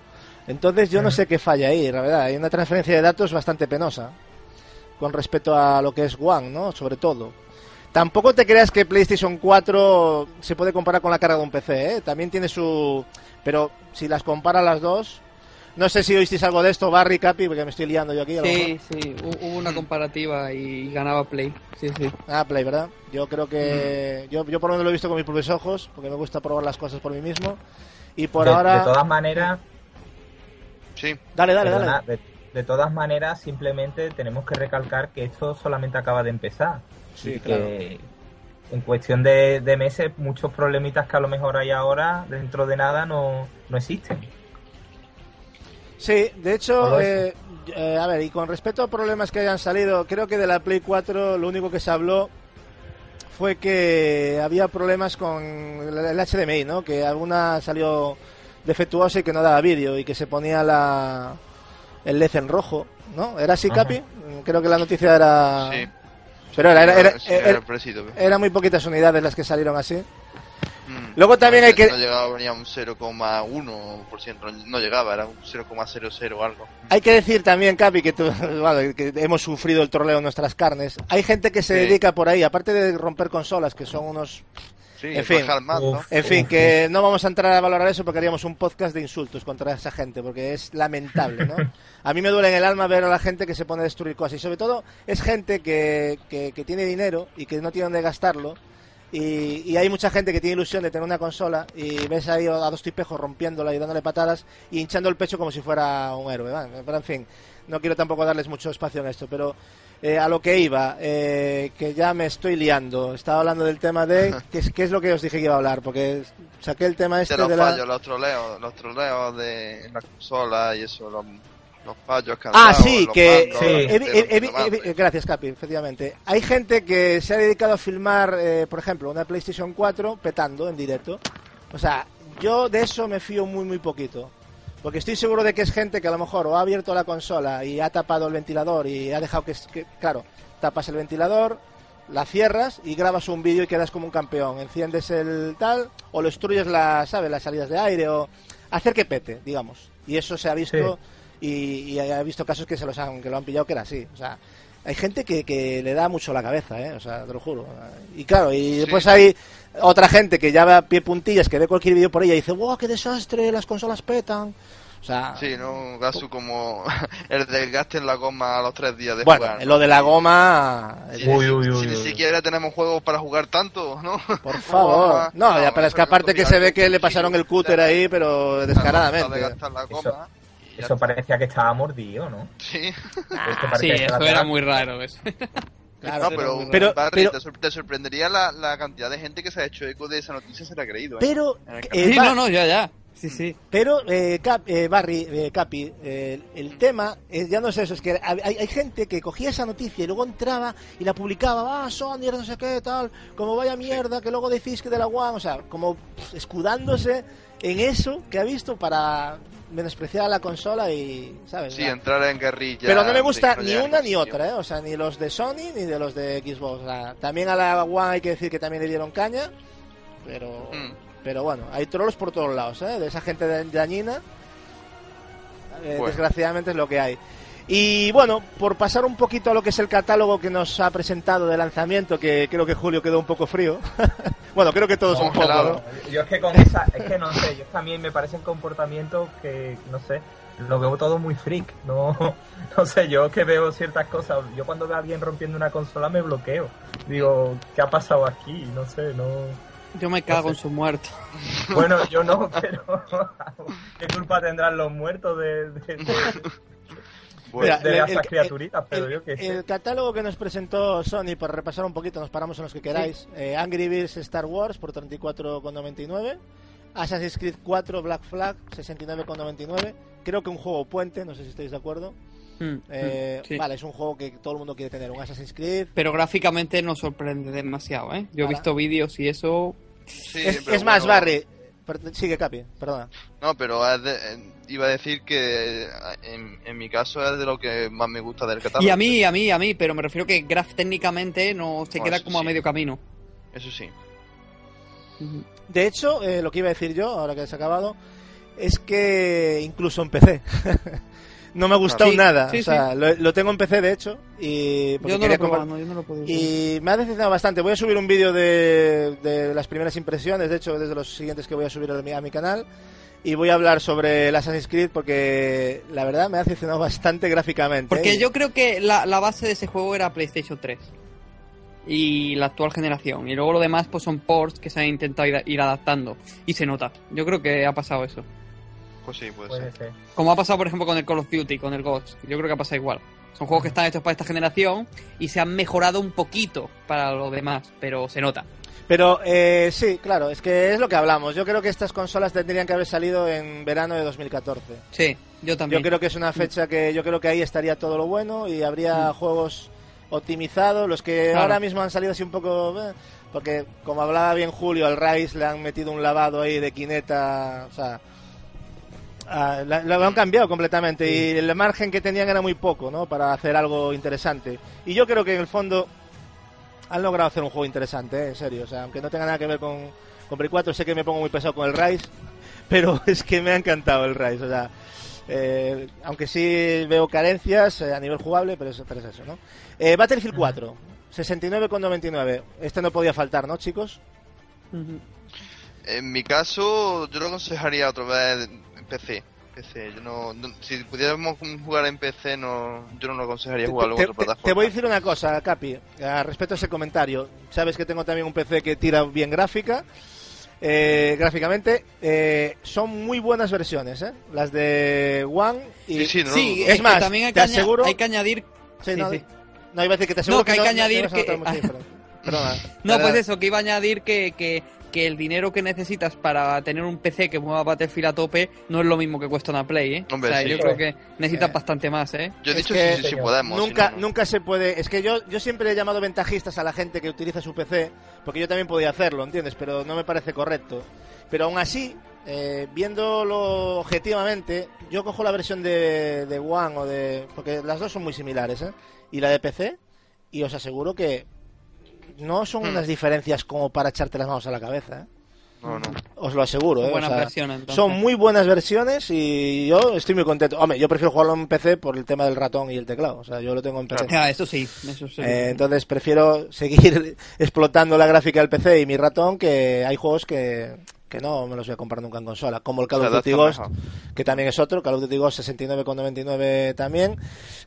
Entonces yo no sé qué falla ahí, la verdad. Hay una transferencia de datos bastante penosa con respecto a lo que es One, ¿no? Sobre todo. Tampoco te creas que PlayStation 4 se puede comparar con la carga de un PC, ¿eh? También tiene su... Pero si las compara las dos... No sé si oísteis algo de esto, Barry, Capi, porque me estoy liando yo aquí. sí, sí, hubo una comparativa y ganaba Play. Sí, sí. Ah, Play, ¿verdad? Yo creo que... Yo, yo por lo menos lo he visto con mis propios ojos, porque me gusta probar las cosas por mí mismo. Y por ahora... De todas maneras... Sí. Dale, dale, dale de todas maneras, simplemente tenemos que recalcar que esto solamente acaba de empezar. Sí, claro. que en cuestión de, meses, muchos problemitas que a lo mejor hay ahora, dentro de nada, no, no existen. Sí, de hecho, eh, eh, a ver, y con respecto a problemas que hayan salido, creo que de la Play 4 lo único que se habló fue que había problemas con el HDMI, ¿no? Que alguna salió defectuosa y que no daba vídeo y que se ponía la, el LED en rojo, ¿no? ¿Era así, Capi? Creo que la noticia era... Sí. Pero era, era, era, muy poquitas unidades las que salieron así. Mm. Luego también hay que... No llegaba, venía un 0,1%, no llegaba, era un 0,00 algo. Hay que decir también, Capi, que, que hemos sufrido el troleo en nuestras carnes. Hay gente que se dedica por ahí, aparte de romper consolas, que son unos en fin, en fin, que no vamos a entrar a valorar eso porque haríamos un podcast de insultos contra esa gente, porque es lamentable, ¿no? A mí me duele en el alma ver a la gente que se pone a destruir cosas y sobre todo es gente que, que, tiene dinero y que no tiene dónde gastarlo y, hay mucha gente que tiene ilusión de tener una consola y ves ahí a dos tipejos rompiéndola y dándole patadas y hinchando el pecho como si fuera un héroe, Pero en fin, no quiero tampoco darles mucho espacio en esto, pero eh, a lo que iba, eh, que ya me estoy liando. Estaba hablando del tema de qué es, qué es lo que os dije que iba a hablar, porque saqué el tema este de fallos, los troleos, los troleos de la consola y eso, los, fallos que Ah, sí, que gracias Capi, efectivamente. Hay gente que se ha dedicado a filmar, eh, por ejemplo, una PlayStation 4 petando en directo. O sea, yo de eso me fío muy muy poquito. Porque estoy seguro de que es gente que a lo mejor o ha abierto la consola y ha tapado el ventilador y ha dejado que, claro, tapas el ventilador, la cierras y grabas un vídeo y quedas como un campeón. Enciendes el tal o lo destruyes la, ¿sabes? las salidas de aire o hacer que pete, digamos. Y eso se ha visto y, y, ha visto casos que se los han, que lo han pillado que era así. O sea, hay gente que, que le da mucho la cabeza, ¿eh? O sea, te lo juro. Y claro, y después hay otra gente que ya ve a pie puntillas, que ve cualquier vídeo por ella y dice, wow, qué desastre, las consolas petan. O sea, sí, ¿no? Gasu como el desgaste en la goma a los tres días de bueno, jugar. lo de la goma... Si, ni siquiera tenemos juegos para jugar tanto, ¿no? Por favor. No, ya, pero es que aparte que se ve que le pasaron el cúter ahí, pero descaradamente. Eso, parecía que estaba mordido, ¿no? Sí. sí, eso era muy raro. Eso. Claro, pero, pero, te, sorprendería la, la, cantidad de gente que se ha hecho eco de esa noticia se la ha creído. ¿eh? Pero, eh, no, no, ya, ya. Sí, sí. Pero, eh, eh Barry, eh, Capi, el tema, es, ya no es eso, es que hay, hay, gente que cogía esa noticia y luego entraba y la publicaba, ah, Sony, no sé qué, tal, como vaya mierda, que luego decís que de la One, o sea, como escudándose en eso que ha visto para menospreciar la consola y, ¿sabes? Sí, entrar en guerrilla. Pero no me gusta ni una ni otra, ¿eh? O sea, ni los de Sony ni de los de Xbox. también a la One hay que decir que también le dieron caña, pero... Hmm. Pero bueno, hay trolls por todos lados, ¿eh? De esa gente dañina. Eh, desgraciadamente es lo que hay. Y bueno, por pasar un poquito a lo que es el catálogo que nos ha presentado de lanzamiento, que creo que Julio quedó un poco frío. bueno, creo que todos un poco, ¿no? Yo es que con esa, es que no sé, yo también me parecen comportamientos que, no sé, lo veo todo muy freak. No, no sé, yo que veo ciertas cosas, yo cuando veo a alguien rompiendo una consola me bloqueo. Digo, ¿qué ha pasado aquí? No sé, no... Yo me cago en su muerto. Bueno, yo no, pero ¿qué culpa tendrán los muertos de, de, de, Mira, de el- esas criaturitas? Pero el, yo qué sé. el catálogo que nos presentó Sony, por repasar un poquito, nos paramos en los que queráis. Eh, Angry Birds Star Wars por 34,99. Assassin's Creed 4 Black Flag 69,99. Creo que un juego puente, no sé si estáis de acuerdo. Mm, Eh, mm, sí. Vale, es un juego que todo el mundo quiere tener, un Assassin's Creed. Pero gráficamente no sorprende demasiado, ¿eh? Yo he visto vídeos y eso... Sí, es más, Barry. Sigue, Capi, perdona. No, pero de- eh, iba a decir que eh, en, en mi caso es de lo que más me gusta del catálogo. Y a mí, a mí, a mí, pero me refiero que graf técnicamente no se No, queda como a medio camino. Eso sí. De hecho, eh, lo que iba a decir yo, ahora que has acabado, es que incluso en PC. no me ha gustado Sí, nada. sí, o sea, lo, lo tengo en PC, de hecho. Y porque Yo no lo probado, no, yo no lo he podido Y me ha decepcionado bastante. Voy a subir un vídeo de, de las primeras impresiones, de hecho, desde los siguientes que voy a subir a mi, a mi canal. Y voy a hablar sobre el Assassin's Creed porque la verdad me ha decepcionado bastante gráficamente. Porque ¿eh? yo creo que la, la base de ese juego era PlayStation 3 y la actual generación. Y luego lo demás pues son ports que se han intentado ir, ir adaptando. Y se nota. Yo creo que ha pasado eso. Pues sí, puede Puede ser. ser. Como ha pasado, por ejemplo, con el Call of Duty, con el Ghost. Yo creo que ha pasado igual. Son juegos que están hechos para esta generación y se han mejorado un poquito para lo demás, pero se nota. Pero eh, sí, claro, es que es lo que hablamos. Yo creo que estas consolas tendrían que haber salido en verano de 2014. Sí, yo también. Yo creo que es una fecha que yo creo que ahí estaría todo lo bueno y habría Mm. juegos optimizados, los que Claro. ahora mismo han salido así un poco... eh, porque como hablaba bien Julio, al Rise le han metido un lavado ahí de quineta, o sea... ah, la- lo han cambiado completamente y el margen que tenían era muy poco, ¿no? Para hacer algo interesante. Y yo creo que en el fondo han logrado hacer un juego interesante, ¿eh? en serio. O sea, aunque no tenga nada que ver con, con Play 4, sé que me pongo muy pesado con el Rise, pero es que me ha encantado el Rise. O sea, eh, aunque sí veo carencias eh, a nivel jugable, pero es, pero es eso, ¿no? Eh, Battlefield 4, 69,99. Este no podía faltar, ¿no, chicos? En mi caso, yo lo aconsejaría otra vez PC. PC. Yo no, no- si pudiéramos jugar en PC, no, yo no lo aconsejaría jugarlo te, en otra te- plataforma. te voy a decir una cosa, Capi, a respecto a ese comentario. Sabes que tengo también un PC que tira bien gráfica. eh, gráficamente eh, son muy buenas versiones, ¿eh? las de One y Sí, sí, no, Sí, no, es, Es que más, también hay te que, aseguro- hay que añadir... Sí, Sí, no, sí. no, iba a decir que te aseguro No, que hay que añadir que-. Perdona. No, pues eso, que iba a añadir que, que, que el dinero que necesitas para tener un PC que mueva Battlefield a tope no es lo mismo que cuesta una Play, ¿eh? Hombre, o sea, sí. yo creo que necesitas Eh, bastante más, ¿eh? Yo he es dicho que- sí, sí, sí podemos. si Nunca, no, no. nunca se puede. Es que yo, yo siempre he llamado ventajistas a la gente que utiliza su PC, porque yo también podía hacerlo, ¿entiendes? Pero no me parece correcto. Pero aún así, eh, viéndolo objetivamente, yo cojo la versión de, de One o de. Porque las dos son muy similares, ¿eh? Y la de PC, y os aseguro que no son Hmm. unas diferencias como para echarte las manos a la cabeza, ¿eh? No, no. Os lo aseguro, ¿eh? O sea, son muy buenas versiones y yo estoy muy contento. Hombre, yo prefiero jugarlo en PC por el tema del ratón y el teclado. O sea, yo lo tengo en PC. Ah, eso sí, eso sí. Eh, entonces prefiero seguir explotando la gráfica del PC y mi ratón que hay juegos que, que no me los voy a comprar nunca en consola. Como el Call of Duty Ghost, que también es otro. Call of Duty Ghost 69,99 también.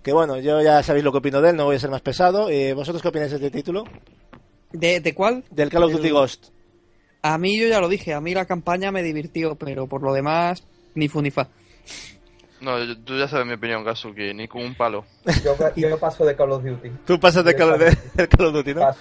Que bueno, yo ya sabéis lo que opino de él, no voy a ser más pesado. Eh, ¿Vosotros qué opináis de este título? ¿De, de cuál? Del Call of El- Duty Ghost. A mí yo ya lo dije, a mí la campaña me divirtió, pero por lo demás, ni fu ni fa. No, yo- tú ya sabes mi opinión, Gasu, que ni con un palo. Yo, yo paso de Call of Duty. Tú pasas de Call of, de- del Call of Duty, ¿no? Paso.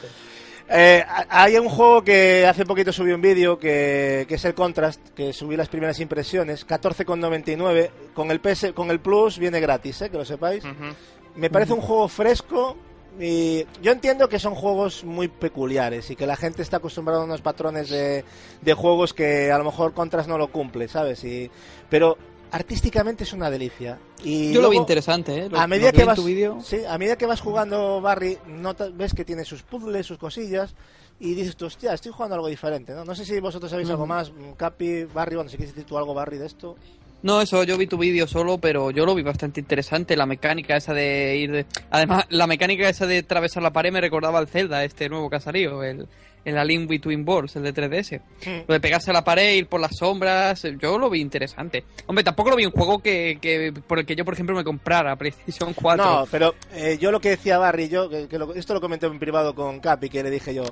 Eh, hay un juego que hace poquito subí un vídeo que, que es el Contrast, que subí las primeras impresiones, 14,99. Con el PS, con el Plus viene gratis, eh, que lo sepáis. Ujú. Me parece un juego fresco y yo entiendo que son juegos muy peculiares y que la gente está acostumbrada a unos patrones de, de juegos que a lo mejor Contrast no lo cumple, ¿sabes? Y, pero artísticamente es una delicia. Y Yo lo vi interesante, ¿eh? Lo- a medida que vas sí, a medida que vas jugando Barry notas, ves que tiene sus puzzles sus cosillas y dices tú, hostia estoy jugando algo diferente ¿no? no sé si vosotros sabéis algo más mm, Capi Barry bueno si quieres decir tú algo Barry de esto No, eso yo vi tu vídeo solo, pero yo lo vi bastante interesante. La mecánica esa de ir. De... Además, la mecánica esa de atravesar la pared me recordaba al Zelda, este nuevo que ha salido, el, el A Link Between Worlds, el de 3DS. Lo de pegarse a la pared, ir por las sombras, yo lo vi interesante. Hombre, tampoco lo vi un juego que, que por el que yo, por ejemplo, me comprara PlayStation 4. No, pero eh, yo lo que decía Barry, yo, que, que lo- esto lo comenté en privado con Capi, que le dije yo.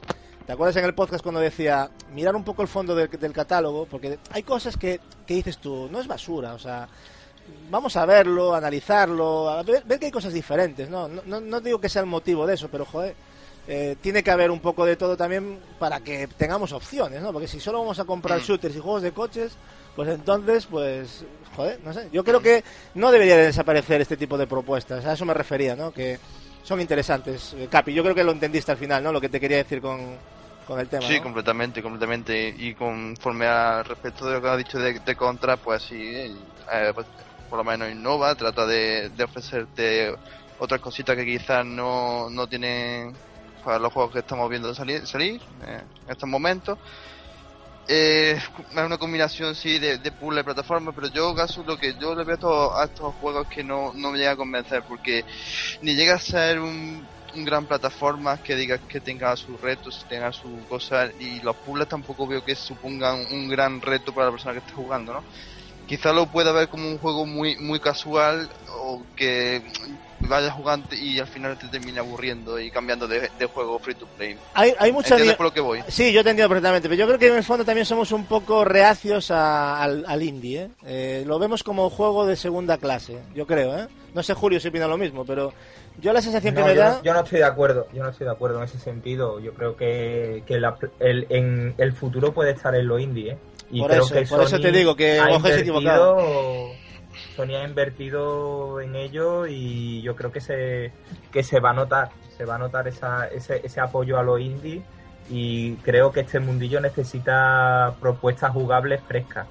¿Te acuerdas en el podcast cuando decía mirar un poco el fondo del, del catálogo? Porque hay cosas que, que dices tú, no es basura, o sea, vamos a verlo, analizarlo, a ver, ver que hay cosas diferentes, ¿no? No, no, no digo que sea el motivo de eso, pero joder, eh, tiene que haber un poco de todo también para que tengamos opciones, ¿no? Porque si solo vamos a comprar shooters y juegos de coches, pues entonces, pues, joder, no sé. Yo creo que no debería de desaparecer este tipo de propuestas, a eso me refería, ¿no? Que son interesantes. Eh, Capi, yo creo que lo entendiste al final, ¿no? Lo que te quería decir con, con el tema. Sí, ¿no? completamente, completamente. Y conforme al respecto de lo que ha dicho de, de Contra, pues sí, eh, pues, por lo menos innova, trata de, de ofrecerte otras cositas que quizás no, no tienen para los juegos que estamos viendo salir, salir eh, en estos momentos. Eh, es una combinación sí de, de puzzle y plataforma, pero yo caso lo que yo le veo a estos, estos juegos que no, no me llega a convencer porque ni llega a ser un, gran plataforma que diga que tenga sus retos, tenga sus cosas y los puzzles tampoco veo que supongan un gran reto para la persona que esté jugando, ¿no? Quizá lo pueda ver como un juego muy muy casual o que vayas jugando y al final te termine aburriendo y cambiando de, de juego free to play. Hay, hay mucha ¿Entiendes di- por lo que voy? Sí, yo te entiendo perfectamente, pero yo creo que en el fondo también somos un poco reacios a- al, al indie, ¿eh? Eh, Lo vemos como juego de segunda clase, yo creo, ¿eh? No sé, Julio, si opina lo mismo, pero yo la sensación No, que me yo, da... yo no estoy de acuerdo, yo no estoy de acuerdo en ese sentido. Yo creo que, que la- el, en el futuro puede estar en lo indie, ¿eh? Y Por creo eso, que por eso te digo que ha ojo es equivocado. Sony ha invertido en ello y yo creo que se que se va a notar, se va a notar esa, ese, ese apoyo a los indie y creo que este mundillo necesita propuestas jugables frescas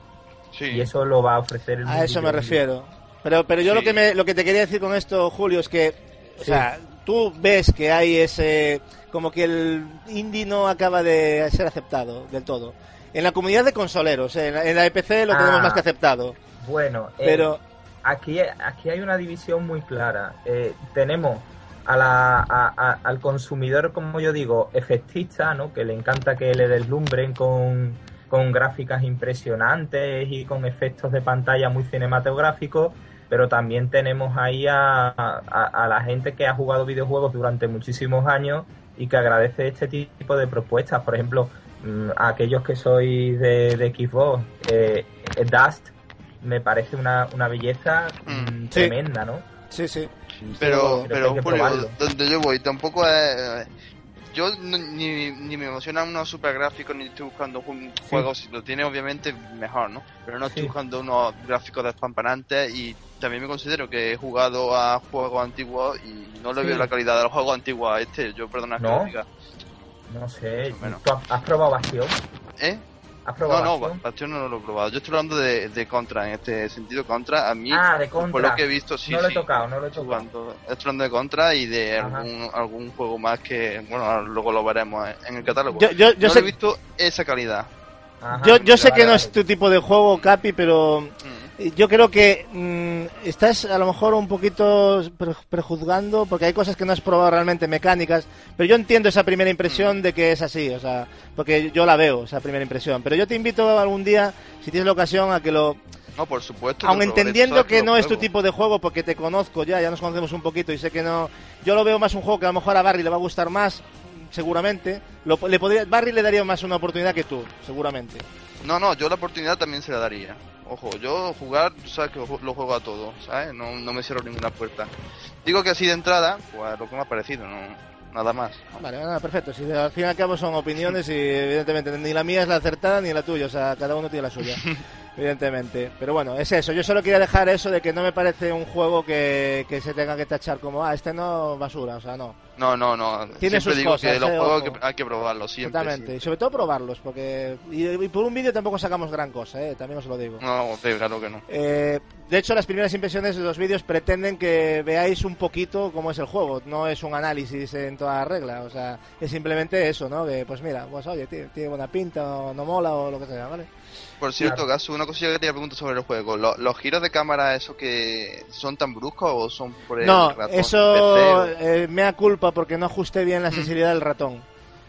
Sí. y eso lo va a ofrecer el A eso me refiero. Pero, pero yo lo que me, lo que te quería decir con esto, Julio, es que, o Sí. sea, tú ves que hay ese, como que el indie no acaba de ser aceptado del todo. En la comunidad de consoleros, en la, en la EPC lo Ah. tenemos más que aceptado. Bueno, eh, Pero, aquí, aquí hay una división muy clara. Eh, tenemos a la, a- a- al consumidor, como yo digo, efectista, ¿no? que le encanta que le deslumbren con, con gráficas impresionantes y con efectos de pantalla muy cinematográficos, pero también tenemos ahí a, a- a la gente que ha jugado videojuegos durante muchísimos años y que agradece este tipo de propuestas. Por ejemplo, mm, a aquellos que sois de, de Xbox, eh, Dust me parece una, una belleza mm, Mm, sí. tremenda, ¿no? sí, sí. pero pero que Julio, donde yo voy tampoco es yo no- ni, ni me emociona unos super gráficos ni estoy buscando un juego si lo tiene obviamente mejor no pero no estoy Sí. buscando unos gráficos despampanantes y también me considero que he jugado a juegos antiguos y no le Sí. veo la calidad de los juegos antiguos a este yo perdona que ¿No? diga No sé, Bueno. ¿tú has, has probado Bastion? ¿eh? ¿Has No, probado no, Bastion? Bastion no lo he probado. Yo estoy hablando de, de Contra, en este sentido, Contra, a mí, Ah, de por Contra. lo que he visto, sí, no lo he sí, tocado, no lo he tocado. jugando. Estoy hablando de Contra y de Ajá. algún, algún juego más que, bueno, luego lo veremos en- el catálogo. Yo, yo, yo no sé, he visto esa calidad. Ajá, yo, yo sé que no es tu tipo de juego, Capi, pero Mm. Yo creo que mm, estás a lo mejor un poquito pre- prejuzgando, porque hay cosas que no has probado realmente mecánicas, pero yo entiendo esa primera impresión de que es así, o sea, porque yo la veo, esa primera impresión. Pero yo te invito algún día, si tienes la ocasión, a que lo, No, por supuesto. aun entendiendo que no es tu tipo de juego, porque te conozco ya, ya nos conocemos un poquito y sé que no. Yo lo veo más un juego que a lo mejor a Barry le va a gustar más, seguramente. Lo, le podría, Barry le daría más una oportunidad que tú, seguramente. No, no, yo la oportunidad también se la daría. Ojo, yo jugar, sabes que lo juego a todo, ¿sabes? No, no me cierro ninguna puerta. Digo que así de entrada, pues lo que me ha parecido, no, nada más. Vale, nada, perfecto. Si al fin y al cabo son opiniones y evidentemente ni la mía es la acertada ni la tuya, o sea, cada uno tiene la suya. evidentemente. Pero bueno, es eso. Yo solo quería dejar eso de que no me parece un juego que, que se tenga que tachar como, ah, este no basura, o sea, no. No, no, no. Tiene siempre sus digo cosas, que los eh, juegos hay que, hay que probarlos siempre. Sí. Y sobre todo probarlos, porque. Y, y por un vídeo tampoco sacamos gran cosa, ¿eh? también os lo digo. No, claro que no. Eh, de hecho, las primeras impresiones de los vídeos pretenden que veáis un poquito cómo es el juego. No es un análisis en toda regla. O sea, es simplemente eso, ¿no? Que, pues mira, pues oye, tiene, tiene buena pinta o no mola o lo que sea, ¿vale? Por cierto, Claro. Gasu, una cosilla que te pregunto sobre el juego. ¿Lo- ¿Los giros de cámara, eso que son tan bruscos o son por el No, ratón eso PC o- eh, me da culpa porque no ajusté bien la Mm. sensibilidad del ratón.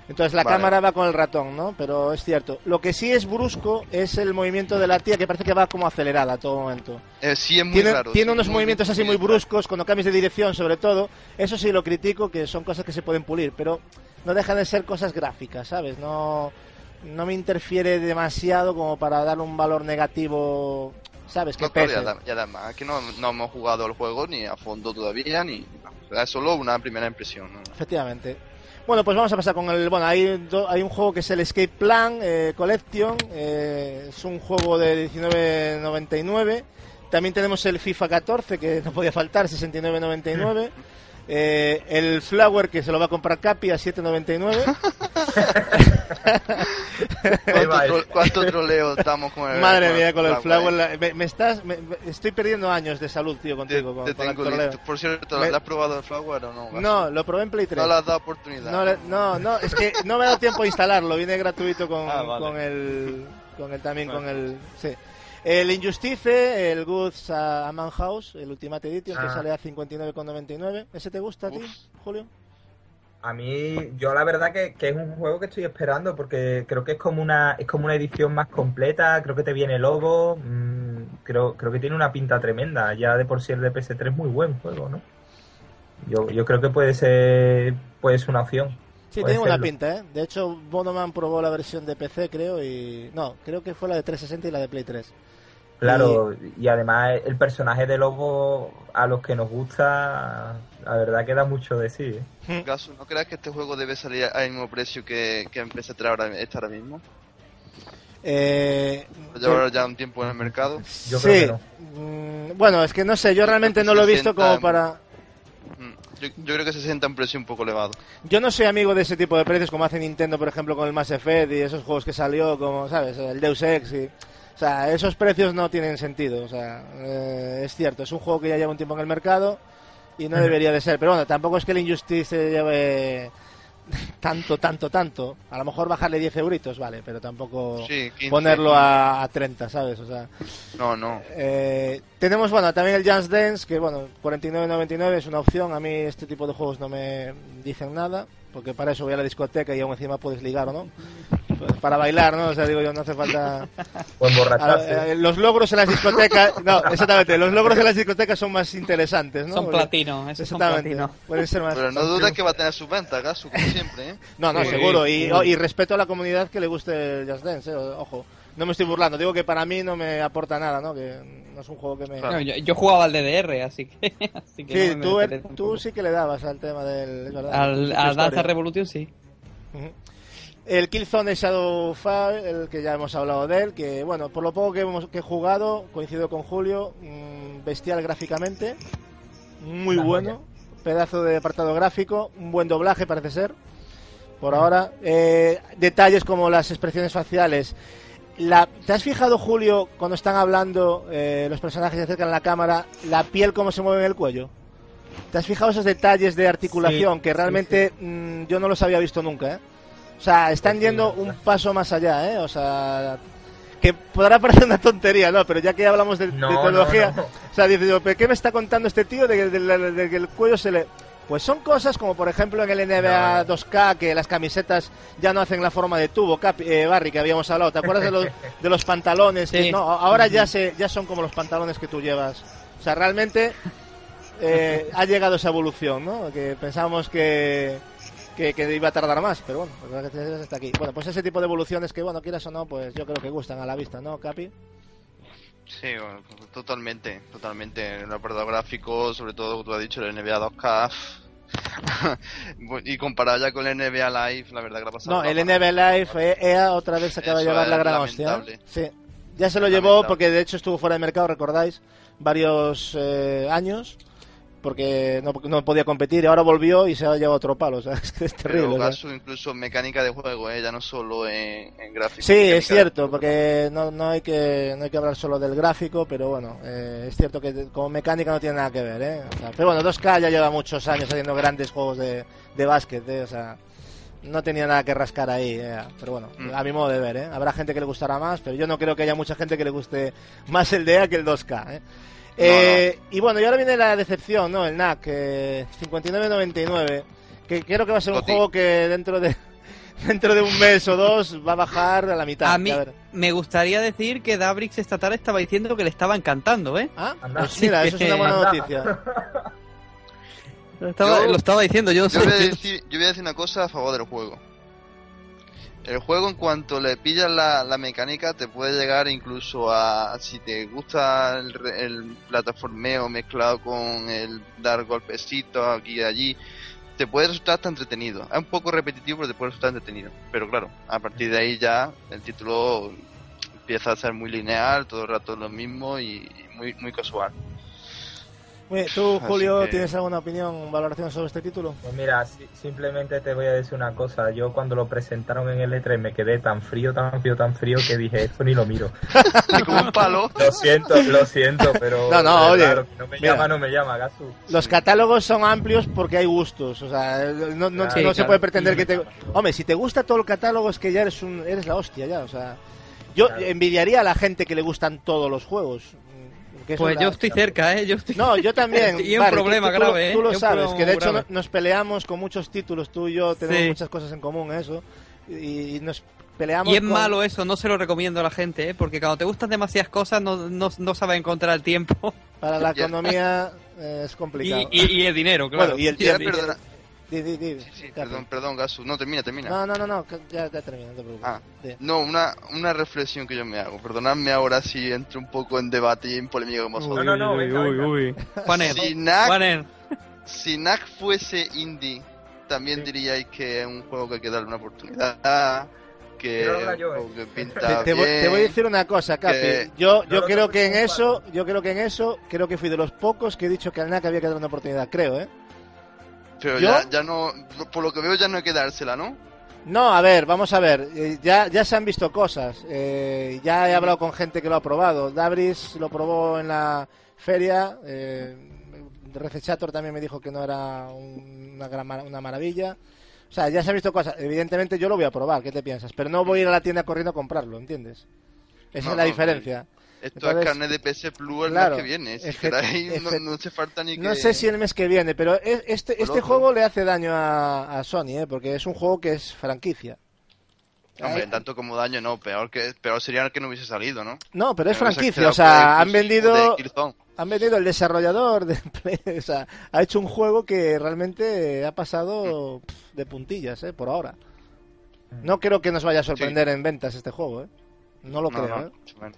Entonces la Vale. cámara va con el ratón, ¿no? Pero es cierto. Lo que sí es brusco es el movimiento de la tía que parece que va como acelerada a todo momento. Eh, sí, es muy tiene raro. tiene sí, unos muy- movimientos así muy bruscos, cuando cambias de dirección sobre todo. Eso sí lo critico, que son cosas que se pueden pulir, pero no dejan de ser cosas gráficas, ¿sabes? No, no me interfiere demasiado como para darle un valor negativo, ¿sabes? Que No, claro, pese. adem- y además que no, no hemos jugado el juego ni a fondo todavía, ni es solo una primera impresión. ¿no? Efectivamente. Bueno, pues vamos a pasar con el. Bueno, hay, do- hay un juego que es el Escape Plan eh, Collection. eh, es un juego de 19.99. También tenemos el FIFA 14, que no podía faltar, 69.99. Eh, el Flower, que se lo va a comprar Capi a 7.99. Ahí va, ¿Cuánto, tro- cuánto troleo estamos con el Madre con mía, con el Flower. la- me, me estás, me- me- estoy perdiendo años de salud, tío, Te, contigo. con, te con el tengo troleo. listo. Por cierto, ¿le has probado el Flower o no? No, lo probé en Play 3. No le has dado oportunidad. No, le- no, no, es que no me ha dado tiempo a instalarlo, viene gratuito con, Ah, vale. con el con el también con el sí. El Injustice, el Goods a Among House, el Ultimate Edition que Ah. sale a 59,99. ¿Ese te gusta a ti, Uf. Julio? A mí, yo la verdad que, que es un juego que estoy esperando porque creo que es como una es como una edición más completa, creo que te viene logo, mm, creo creo que tiene una pinta tremenda, ya de por sí el de PS3 es muy buen juego, ¿no? Yo, yo creo que puede ser puede ser una opción. Sí, tiene buena pinta, ¿eh? De hecho, Bonoman probó la versión de PC, creo, y... No, creo que fue la de 360 y la de Play 3. Claro, y además el personaje de lobo a los que nos gusta, la verdad que da mucho de sí. ¿eh? Gasu, ¿no crees que este juego debe salir al mismo precio que, que en PS3 ahora, este ahora mismo? Eh, Lleva ya un tiempo en el mercado. Yo sí. creo que no. Mm, bueno, es que no sé, yo realmente no lo he visto como 60, para... Yo, yo creo que se sienta un precio un poco elevado. Yo no soy amigo de ese tipo de precios como hace Nintendo, por ejemplo, con el Mass Effect y esos juegos que salió, como, ¿sabes? El Deus Ex y... O sea, esos precios no tienen sentido. O sea, eh, es cierto, es un juego que ya lleva un tiempo en el mercado y no debería de ser. Pero bueno, tampoco es que el Injustice lleve tanto, tanto, tanto. A lo mejor bajarle 10 euritos, vale, pero tampoco Sí, 15, ponerlo a, a 30, ¿sabes? O sea, No, no. eh, tenemos, bueno, también el Just Dance, que bueno, 49.99 es una opción. A mí este tipo de juegos no me dicen nada, porque para eso voy a la discoteca y aún encima puedes ligar o no. Pues para bailar, ¿no? O sea, digo yo, no hace falta... O emborracharse. Los logros en las discotecas, no, exactamente, los logros en las discotecas son más interesantes, ¿no? Son Porque- platino, son Exactamente, platino. pueden ser más... Pero no dudes que va a tener sus ventas, Gasu, como siempre, ¿eh? No, no, Sí, seguro. Y, sí. o- y respeto a la comunidad que le guste el Just Dance, eh, ojo. No me estoy burlando, digo que para mí no me aporta nada, ¿no? Que no es un juego que me... No, yo, yo jugaba al DDR, así que. así que Sí, no tú, er- sí que le dabas al tema del... es verdad, Al, tu a Danza historia. Revolution sí. El Killzone Shadowfall, el que ya hemos hablado de él, que bueno, por lo poco que, hemos, que he jugado, coincido con Julio, mm, bestial gráficamente, muy bueno, pedazo de apartado gráfico, un buen doblaje parece ser, por ahora. Eh, detalles como las expresiones faciales. La, ¿Te has fijado, Julio, cuando están hablando eh, los personajes se acercan a la cámara, la piel cómo se mueve en el cuello? ¿Te has fijado esos detalles de articulación Sí, que sí, realmente mm, yo no los había visto nunca? ¿eh? O sea, están Pues sí, yendo un paso más allá, ¿eh? O sea, que podrá parecer una tontería, ¿no? Pero ya que hablamos de, de No, no, tecnología, no. o sea, dice yo, ¿pero qué me está contando este tío de, de de que el cuello se le... Pues son cosas como, por ejemplo, en el NBA No, no. 2K, que las camisetas ya no hacen la forma de tubo, Capi- eh, Barry, que habíamos hablado. ¿Te acuerdas de los, de los pantalones? Que, no, ahora ya, se, ya son como los pantalones que tú llevas. O sea, realmente eh, ha llegado esa evolución, ¿no? Que pensábamos que, que, que iba a tardar más, pero bueno, gracias a Dios está aquí. Bueno, pues ese tipo de evoluciones que, bueno, quieras o no, pues yo creo que gustan a la vista, ¿no, Capi? Sí, bueno, totalmente, totalmente. El apartado gráfico, sobre todo, tú has dicho, el NBA 2K. y comparado ya con el NBA Live, la verdad que la ha pasado. No, el. NBA Live, eh, EA otra vez se acaba de llevar la gran hostia. Sí. Ya se lo llevó porque de hecho estuvo fuera de mercado, recordáis, varios eh, años. Porque no, no podía competir y ahora volvió y se ha llevado otro palo. O sea, es que es terrible. Pero caso incluso mecánica de juego, ¿eh? ya no solo en, en gráficos. Sí, es cierto, porque no, no, hay que, no hay que hablar solo del gráfico, pero bueno, eh, es cierto que como mecánica no tiene nada que ver, ¿eh? O sea, pero bueno, 2K ya lleva muchos años haciendo grandes juegos de, de básquet, ¿eh? O sea, no tenía nada que rascar ahí, ¿eh? Pero bueno, Mm. a mi modo de ver, ¿eh? Habrá gente que le gustará más, pero yo no creo que haya mucha gente que le guste más el DEA que el 2K, ¿eh? Eh, Y bueno, y ahora viene la decepción, ¿no? El NAC, eh, 59.99, que creo que va a ser un juego que dentro de dentro de un mes o dos va a bajar a la mitad. A mí ver. me gustaría decir que Dabrix esta tarde estaba diciendo que le estaba encantando, ¿eh? Ah, pues mira, eso es una buena noticia. Lo estaba, Yo- lo estaba diciendo, yo, Yo voy, a sé. decir, yo voy a decir una cosa a favor del juego. El juego, en cuanto le pillas la, la mecánica, te puede llegar incluso a. Si te gusta el, el plataformeo mezclado con el dar golpecitos aquí y allí, te puede resultar hasta entretenido. Es un poco repetitivo, pero te puede resultar entretenido. Pero claro, a partir de ahí ya el título empieza a ser muy lineal, todo el rato lo mismo y muy, muy casual. Muy bien, ¿Tú, Así Julio, que- tienes alguna opinión, valoración sobre este título? Pues mira, si- simplemente te voy a decir una cosa. Yo cuando lo presentaron en el E3 me quedé tan frío, tan frío, tan frío que dije, esto ni lo miro. Como un palo. Lo siento, lo siento, pero... No, no, oye, no me mira. llama, no me llama, Gasu. Los catálogos son amplios porque hay gustos, o sea, no, no- Sí, no se puede pretender que te... Hombre, si te gusta todo el catálogo es que ya eres, un, eres la hostia ya, o sea... Yo Claro. envidiaría a la gente que le gustan todos los juegos. Que Pues la- yo estoy cerca, ¿eh? Yo estoy... No, yo también. Y un Vale, tú- problema tú, tú lo- grave, ¿eh? Tú lo Y sabes, que de hecho grave. no- nos peleamos con muchos títulos, tú y yo tenemos Sí. muchas cosas en común, eso. Y, y nos peleamos Y es con- malo eso, no se lo recomiendo a la gente, ¿eh? Porque cuando te gustan demasiadas cosas no, no, no sabes encontrar el tiempo Para la Ya. economía eh, es y, complicado. y- y el dinero, claro. Bueno, y el Ya, tiempo. perdona. Sí, sí, perdón, perdón, Gasu. No, termina, termina. No, no, no, no, ya, ya termino, no te preocupes. Ah. No, una, una reflexión que yo me hago. Perdonadme ahora si entro un poco en debate y en polémica con vosotros. No, no, no, venga, venga. uy. Juaner, Si NAC, Juaner. si NAC fuese indie, también Sí. diríais que es un juego que hay que darle una oportunidad. Que yo, eh. que pinta te voy, bien. te voy a decir una cosa, Capi. que- Yo, yo creo que en eso, yo creo que en eso, creo que fui de los pocos que he dicho que al NAC había que dar una oportunidad, creo, ¿eh? Pero ¿Yo? ya, ya no, por lo que veo ya no hay que dársela, ¿no? No, a ver, vamos a ver. eh, ya, ya se han visto cosas. eh, ya he hablado con gente que lo ha probado. Dabris lo probó en la feria. Eh, Refechator también me dijo que no era un- una, gran una maravilla. O sea, ya se han visto cosas. Evidentemente yo lo voy a probar, ¿qué te piensas? Pero no voy a ir a la tienda corriendo a comprarlo, ¿entiendes? Esa No, es la no, diferencia. Esto Entonces, es carne de PS Plus el claro, mes que viene. Si queráis, no, no hace falta ni que... No sé si el mes que viene, pero e- este, este juego le hace daño a, a Sony, ¿eh? porque es un juego que es franquicia. Hombre, tanto como daño no, peor que peor sería que no hubiese salido, ¿no? No, pero es franquicia, o sea, han vendido, han vendido el desarrollador de Play, o sea, ha hecho un juego que realmente ha pasado pf, de puntillas, ¿eh? Por ahora. No creo que nos vaya a sorprender en ventas este juego, ¿eh? No lo No, creo, no, ¿eh?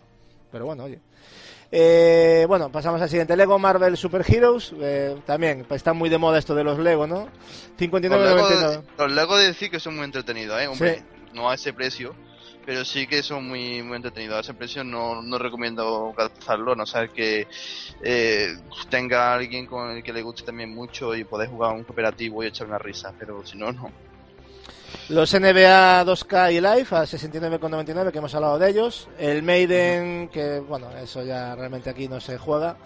Pero bueno, oye. Eh, bueno, pasamos al siguiente. Lego Marvel Super Heroes. eh, también pues, está muy de moda esto de los Lego, ¿no? Los 59.99. Lego, los Lego de decir que son muy entretenidos, ¿eh? Hombre, no a ese precio, pero sí que son muy muy entretenidos. A ese precio no, no recomiendo gastarlo, a no ser que eh, tenga alguien con el que le guste también mucho y poder jugar un cooperativo y echar una risa, pero si no, no. Los NBA 2K y Live a 69,99, que hemos hablado de ellos. El Maiden, que bueno, eso ya realmente aquí no se juega.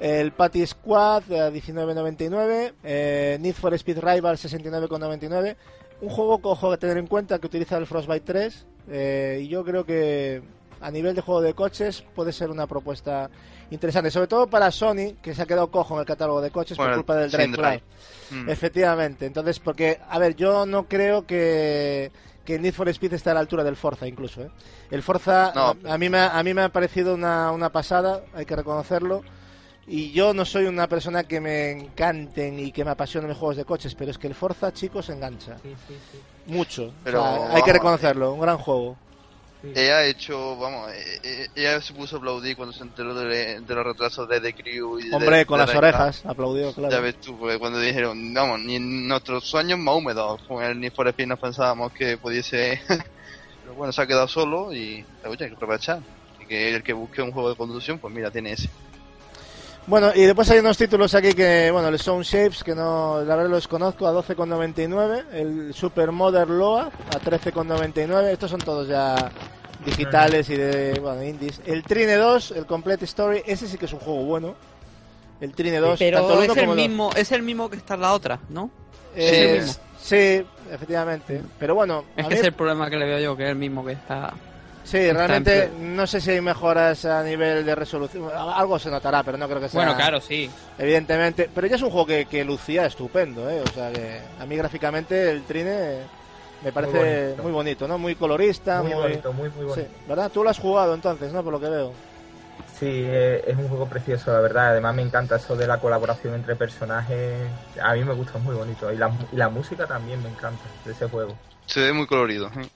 El Patty Squad a 19,99. Eh, Need for Speed Rival 69,99. Un juego, cojo, a tener en cuenta que utiliza el Frostbite 3. eh, y yo creo que a nivel de juego de coches puede ser una propuesta interesante. Sobre todo para Sony, que se ha quedado cojo en el catálogo de coches Bueno, por culpa del Drive. Mm. Efectivamente, entonces, porque, a ver, yo no creo que, que Need for Speed esté a la altura del Forza, incluso. ¿eh? El Forza, No. a, a mí me, ha- a mí me ha parecido una, una pasada, hay que reconocerlo. Y yo no soy una persona que me encanten y que me apasionen los juegos de coches, pero es que el Forza, chicos, engancha. Sí, sí, sí. Mucho. Pero, O sea, hay que reconocerlo, un gran juego. Sí. Ella ha hecho, vamos, eh, eh, ella se puso a aplaudir cuando se enteró de, de los retrasos de The Crew y de- Hombre, con de las Red orejas, aplaudió, claro. Ya ves tú, porque cuando dijeron, vamos, ni en nuestros sueños más húmedos, con el Need for Speed no pensábamos que pudiese. Pero bueno, se ha quedado solo y, oye, hay que aprovechar. Y que el que busque un juego de conducción, pues mira, tiene ese. Bueno, y después hay unos títulos aquí que, bueno, el Sound Shapes, que no, la verdad los conozco, a 12,99. El Super Modern Loa, a 13,99. Estos son todos ya digitales y de, bueno, indies. El Trine 2, el Complete Story, ese sí que es un juego bueno. El Trine 2, Pero tanto el es el como el dos. mismo, es el mismo que está en la otra, ¿no? Eh, es el mismo. Sí, efectivamente. Pero bueno, Es que mí- es el problema que le veo yo, que es el mismo que está. Sí, realmente en no sé si hay mejoras a nivel de resolución. Algo se notará, pero no creo que sea. Bueno, claro, sí. Evidentemente, pero ya es un juego que, que lucía estupendo, ¿eh? O sea que a mí gráficamente el Trine me parece bonito. muy bonito, ¿no? Muy colorista, Muy muy... bonito, muy, muy Sí, bonito. ¿verdad? Tú lo has jugado entonces, ¿no? Por lo que veo. Sí, eh, es un juego precioso, la verdad. Además me encanta eso de la colaboración entre personajes. A mí me gusta muy bonito. Y la, y la música también me encanta de ese juego. Se ve muy colorido. ¿eh?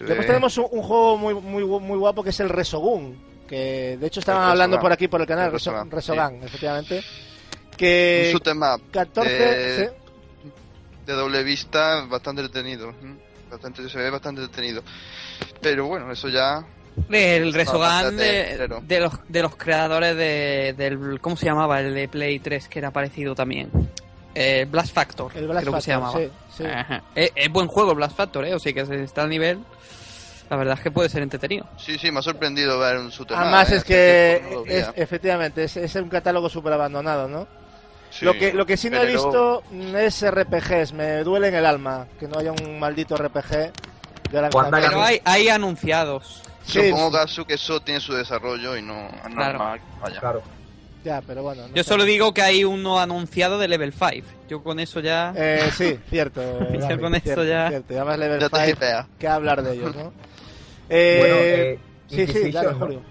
Ve- Después tenemos un, un juego muy, muy, muy guapo que es el Resogun, que de hecho estaban hablando por aquí por el canal, El Resogun, Reso- Resogun, efectivamente. un Que shoot 'em up 14... de- sí. de doble vista bastante entretenido. ¿eh? Bastante, se ve bastante entretenido. Pero bueno, eso ya. El Resogan de, de los, de los creadores de, del. ¿Cómo se llamaba? El de Play 3, que era parecido también. Eh, Blast Factor, El Blast creo que se Factor, llamaba. sí, sí. Es, es buen juego Blast Factor, ¿eh? O sea que si está al nivel. La verdad es que puede ser entretenido. Sí, sí, me ha sorprendido ver un 'em up, Además ¿eh? es que tiempo no es, efectivamente es, es un catálogo súper abandonado, ¿no? Sí. Lo que lo que sí no he visto mm, es RPGs, me duele en el alma que no haya un maldito RPG de gran Cuando tamaño. Pero hay, hay anunciados. Sí, Supongo Gasu, que eso tiene su desarrollo y no es Claro. normal vaya. Claro. Ya, pero bueno. no Yo solo digo que hay uno anunciado de level 5. Yo con eso ya. Eh, sí, cierto. Yo con esto cierto, ya- cierto. Además Level Ya te 5, hipea. que hablar de ellos, ¿no? Eh, Bueno, eh, sí, sí, Inquisition, dale, ¿no? Julio.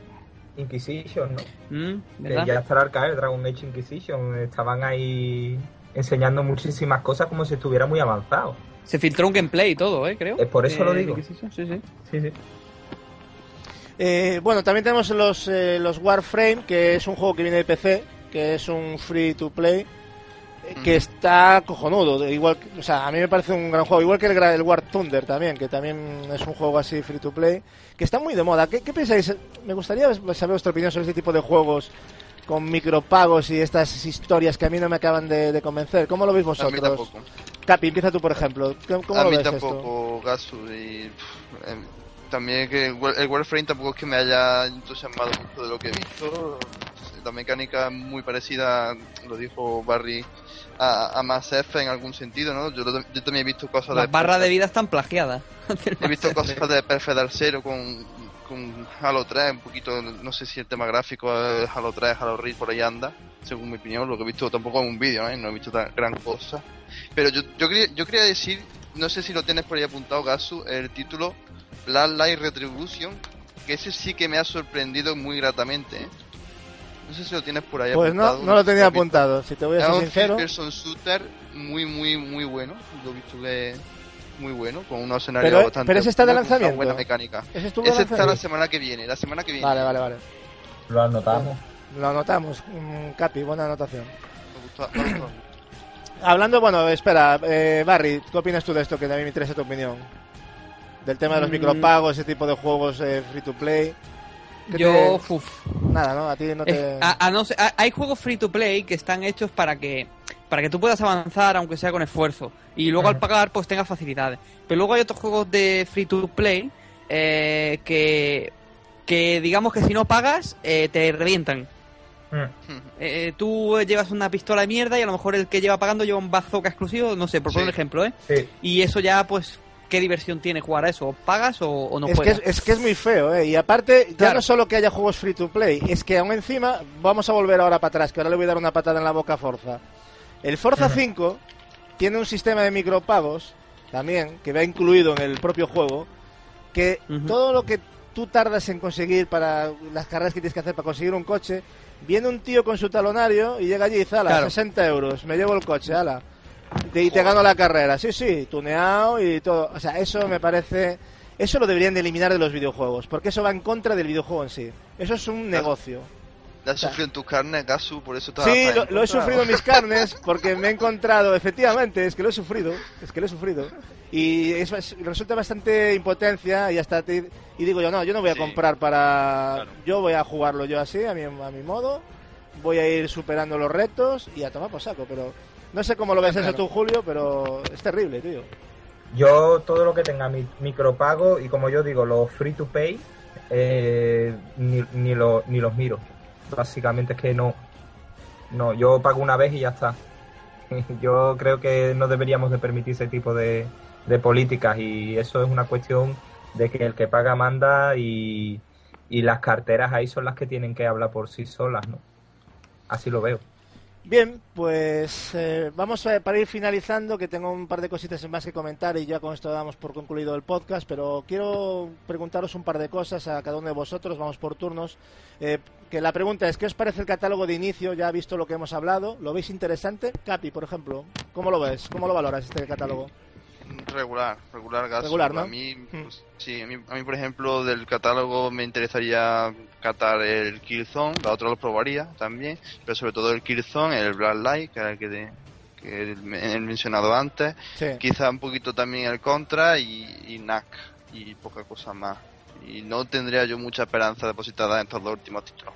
Inquisition, ¿no? Mm, ya está al caer Dragon Age Inquisition. Estaban ahí enseñando muchísimas cosas como si estuviera muy avanzado. Se filtró un gameplay y todo, ¿eh? Creo. Es por eso lo digo. Sí, sí. Sí, sí. Eh, bueno, también tenemos los, eh, los Warframe, que es un juego que viene de PC, que es un free to play, eh, que está cojonudo. Igual, o sea, a mí me parece un gran juego, igual que el, el War Thunder también, que también es un juego así free to play, que está muy de moda. ¿Qué, qué pensáis? Me gustaría saber vuestra opinión sobre este tipo de juegos con micropagos y estas historias que a mí no me acaban de, de convencer. ¿Cómo lo veis A mí vosotros? tampoco. Capi, empieza tú, por ejemplo. ¿Cómo, a lo mí ves tampoco Gasu y pff, em, también que el War- el Warframe tampoco es que me haya entusiasmado mucho de lo que he visto. La mecánica es muy parecida, lo dijo Barry, a, a Mass Effect en algún sentido, ¿no? Yo, yo también he visto cosas Las barras de vida están plagiadas. He visto cosas de Perfect Dark Zero con, con Halo 3, un poquito, no sé si el tema gráfico es Halo 3, Halo Reach, por ahí anda, según mi opinión, lo que he visto tampoco en un vídeo, ¿eh? no he visto tan gran cosa. Pero yo, yo, quería, yo quería decir, no sé si lo tienes por ahí apuntado, Gasu, el título Black Light Retribution, que ese sí que me ha sorprendido muy gratamente, ¿eh? No sé si lo tienes por ahí? Pues no, apuntado. no lo tenía visto. apuntado, si te voy a Es ser un sincero. person shooter muy, muy, muy bueno. Lo he visto que muy bueno, con unos escenarios Pero- bastante pero ese está de lanzamiento. buena mecánica. ¿Ese estuvo Ese lanzado? está la semana que viene, la semana que viene. Vale, vale, vale. Lo anotamos. Lo anotamos. Mm, Capi, buena anotación. Me gustó- me gustó. Hablando, bueno, espera, eh, Barry, ¿qué opinas tú de esto? Que también me interesa tu opinión. Del tema de los Mm. micropagos, ese tipo de juegos eh, free to play. ¿Qué Yo, te- uf, Nada, ¿no? A ti no te... a- a no ser- a- hay juegos free to play que están hechos para que para que tú puedas avanzar aunque sea con esfuerzo y luego al pagar pues tengas facilidades pero luego hay otros juegos de free to play eh, que que digamos que si no pagas eh, te revientan Mm. Eh, tú llevas una pistola de mierda y a lo mejor el que lleva pagando lleva un bazooka exclusivo no sé por poner un ejemplo eh Sí. y eso ya pues qué diversión tiene jugar a eso ¿O pagas o, o no es, que es, es que es muy feo, ¿eh? Y aparte, ya Claro. no solo que haya juegos free to play, es que aún encima, vamos a volver ahora para atrás, que ahora le voy a dar una patada en la boca a Forza. El Forza Ujú. 5 tiene un sistema de micropagos, también, que va incluido en el propio juego, que Ujú. todo lo que tú tardas en conseguir para las carreras que tienes que hacer para conseguir un coche, viene un tío con su talonario y llega allí y dice, ala, Claro. 60 euros, me llevo el coche, ala. De- y te gano la carrera, sí, sí, tuneado y todo. O sea, eso me parece... Eso lo deberían de eliminar de los videojuegos, porque eso va en contra del videojuego en sí. Eso es un negocio. ¿La has sufrido en tus carnes, Gasu? Por eso estás Sí, lo, lo he sufrido en mis carnes porque me he encontrado, efectivamente, es que lo he sufrido, es que lo he sufrido. Y es, es- resulta bastante impotencia y hasta te- y digo yo, no, yo no voy a Sí, comprar para... claro. Yo voy a jugarlo yo así, a mi, a mi modo, voy a ir superando los retos y a tomar por saco, pero no sé cómo lo ves eso tú, Julio, pero es terrible, tío. Yo todo lo que tenga mi, micropago y como yo digo, los free to pay, eh, ni, ni, lo, ni los miro. Básicamente es que no, no, yo pago una vez y ya está. yo creo que no deberíamos de permitir ese tipo de, de políticas y eso es una cuestión de que el que paga manda y, y las carteras ahí son las que tienen que hablar por sí solas, ¿no? Así lo veo. Bien, pues eh, vamos a, para ir finalizando, que tengo un par de cositas más que comentar y ya con esto damos por concluido el podcast, pero quiero preguntaros un par de cosas a cada uno de vosotros, vamos por turnos. Eh, que la pregunta es, ¿qué os parece el catálogo de inicio? Ya ha visto lo que hemos hablado, ¿lo veis interesante? Capi, por ejemplo, ¿cómo lo ves? ¿Cómo lo valoras este catálogo? Regular, regular gas. Regular, ¿no? A mí, pues, sí, a mí, a mí, por ejemplo, del catálogo me interesaría catar el Killzone, la otra lo probaría también, pero sobre todo el Killzone, el Black Light, que era el que, que he mencionado antes, quizá un poquito también el Contra y, y NAC, y poca cosa más. Y no tendría yo mucha esperanza depositada en estos dos últimos títulos.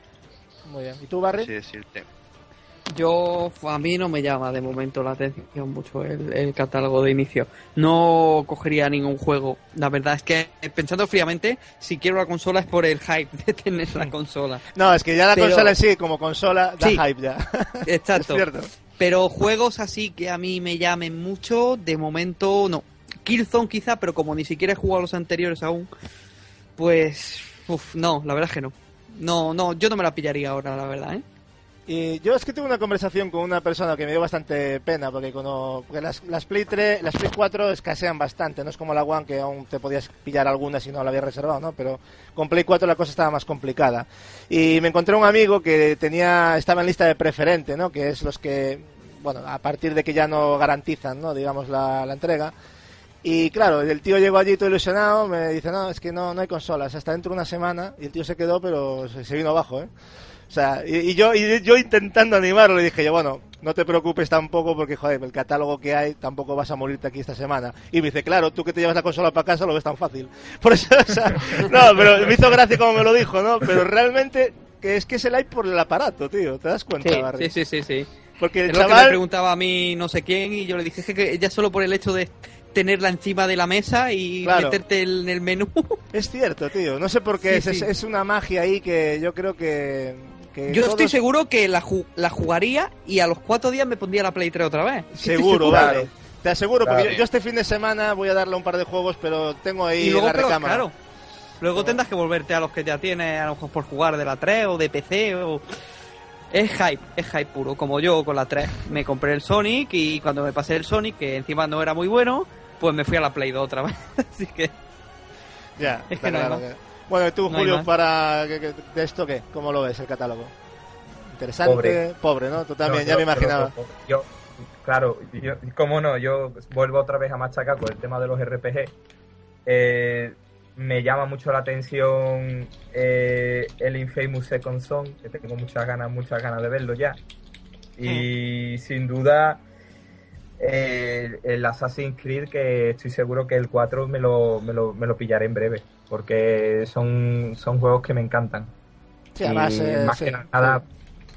Muy bien. ¿Y tú, Barry? Sí, decirte. Yo, a mí no me llama de momento la atención mucho el, catálogo de inicio. No cogería ningún juego. La verdad es que, pensando fríamente, si quiero la consola es por el hype de tener la consola. No, es que ya la consola en sí, como consola, da hype ya. Exacto. Pero juegos así que a mí me llamen mucho, de momento no. Killzone quizá, pero como ni siquiera he jugado los anteriores aún, pues, uf, no, la verdad es que no. No, no, yo no me la pillaría ahora, la verdad, ¿eh? Y yo es que tuve una conversación con una persona que me dio bastante pena, porque, cuando, las, las, Play 3, las Play 4 escasean bastante, no es como la One que aún te podías pillar alguna si no la habías reservado, ¿no? Pero con Play 4 la cosa estaba más complicada. Y me encontré un amigo que tenía estaba en lista de preferente, ¿no? Que es los que, bueno, a partir de que ya no garantizan, ¿no? Digamos, la, entrega. Y claro, el tío llegó allí todo ilusionado, me dice, no, es que no, no hay consolas, hasta dentro de una semana, y el tío se quedó, pero se, se vino abajo, ¿eh? O sea, y, yo, y yo intentando animarlo, le dije yo, bueno, no te preocupes tampoco porque, joder, el catálogo que hay tampoco vas a morirte aquí esta semana. Y me dice, claro, tú que te llevas la consola para casa lo ves tan fácil. Por eso, o sea, no, pero me hizo gracia como me lo dijo, ¿no? Pero realmente que es que es el hay por el aparato, tío, ¿te das cuenta, sí, Barry? Sí, sí, sí, Porque el es chaval... lo que me preguntaba a mí no sé quién y yo le dije que ya solo por el hecho de tenerla encima de la mesa y meterte en el menú. Es cierto, tío. No sé por qué. es, es, una magia ahí que yo creo que yo estoy seguro que la, la jugaría y a los cuatro días me pondría la Play 3 otra vez. Seguro, vale. Te aseguro, porque yo, este fin de semana voy a darle un par de juegos, pero tengo ahí y luego, la recámara. Claro. Luego tendrás que volverte a los que ya tienes, a lo mejor por jugar de la 3 o de PC o... Es hype, es hype puro, como yo con la 3. Me compré el Sonic y cuando me pasé el Sonic, que encima no era muy bueno, pues me fui a la Play 2 otra vez. Así que... Ya, es que no bueno, ¿y tú, Julio, para de esto qué? ¿Cómo lo ves el catálogo? Interesante, pobre, ¿no? Tú también, ya me imaginaba. yo, claro, yo, cómo no, yo vuelvo otra vez a machacar con el tema de los RPG. Eh, me llama mucho la atención eh, el Infamous Second Son, que tengo muchas ganas, muchas ganas de verlo ya. Y sin duda eh, el Assassin's Creed, que estoy seguro que el 4 me lo, me lo, me lo pillaré en breve porque son, son juegos que me encantan. Sí, además, eh, más que nada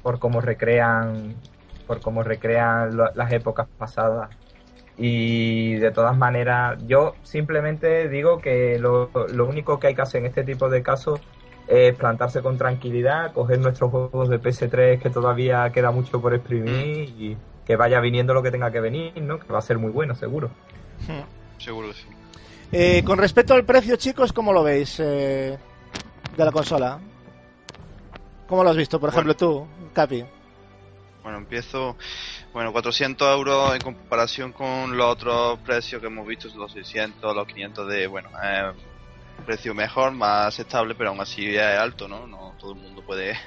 por cómo recrean por cómo recrean las épocas pasadas y de todas maneras yo simplemente digo que lo, lo único que hay que hacer en este tipo de casos es plantarse con tranquilidad, coger nuestros juegos de PS3 que todavía queda mucho por exprimir mm. y que vaya viniendo lo que tenga que venir, ¿no? Que va a ser muy bueno, seguro. Seguro que sí. Eh, con respecto al precio, chicos, ¿cómo lo veis eh, de la consola? ¿Cómo lo has visto, por ejemplo, tú, Capi? Bueno, empiezo. Bueno, 400 euros en comparación con los otros precios que hemos visto, los 600, los 500 de. Bueno, eh, precio mejor, más estable, pero aún así es alto, ¿no? No todo el mundo puede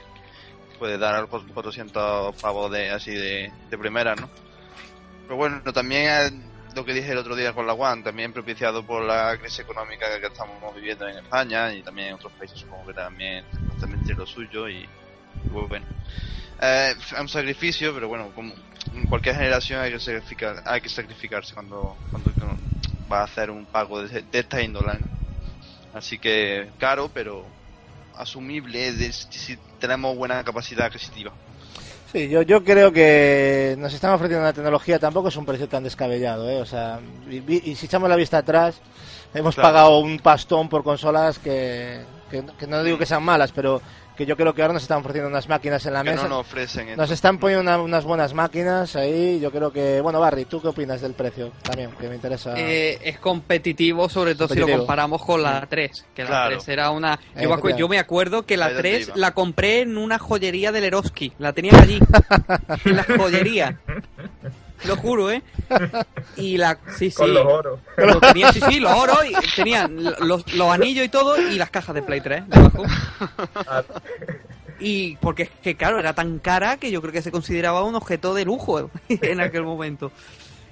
puede dar 400 pavos de, así de, de primera, ¿no? Pero bueno, también lo que dije el otro día con la One, también propiciado por la crisis económica que estamos viviendo en España y también en otros países, supongo que también tiene lo suyo y, bueno. Eh, es un sacrificio, pero bueno, como en cualquier generación hay que sacrificar, hay que sacrificarse cuando, cuando va a hacer un pago de, esta índole. Así que caro, pero asumible si tenemos buena capacidad adquisitiva. Sí, yo, yo creo que nos están ofreciendo una tecnología, tampoco es un precio tan descabellado, ¿eh? O sea, y, y si echamos la vista atrás, hemos Claro. pagado un pastón por consolas que, que, que no digo que sean malas, pero que yo creo que ahora nos están ofreciendo unas máquinas en la que mesa. no nos ofrecen. Nos esto. están poniendo una- unas buenas máquinas ahí. Yo creo que. Bueno, Barry, ¿tú qué opinas del precio? También, que me interesa. Eh, es competitivo, sobre todo si Competitivo. lo comparamos con la 3. Que la Claro. 3 era una. Yo me, acu- Efectivamente. yo me acuerdo que la Ahí donde 3 iba. la compré en una joyería del Eroski. La tenían allí. en la joyería. Lo juro, ¿eh? Y la. Sí, sí. Con los oros. Lo tenía, sí, sí, los oros. Y tenían los, los anillos y todo. Y las cajas de Play 3 debajo. Y porque es que, claro, era tan cara que yo creo que se consideraba un objeto de lujo en aquel momento.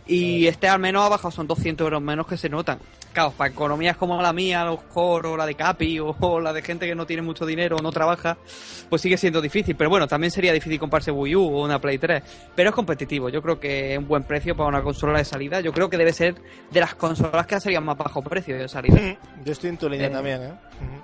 Y este al menos ha bajado, son 200 euros menos que se notan. Claro, para economías como la mía, a lo mejor, o la de Capi, o, o la de gente que no tiene mucho dinero o no trabaja, pues sigue siendo difícil. Pero bueno, también sería difícil comprarse Wii U o una Play 3. Pero es competitivo, yo creo que es un buen precio para una consola de salida. Yo creo que debe ser de las consolas que serían más bajo precio de salida. Mm, Yo estoy en tu línea Eh, también, ¿eh? Ujú.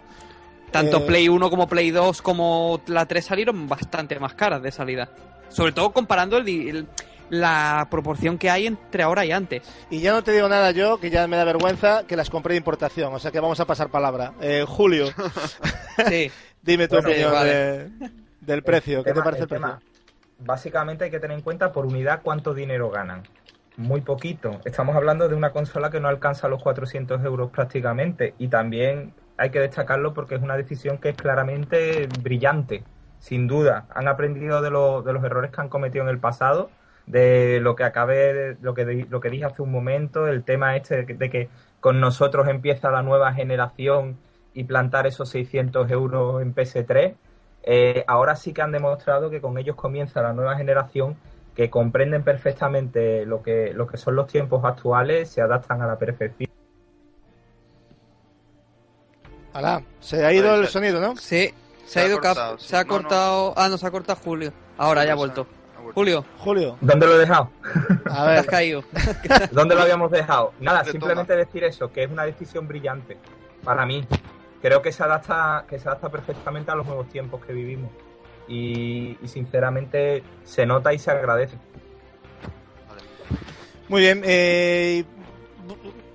Tanto Eh, Play 1 como Play 2 como la 3 salieron bastante más caras de salida. Sobre todo comparando el di- el- la proporción que hay entre ahora y antes. Y ya no te digo nada yo, que ya me da vergüenza, que las compré de importación. O sea que vamos a pasar palabra. Eh, Julio, Sí. dime tu Bueno, opinión vale. de- del precio. ¿Qué te parece el tema, precio? Básicamente hay que tener en cuenta por unidad cuánto dinero ganan. Muy poquito. Estamos hablando de una consola que no alcanza los 400 euros prácticamente. Y también hay que destacarlo porque es una decisión que es claramente brillante. Sin duda. Han aprendido de, lo- de los errores que han cometido en el pasado. De lo que acabé, de- lo que, lo que dije hace un momento, el tema este de que, de que con nosotros empieza la nueva generación y plantar esos 600 euros en PS3. Eh, ahora sí que han demostrado que con ellos comienza la nueva generación que comprenden perfectamente lo que, lo que son los tiempos actuales, se adaptan a la perfección. Alá, se ha ido el sonido, ¿no? Sí. Se, Se ha ha ido cortado, Cap- sí. Se ha No, no. cortado. Ah, no, se ha cortado Julio. Ahora ya ha vuelto. Julio, Julio, ¿Dónde lo he dejado? a ver. caído. ¿Dónde lo habíamos dejado? Nada, simplemente decir eso, que es una decisión brillante para mí. Creo que se adapta, que se adapta perfectamente a los nuevos tiempos que vivimos. Y, y sinceramente se nota y se agradece. Muy bien. eh,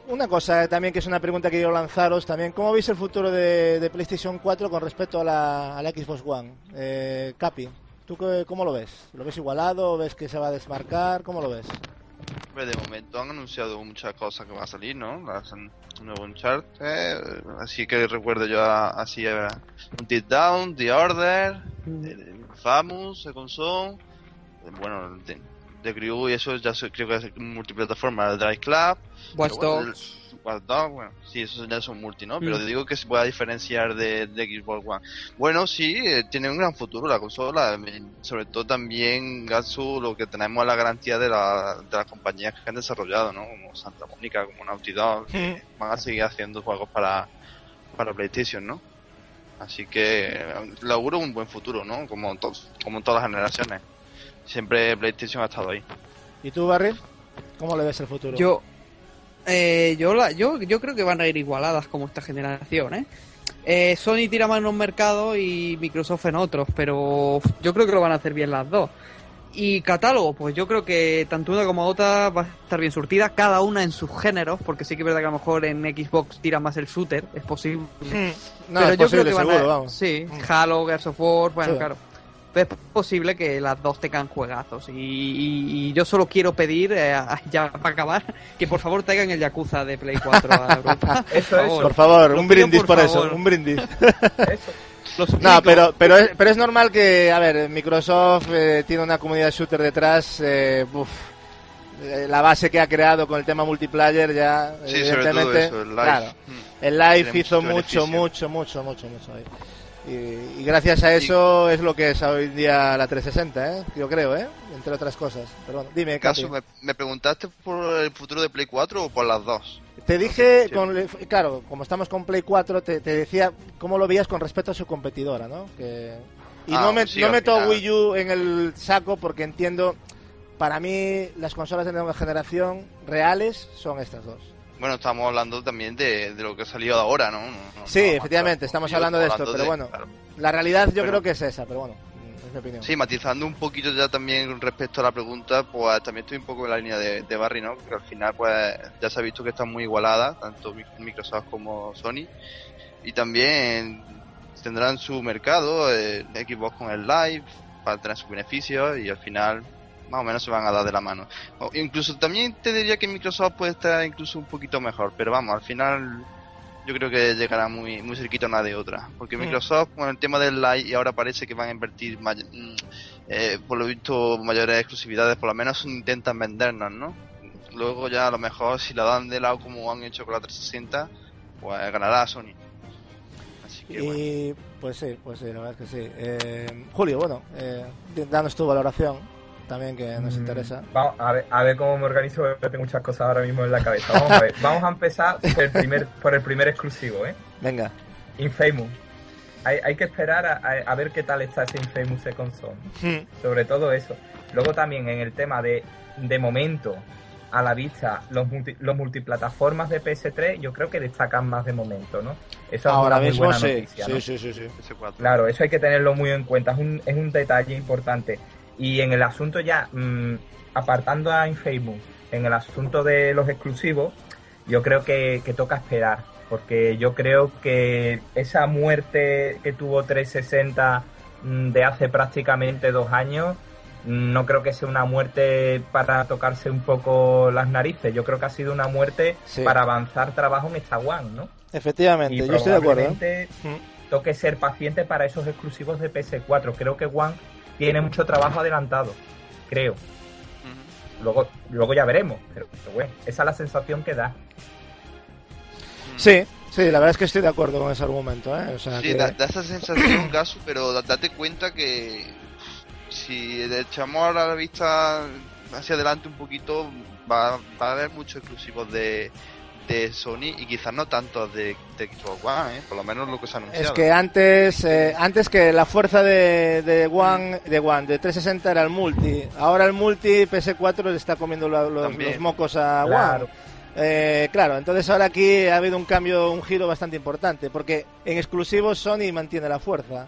una cosa también que es una pregunta que quiero lanzaros también. ¿Cómo veis el futuro de, de PlayStation 4 con respecto a la, a la Xbox One? Eh, Capi, ¿tú qué- cómo lo ves? ¿Lo ves igualado? ¿Ves que se va a desmarcar? ¿Cómo lo ves? De momento han anunciado muchas cosas que van a salir, ¿no? Un nuevo Uncharted, así que recuerdo yo a- así a Until Down, The Order, eh, Famous, Second Son, bueno, The, The Crew y eso ya se- creo que es multiplataforma, el Drive Club, Watch pero bueno, Dogs. Watch Dogs, bueno, sí, esos ya son multi, ¿no? Pero Mm. digo que se pueda diferenciar de, de Xbox One. Bueno, sí, eh, tiene un gran futuro la consola, eh, sobre todo también Gatsu, lo que tenemos es la garantía de, la, de las compañías que han desarrollado, ¿no? Como Santa Mónica, como Naughty Dog, que van a seguir haciendo juegos para, para PlayStation, ¿no? Así que eh, le auguro un buen futuro, ¿no? Como, to- como en todas las generaciones. Siempre PlayStation ha estado ahí. ¿Y tú, Barry? ¿Cómo le ves el futuro? Yo, eh, yo, la, yo, yo creo que van a ir igualadas como esta generación, ¿eh? Eh, Sony tira más en un mercado y Microsoft en otros, pero yo creo que lo van a hacer bien las dos. Y catálogo, pues yo creo que tanto una como otra va a estar bien surtida, cada una en sus géneros, porque sí que es verdad que a lo mejor en Xbox tira más el shooter, es posible. no, pero es yo posible, creo que van seguro, a, vamos. Sí, Mm. Halo, Gears of War, bueno, Sí. claro. Es posible que las dos tengan juegazos. Y, y- y yo solo quiero pedir, eh, a- ya para acabar, que por favor traigan el Yakuza de Play 4 a Europa. Eso, Por eso. Por favor, un pido brindis por, por eso, un brindis. eso. No, pero, pero, es, pero es normal que, a ver, Microsoft eh, tiene una comunidad de shooter detrás, eh, uf, eh, la base que ha creado con el tema multiplayer ya, Sí, sobre todo evidentemente, eso, el live. claro, el live Tiene hizo mucho mucho, mucho, mucho, mucho, mucho ahí. Y, y gracias a eso es lo que es hoy en día la 360, ¿eh? yo creo, ¿eh? entre otras cosas. Pero bueno, dime. Caso, ¿me, me preguntaste por el futuro de Play 4 o por las dos? Te dije, Sí. con, claro, como estamos con Play 4, te, te decía cómo lo veías con respecto a su competidora, ¿no? Que, y Ah, no, me, sí, no meto final. Wii U en el saco porque entiendo, para mí las consolas de nueva generación reales son estas dos. Bueno, estamos hablando también de, de lo que ha salido ahora, ¿no? No- no- Sí, efectivamente, estamos hablando de esto, pero bueno. claro. La realidad yo Pero- creo que es esa, pero bueno, es mi opinión. Sí, matizando un poquito ya también respecto a la pregunta, pues también estoy un poco en la línea de, de Barry, ¿no? Que al final, pues ya se ha visto que está muy igualada, tanto Microsoft como Sony. Y también tendrán su mercado, eh, Xbox con el Live, para tener sus beneficios y al final más o menos se van a dar de la mano. O incluso también te diría que Microsoft puede estar incluso un poquito mejor, pero vamos, al final yo creo que llegará muy muy cerquita una de otra. Porque. Microsoft, con el tema del Live, y ahora parece que van a invertir, mm, eh, por lo visto, mayores exclusividades, por lo menos intentan vendernos, ¿no? Luego ya a lo mejor si la dan de lado como han hecho con la 360, pues ganará Sony. Así que bueno. Y pues sí, pues sí, la verdad es que sí. Eh, Julio, bueno, eh, danos tu valoración también que nos Mm, interesa. Vamos a ver, a ver cómo me organizo, porque tengo muchas cosas ahora mismo en la cabeza. Vamos a ver, vamos a empezar por el primer, por el primer exclusivo, ¿eh? Venga. Infamous. Hay, hay que esperar a, a- a ver qué tal está ese Infamous Second Son. Hmm. Sobre todo eso. Luego también en el tema de, de momento, a la vista, los, multi- los multiplataformas de PS3, yo creo que destacan más de momento, ¿no? Eso es Ahora una muy mismo buena sí. noticia, sí, ¿no? sí, sí, sí. PS4. Claro, eso hay que tenerlo muy en cuenta, es un, es un detalle importante. Y en el asunto ya, mm, apartando a Infamous, en el asunto de los exclusivos, yo creo que, que toca esperar, porque yo creo que esa muerte que tuvo 360 mm, de hace prácticamente dos años, mm, no creo que sea una muerte para tocarse un poco las narices, yo creo que ha sido una muerte Sí. para avanzar trabajo en esta One, ¿no? Efectivamente, Y yo estoy de acuerdo. ¿eh? toque ser paciente para esos exclusivos de PS4. Creo que One tiene mucho trabajo adelantado, creo. Luego, luego ya veremos, pero, pero bueno, esa es la sensación que da. Sí, sí, la verdad es que estoy de acuerdo con ese argumento. ¿eh? O sea, Sí, que- da, da esa sensación, Gasu, pero da- date cuenta que si echamos ahora la vista hacia adelante un poquito, va, va a haber muchos exclusivos de, de Sony y quizás no tantos de, de Xbox One, ¿eh? por lo menos lo que se ha anunciado. Es que antes, eh, antes que la fuerza de, de One, de One, de 360 era el multi. Ahora el multi PS4 le está comiendo lo- los, mocos a Claro. One. Eh, claro, entonces ahora aquí ha habido un cambio, un giro bastante importante, porque en exclusivos Sony mantiene la fuerza.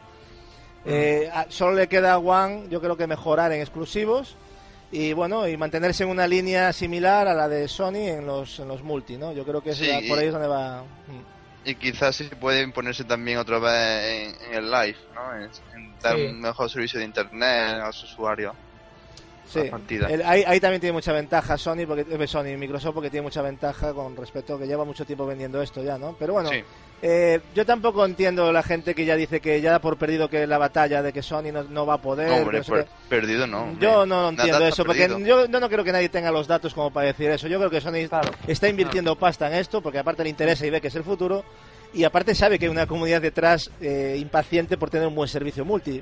Eh, a- solo le queda a One, yo creo que mejorar en exclusivos y bueno, y mantenerse en una línea similar a la de Sony en los, en los multi, ¿no? Yo creo que es Sí, por ahí es donde va. mm. Y quizás sí puede imponerse también otra vez en, en el live, ¿no? En, en dar Sí. un mejor servicio de internet a los usuarios. Sí, el- ahí, ahí también tiene mucha ventaja Sony, porque eh, Sony y Microsoft porque tiene mucha ventaja con respecto a que lleva mucho tiempo vendiendo esto ya, ¿no? Pero bueno, Sí. Eh, yo tampoco entiendo la gente que ya dice que ya da por perdido que la batalla de que Sony no, no va a poder. No, que hombre, no sé per- qué. perdido no. hombre. Yo no entiendo eso, porque perdido. yo no, no creo que nadie tenga los datos como para decir eso. Yo creo que Sony Claro. está invirtiendo pasta en esto, porque aparte le interesa y ve que es el futuro, y aparte sabe que hay una comunidad detrás eh, impaciente por tener un buen servicio multi.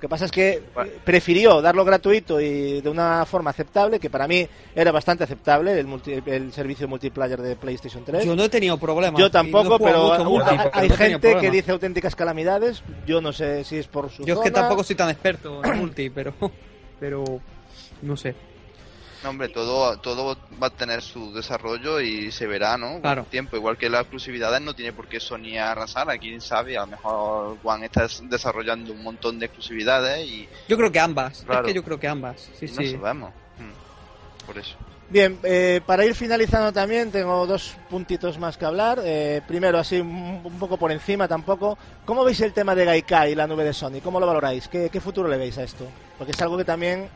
Lo que pasa es que Bueno. eh, prefirió darlo gratuito y de una forma aceptable, que para mí era bastante aceptable, el, multi- el servicio multiplayer de PlayStation 3. Yo no he tenido problemas. Yo no he tampoco, pero mucho hay- multi, hay, pero hay no he tenido gente que dice auténticas calamidades. Yo no sé si es por su Yo es que tampoco soy tan experto en multi, pero. Pero. No sé. No, hombre, todo, todo va a tener su desarrollo y se verá, ¿no? Con Claro. el tiempo. Igual que las exclusividades no tiene por qué Sony arrasar, a quién sabe, a lo mejor One está desarrollando un montón de exclusividades y, Yo creo que ambas. Claro. Es que yo creo que ambas. Sí, no sí. sabemos. Mm. Por eso. Bien, eh, para ir finalizando también tengo dos puntitos más que hablar. Eh, primero, así un, un poco por encima tampoco. ¿Cómo veis el tema de Gaikai y la nube de Sony? ¿Cómo lo valoráis? ¿Qué, qué futuro le veis a esto? Porque es algo que también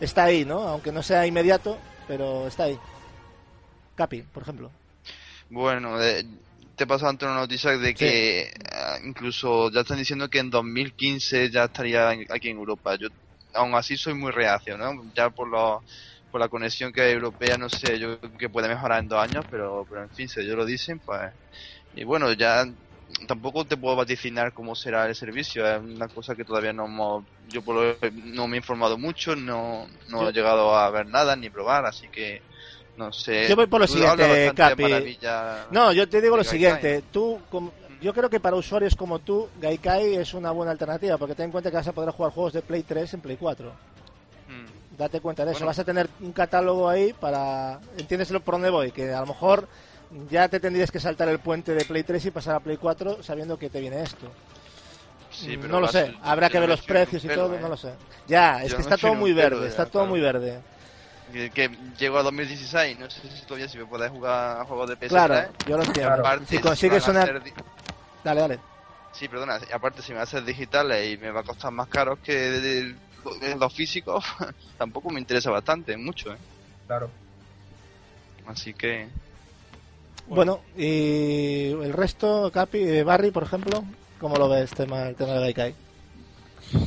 está ahí, ¿no? Aunque no sea inmediato, pero está ahí. Capi, por ejemplo. Bueno, eh, te he pasado antes una noticia de que eh, incluso ya están diciendo que en 2015 ya estaría aquí en Europa. Yo aún así soy muy reacio, ¿no? Ya por lo, por la conexión que hay europea, no sé, yo creo que puede mejorar en dos años, pero, pero en fin, si ellos lo dicen, pues... Y bueno, ya tampoco te puedo vaticinar cómo será el servicio, es una cosa que todavía no hemos, yo por lo, no me he informado mucho, no, no he llegado a ver nada ni probar, así que no sé. Yo voy por lo Tú siguiente, Capi. No, yo te digo lo siguiente. Tú, como- yo creo que para usuarios como tú, Gaikai es una buena alternativa, porque ten en cuenta que vas a poder jugar juegos de Play 3 en Play 4. Mm. Date cuenta de eso. Bueno. Vas a tener un catálogo ahí para. ¿Entiendes por dónde voy? Que a lo mejor ya te tendrías que saltar el puente de Play 3 y pasar a Play 4 sabiendo que te viene esto. Sí, pero no lo sé, habrá que ver los precios y pelo, todo, ¿eh? no lo sé. Ya, es Yo que está todo muy verde, de está todo muy verde. Que, que llegó a 2016, no sé si todavía si me puedes jugar a juegos de PS3. Claro, yo lo entiendo. Aparte, Si si consigues a una... di- Dale, dale. Sí, perdona, aparte si me haces digitales y me va a costar más caro que de- de- de los físicos, tampoco me interesa bastante, mucho, ¿eh? Claro. Así que... Bueno, y el resto, Capi, eh, Barry, por ejemplo, ¿cómo lo ves tema, el tema de Gaikai?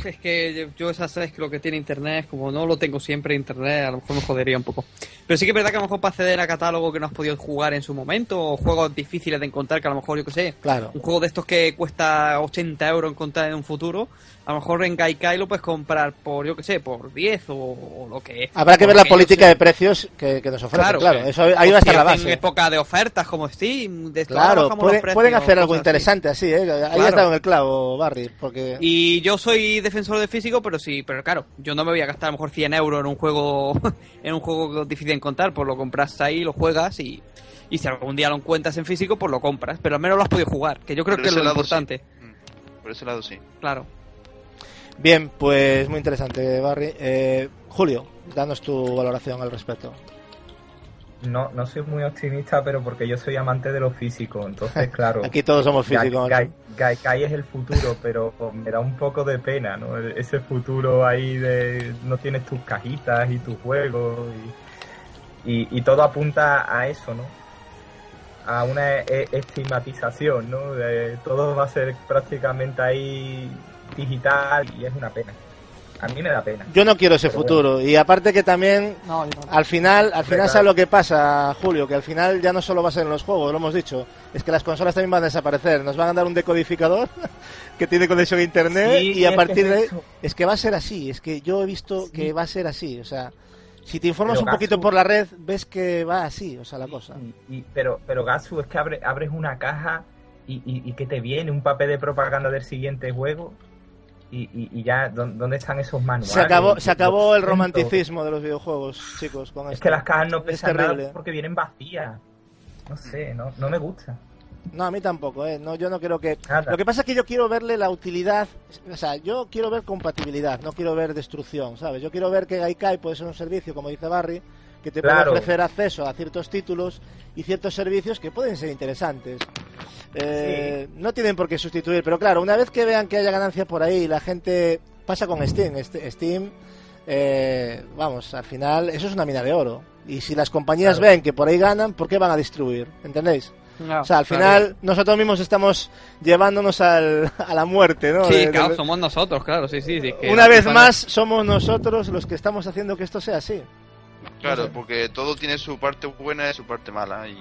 Es que yo- yo esas sabes que lo que tiene internet, como no lo tengo siempre internet, a lo mejor me jodería un poco. Pero sí que es verdad que a lo mejor para acceder a catálogo que no has podido jugar en su momento, o juegos difíciles de encontrar, que a lo mejor, yo que sé, Claro. un juego de estos que cuesta 80 euros encontrar en un futuro, a lo mejor en Gaikai lo puedes comprar por, yo que sé, por 10 o, o lo que Habrá que ver la política de precios que, que nos ofrecen, claro. Claro, eso, ahí va a estar la base. época de ofertas como Steam, de Claro, pueden, precios, pueden hacer algo interesante así, ¿eh? Ahí Claro. has dado en el clavo, Barry, porque... Y yo soy defensor de físico, pero sí, pero claro, yo no me voy a gastar a lo mejor 100 euros en un juego en un juego difícil de encontrar, pues lo compras ahí, lo juegas y, y si algún día lo encuentras en físico, pues lo compras, pero al menos lo has podido jugar, que yo creo Por que es lo lado, importante, sí. Mm, Por ese lado sí. claro. Bien, pues muy interesante, Barry. Eh, Julio, danos tu valoración al respecto. No, no soy muy optimista, pero porque yo soy amante de lo físico, entonces claro. Aquí todos somos Gai- físicos. Gai- Gaikai es el futuro, pero me da un poco de pena, ¿no? Ese futuro ahí de no tienes tus cajitas y tus juegos y, y, y todo apunta a eso, ¿no? A una e- estigmatización, ¿no? De todo va a ser prácticamente ahí digital y es una pena. A mí me da pena. Yo no quiero ese Pero futuro. Y aparte que también, No, yo no. al final, al final sabe lo que pasa, Julio, que al final ya no solo va a ser en los juegos, lo hemos dicho. Es que las consolas también van a desaparecer. Nos van a dar un decodificador que tiene conexión a internet Sí, y a partir que de... es eso. Es que va a ser así. Es que yo he visto Sí. que va a ser así. O sea, si te informas Pero un poquito por la red, ves que va así, o sea, la cosa. Y, y- pero, pero Gatsu, es que abre- abres una caja y, y, y que te viene un papel de propaganda del siguiente juego y, y, y ya, ¿dó- ¿dónde están esos manuales? Se acabó, se acabó el romanticismo de los videojuegos, chicos. Con Es esto. que las cajas no Es pesan nada porque vienen vacías. No sé, no, no me gusta. No, a mí tampoco, ¿eh? No, yo no quiero que... Nada. Lo que pasa es que yo quiero verle la utilidad, o sea, yo quiero ver compatibilidad, no quiero ver destrucción, ¿sabes? Yo quiero ver que Gaikai puede ser un servicio, como dice Barry, que te Claro. puede ofrecer acceso a ciertos títulos y ciertos servicios que pueden ser interesantes. Eh, No tienen por qué sustituir, pero claro, una vez que vean que haya ganancia por ahí, la gente pasa con Steam. Este- Steam, eh, vamos, al final eso es una mina de oro. Y si las compañías Claro. ven que por ahí ganan, ¿por qué van a distribuir? ¿Entendéis? No, O sea, al claro. final nosotros mismos estamos llevándonos al, a la muerte, ¿no? Sí, De- de- claro, somos nosotros, claro, sí, sí. sí, que Una vez más somos nosotros los que estamos haciendo que esto sea así. Claro, sé. porque todo tiene su parte buena y su parte mala. Y,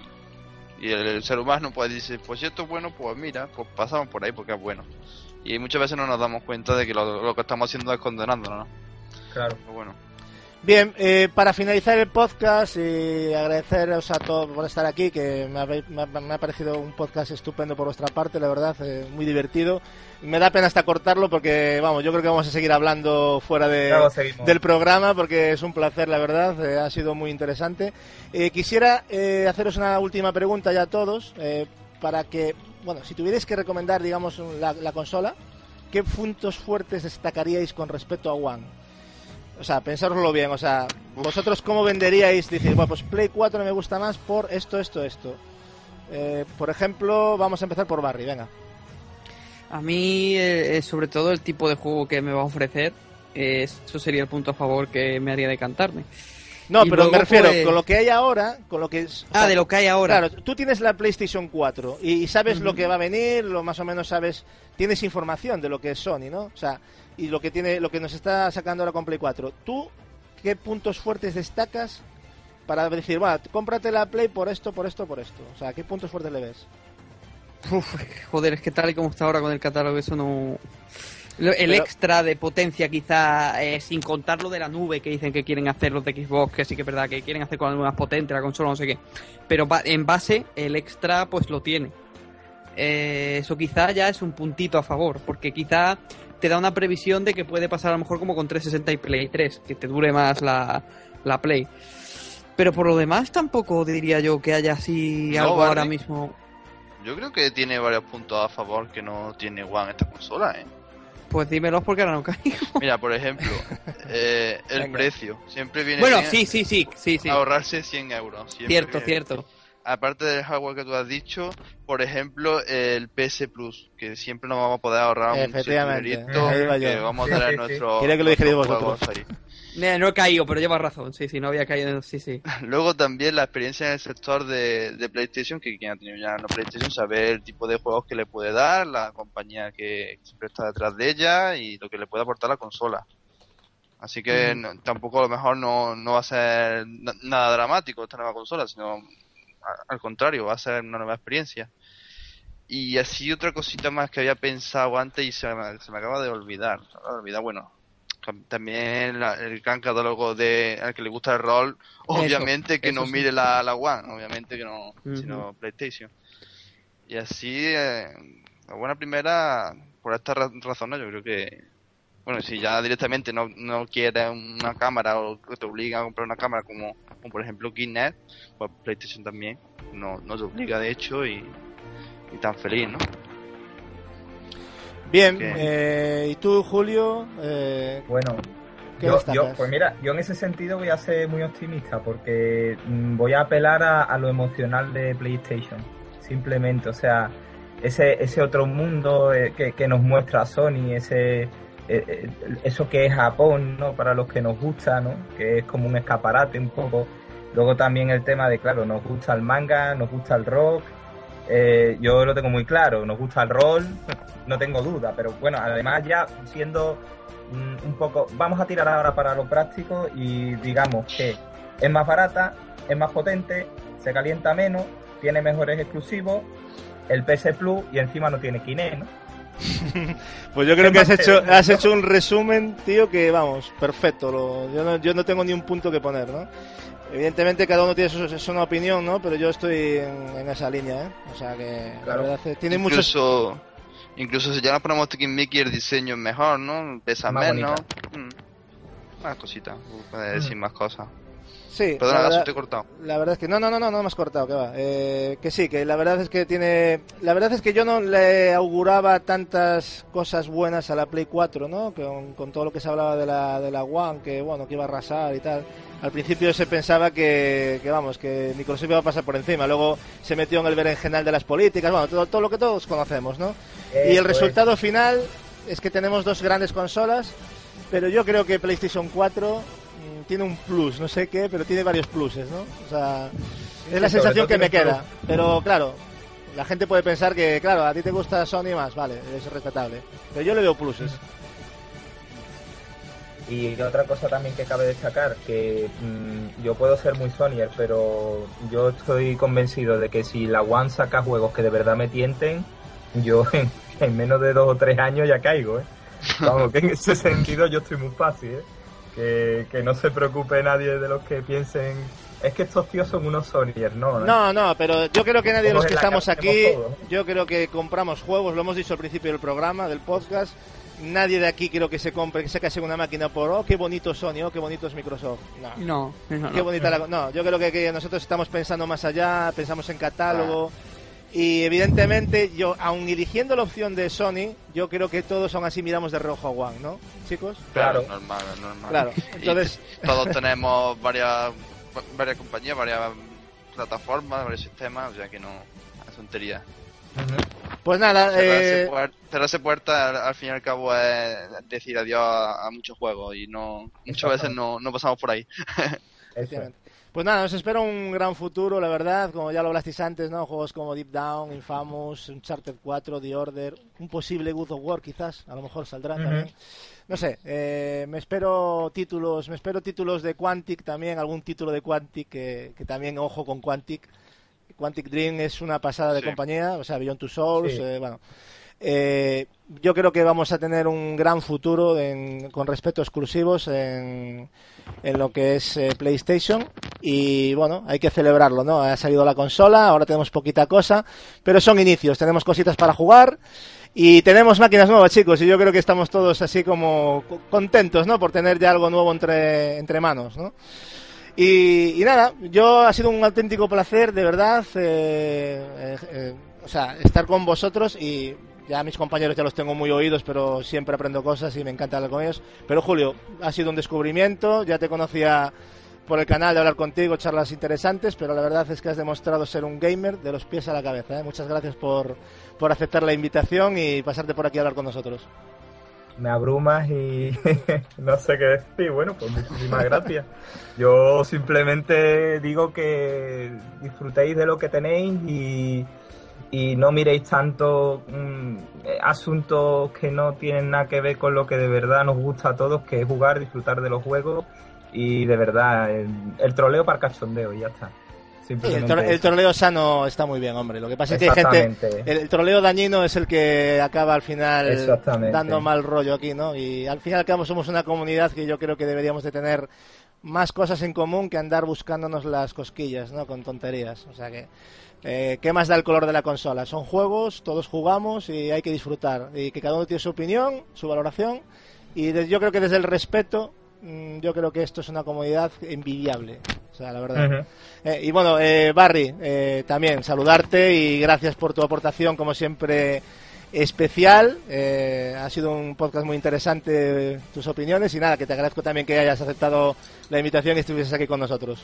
y el, el ser humano puede decir, pues si esto es bueno, pues mira, pues pasamos por ahí porque es bueno. Y muchas veces no nos damos cuenta de que lo, lo que estamos haciendo es condenándonos, ¿no? Claro. Pero bueno. Bien, eh, para finalizar el podcast y agradeceros a todos por estar aquí, que me, habéis- me ha, me ha parecido un podcast estupendo por vuestra parte, la verdad, eh, muy divertido. Me da pena hasta cortarlo porque, vamos, yo creo que vamos a seguir hablando fuera de, del programa porque es un placer, la verdad, eh, ha sido muy interesante. Eh, quisiera eh, haceros una última pregunta ya a todos, eh, para que, bueno, si tuvierais que recomendar, digamos, la, la consola, ¿qué puntos fuertes destacaríais con respecto a One? O sea, pensároslo bien, o sea, vosotros cómo venderíais, decir, bueno, pues Play 4 me gusta más por esto, esto, esto. Eh, por ejemplo, vamos a empezar por Barry, venga. A mí, eh, eh, sobre todo, el tipo de juego que me va a ofrecer, eh, eso sería el punto a favor que me haría decantarme. No, Y pero me refiero, pues- con lo que hay ahora, con lo que es... Ah, sea, de lo que hay ahora. Claro, tú tienes la PlayStation 4 y, y sabes lo Ujú. que va a venir, lo más o menos sabes, tienes información de lo que es Sony, ¿no? O sea, y lo que tiene, lo que nos está sacando ahora con Play 4. ¿Tú qué puntos fuertes destacas para decir, bueno, cómprate la Play por esto, por esto, por esto? O sea, ¿qué puntos fuertes le ves? Uf, joder, es que tal y como está ahora con el catálogo, eso no. El Pero- extra de potencia, quizá, eh, sin contar lo de la nube que dicen que quieren hacer los de Xbox, que sí que es verdad que quieren hacer con algo más potente la consola, no sé qué. Pero en base, el extra, pues lo tiene. Eh, eso quizá ya es un puntito a favor, porque quizá te da una previsión de que puede pasar a lo mejor como con 360 y Play 3, que te dure más la, la Play. Pero por lo demás tampoco diría yo que haya así No, algo ahora mismo. Yo creo que tiene varios puntos a favor que no tiene One esta consola, ¿eh? Pues dímelos porque ahora no caigo. Mira, por ejemplo, eh, el Venga. precio. Siempre viene Bueno, bien sí, sí, sí, sí, sí. ahorrarse 100 euros. Siempre Cierto, cierto. Aparte del hardware que tú has dicho, por ejemplo, el PS Plus, que siempre nos vamos a poder ahorrar un Efectivamente, dinerito, que vamos a tener sí, sí. nuestro, Quería que lo dijerais vosotros. Mira, no he caído, pero llevas razón. Sí, sí, no había caído. en- Sí, sí. Luego también la experiencia en el sector de, de PlayStation, que quien ha tenido ya una PlayStation sabe el tipo de juegos que le puede dar, la compañía que siempre está detrás de ella y lo que le puede aportar la consola. Así que no- tampoco a lo mejor no, no va a ser na- nada dramático esta nueva consola, sino al contrario, va a ser una nueva experiencia. Y así otra cosita más que había pensado antes y se me, se me acaba de olvidar. Se me acaba de olvidar, bueno, también la- el gran catálogo de al que le gusta el rol, obviamente que eso no sí. mire la, la One, obviamente que no, sino PlayStation. Y así, eh, la buena primera, por estas ra- razones, yo creo que, bueno, si ya directamente no, no quieres una cámara o que te obliga a comprar una cámara como, como por ejemplo Kinect, pues PlayStation también no, no te obliga de hecho y, y tan feliz, ¿no? Bien, eh, ¿y tú, Julio? Eh, Bueno, ¿Qué yo, destacas? yo- pues mira, yo en ese sentido voy a ser muy optimista porque mm, voy a apelar a, a lo emocional de PlayStation. Simplemente, o sea, ese, ese otro mundo eh, que, que nos muestra Sony, ese eh, eh, eso que es Japón, ¿no? Para los que nos gusta, ¿no? Que es como un escaparate un poco. Luego también el tema de, claro, nos gusta el manga, nos gusta el rock. Eh, yo lo tengo muy claro, nos gusta el rol, no tengo duda, pero bueno, además ya siendo un poco, vamos a tirar ahora para lo práctico y digamos que es más barata, es más potente, se calienta menos, tiene mejores exclusivos, el PS Plus y encima no tiene Kinect, ¿no? Pues yo creo ¿Qué que has hecho, has no? hecho un resumen, tío, que vamos, perfecto. Lo- yo, no, yo no tengo ni un punto que poner, ¿no? Evidentemente cada uno tiene su, su- una opinión, ¿no? Pero yo estoy en, en esa línea, ¿eh? O sea que la Claro. verdad es- tiene muchos... incluso, incluso si ya nos ponemos Mickey el diseño es mejor, ¿no? Pesa menos. Mm. Más cositas, puedes decir Mm. más cosas. Sí, Perdona, la verdad- te he cortado. La verdad es que no, no, no, no, no me has cortado, que va. Eh, que sí, que la verdad es que tiene, la verdad es que yo no le auguraba tantas cosas buenas a la Play 4, ¿no? Con, con todo lo que se hablaba de la de la One, que bueno, que iba a arrasar y tal. Al principio se pensaba que, que vamos, que Microsoft iba a pasar por encima. Luego se metió en el berenjenal de las políticas, bueno, todo, todo lo que todos conocemos, ¿no? y el Eso es. resultado final es que tenemos dos grandes consolas, pero yo creo que PlayStation 4 mm, tiene un plus, no sé qué, pero tiene varios pluses, ¿no? O sea, es la sensación que me queda. Pero claro, la gente puede pensar que, claro, a ti te gusta Sony más, vale, es respetable. Pero yo le veo pluses. Y otra cosa también que cabe destacar, que mm, yo puedo ser muy Sonyer, pero yo estoy convencido de que si la One saca juegos que de verdad me tienten, yo en, en menos de dos o tres años ya caigo, ¿eh? Vamos, que en ese sentido yo estoy muy fácil, ¿eh? Que, que no se preocupe nadie de los que piensen, es que estos tíos son unos Sonyers, ¿no? ¿eh? No, no, pero yo creo que nadie de los que estamos aquí, yo creo que compramos juegos, lo hemos dicho al principio del programa, del podcast. Nadie de aquí creo que se compre, que se case una máquina por, oh, qué bonito Sony, oh, qué bonito es Microsoft. No. No, no, Qué no. bonita la... No, yo creo que, que nosotros estamos pensando más allá, pensamos en catálogo. Y evidentemente, yo, aun eligiendo la opción de Sony, yo creo que todos aún así miramos de rojo a One, ¿no, chicos? Claro. normal, normal. Claro. Y Entonces, todos tenemos varias varias compañías, varias plataformas, varios sistemas, o sea que no es tontería. Pues nada, Cerrarse, eh, puer- cerrarse puertas al, al fin y al cabo es decir adiós a, a muchos juegos y no muchas veces no, no pasamos por ahí. Pues nada, nos espera un gran futuro, la verdad, como ya lo hablasteis antes, ¿no? Juegos como Deep Down, Infamous, Uncharted 4, The Order, un posible God of War quizás, a lo mejor saldrá también. No sé, eh, me espero títulos, me espero títulos de Quantic también, algún título de Quantic que, que también ojo con Quantic. Quantic Dream es una pasada de Sí. compañía, o sea, Beyond Two Souls, Sí. eh, bueno. Eh, yo creo que vamos a tener un gran futuro en- con respecto a exclusivos en, en lo que es eh, PlayStation y bueno, hay que celebrarlo, ¿no? Ha salido la consola, ahora tenemos poquita cosa, pero son inicios, tenemos cositas para jugar y tenemos máquinas nuevas, chicos, y yo creo que estamos todos así como co- contentos, ¿no? Por tener ya algo nuevo entre, entre manos, ¿no? Y, y nada, yo ha sido un auténtico placer, de verdad, eh, eh, eh, o sea, estar con vosotros y ya mis compañeros ya los tengo muy oídos, pero siempre aprendo cosas y me encanta hablar con ellos. Pero Julio, ha sido un descubrimiento, ya te conocía por el canal de hablar contigo, charlas interesantes, pero la verdad es que has demostrado ser un gamer de los pies a la cabeza. ¿eh? Muchas gracias por, por aceptar la invitación y pasarte por aquí a hablar con nosotros. Me abrumas y no sé qué decir. Bueno, pues muchísimas gracias. Yo simplemente digo que disfrutéis de lo que tenéis y, y no miréis tanto mm, asuntos que no tienen nada que ver con lo que de verdad nos gusta a todos, que es jugar, disfrutar de los juegos y de verdad el, troleo para cachondeo y ya está. el, troleo sano está muy bien, hombre. Lo que pasa es que hay gente. El, troleo dañino es el que acaba al final dando mal rollo aquí, ¿no? Y al final y al cabo somos una comunidad que yo creo que deberíamos de tener más cosas en común que andar buscándonos las cosquillas, ¿no? Con tonterías. O sea que. Eh, ¿Qué más da el color de la consola? Son juegos, todos jugamos y hay que disfrutar. Y que cada uno tiene su opinión, su valoración. Y yo creo que desde el respeto Mm, yo creo que esto es una comodidad envidiable. O sea, la verdad. Eh, y bueno, eh, Barry, eh, también saludarte y gracias por tu aportación, como siempre, especial. ha sido un podcast muy interesante, tus opiniones. Y nada, que te agradezco también que hayas aceptado la invitación y estuvieses aquí con nosotros.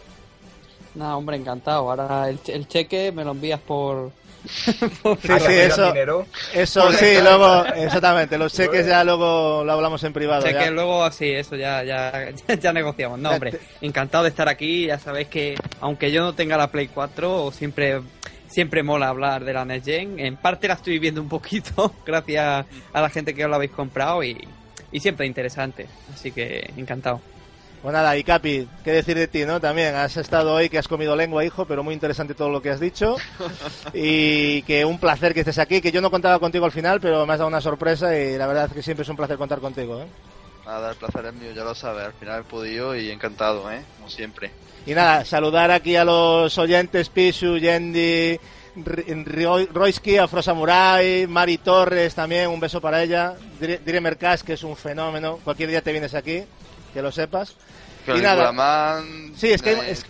Nada, hombre, encantado. Ahora el cheque me lo envías por, sí, sí, eso, eso sí, luego, exactamente, los cheques ya luego lo hablamos en privado. Cheques luego, sí, eso ya, ya, ya negociamos. No, hombre, encantado de estar aquí, ya sabéis que aunque yo no tenga la Play 4, siempre siempre mola hablar de la Next Gen. En parte la estoy viviendo un poquito, gracias a la gente que os la habéis comprado y, y siempre interesante. Así que encantado. Pues nada, y Capi, ¿qué decir de ti, no? También has estado hoy, que has comido lengua, hijo, pero muy interesante todo lo que has dicho. Y que un placer que estés aquí, que yo no contaba contigo al final, pero me has dado una sorpresa y la verdad es que siempre es un placer contar contigo, ¿eh? Nada, el placer es mío, ya lo sabes. Al final he podido y encantado, ¿eh? Como siempre. Y nada, saludar aquí a los oyentes, Pisu, Yendi, Royski, Afro Samurai, Mari Torres también, un beso para ella. Dire Mercas, que es un fenómeno. Cualquier día te vienes aquí, que lo sepas. Caligula Man. Sí, es que es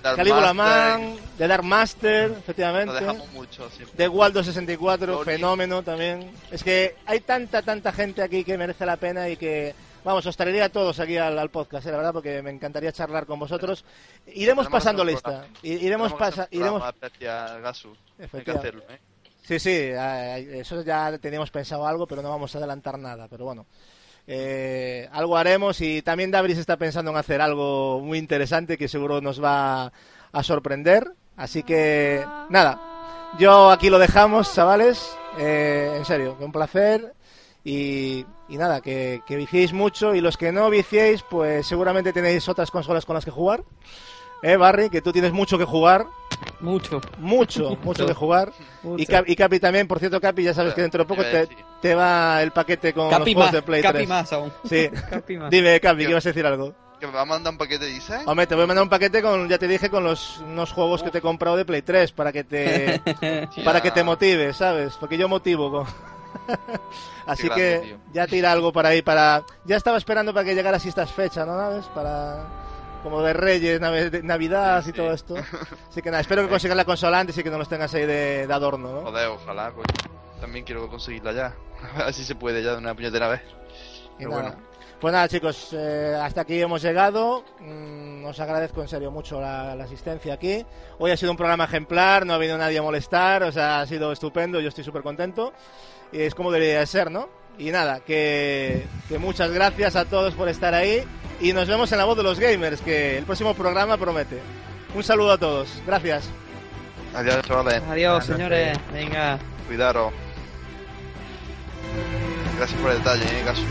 Man, de Dark Master, efectivamente. Lo dejamos mucho, De Waldo 64, fenómeno también. Es que hay tanta, tanta gente aquí que merece la pena y que. Vamos, os traería a todos aquí al, podcast, eh, la verdad, porque me encantaría charlar con vosotros. Iremos pasando lista. Iremos pasando. Iremos. Gasu. Hay que hacerlo, ¿eh? Sí, sí, eso ya teníamos pensado algo, pero no vamos a adelantar nada. Pero bueno, eh, algo haremos y también Dabris está pensando en hacer algo muy interesante que seguro nos va a sorprender. Así que nada, yo aquí lo dejamos, chavales. Eh, en serio, un placer. Y, nada, que, que viciéis mucho y los que no viciéis, pues seguramente tenéis otras consolas con las que jugar. ¿Eh, Barry? Que tú tienes mucho que jugar. Mucho. Mucho, mucho que jugar. Y, Capi, también, por cierto, Capi, ya sabes que dentro de poco te, va el paquete con los juegos de Play Capi más aún. Sí. Dime, Capi, ¿qué vas a decir algo? ¿Que me va a mandar un paquete, dice? Hombre, te voy a mandar un paquete con, ya te dije, con los unos juegos que te he comprado de Play 3 para que te para que te motives, ¿sabes? Porque yo motivo con... Así que ya tira algo para ahí para ya estaba esperando para que llegara así estas fechas, ¿no? ¿Sabes? Para como de Reyes, Navidad y todo esto. Así que nada, espero que consigas la consola antes y que no los tengas ahí de, adorno, ¿no? Joder, ojalá, pues también quiero conseguirla ya. A ver si se puede ya de una puñetera vez. Pero bueno. Pues nada, chicos, eh, hasta aquí hemos llegado. Mm, os agradezco en serio mucho la, asistencia aquí. Hoy ha sido un programa ejemplar, no ha venido nadie a molestar, o sea, ha sido estupendo, yo estoy súper contento. Y es como debería ser, ¿no? Y nada, que, que muchas gracias a todos por estar ahí y nos vemos en la voz de los gamers, que el próximo programa promete. Un saludo a todos. Gracias. Adiós, chavales. Adiós, señores. Venga. Cuidado. Gracias por el detalle, eh, Gasu.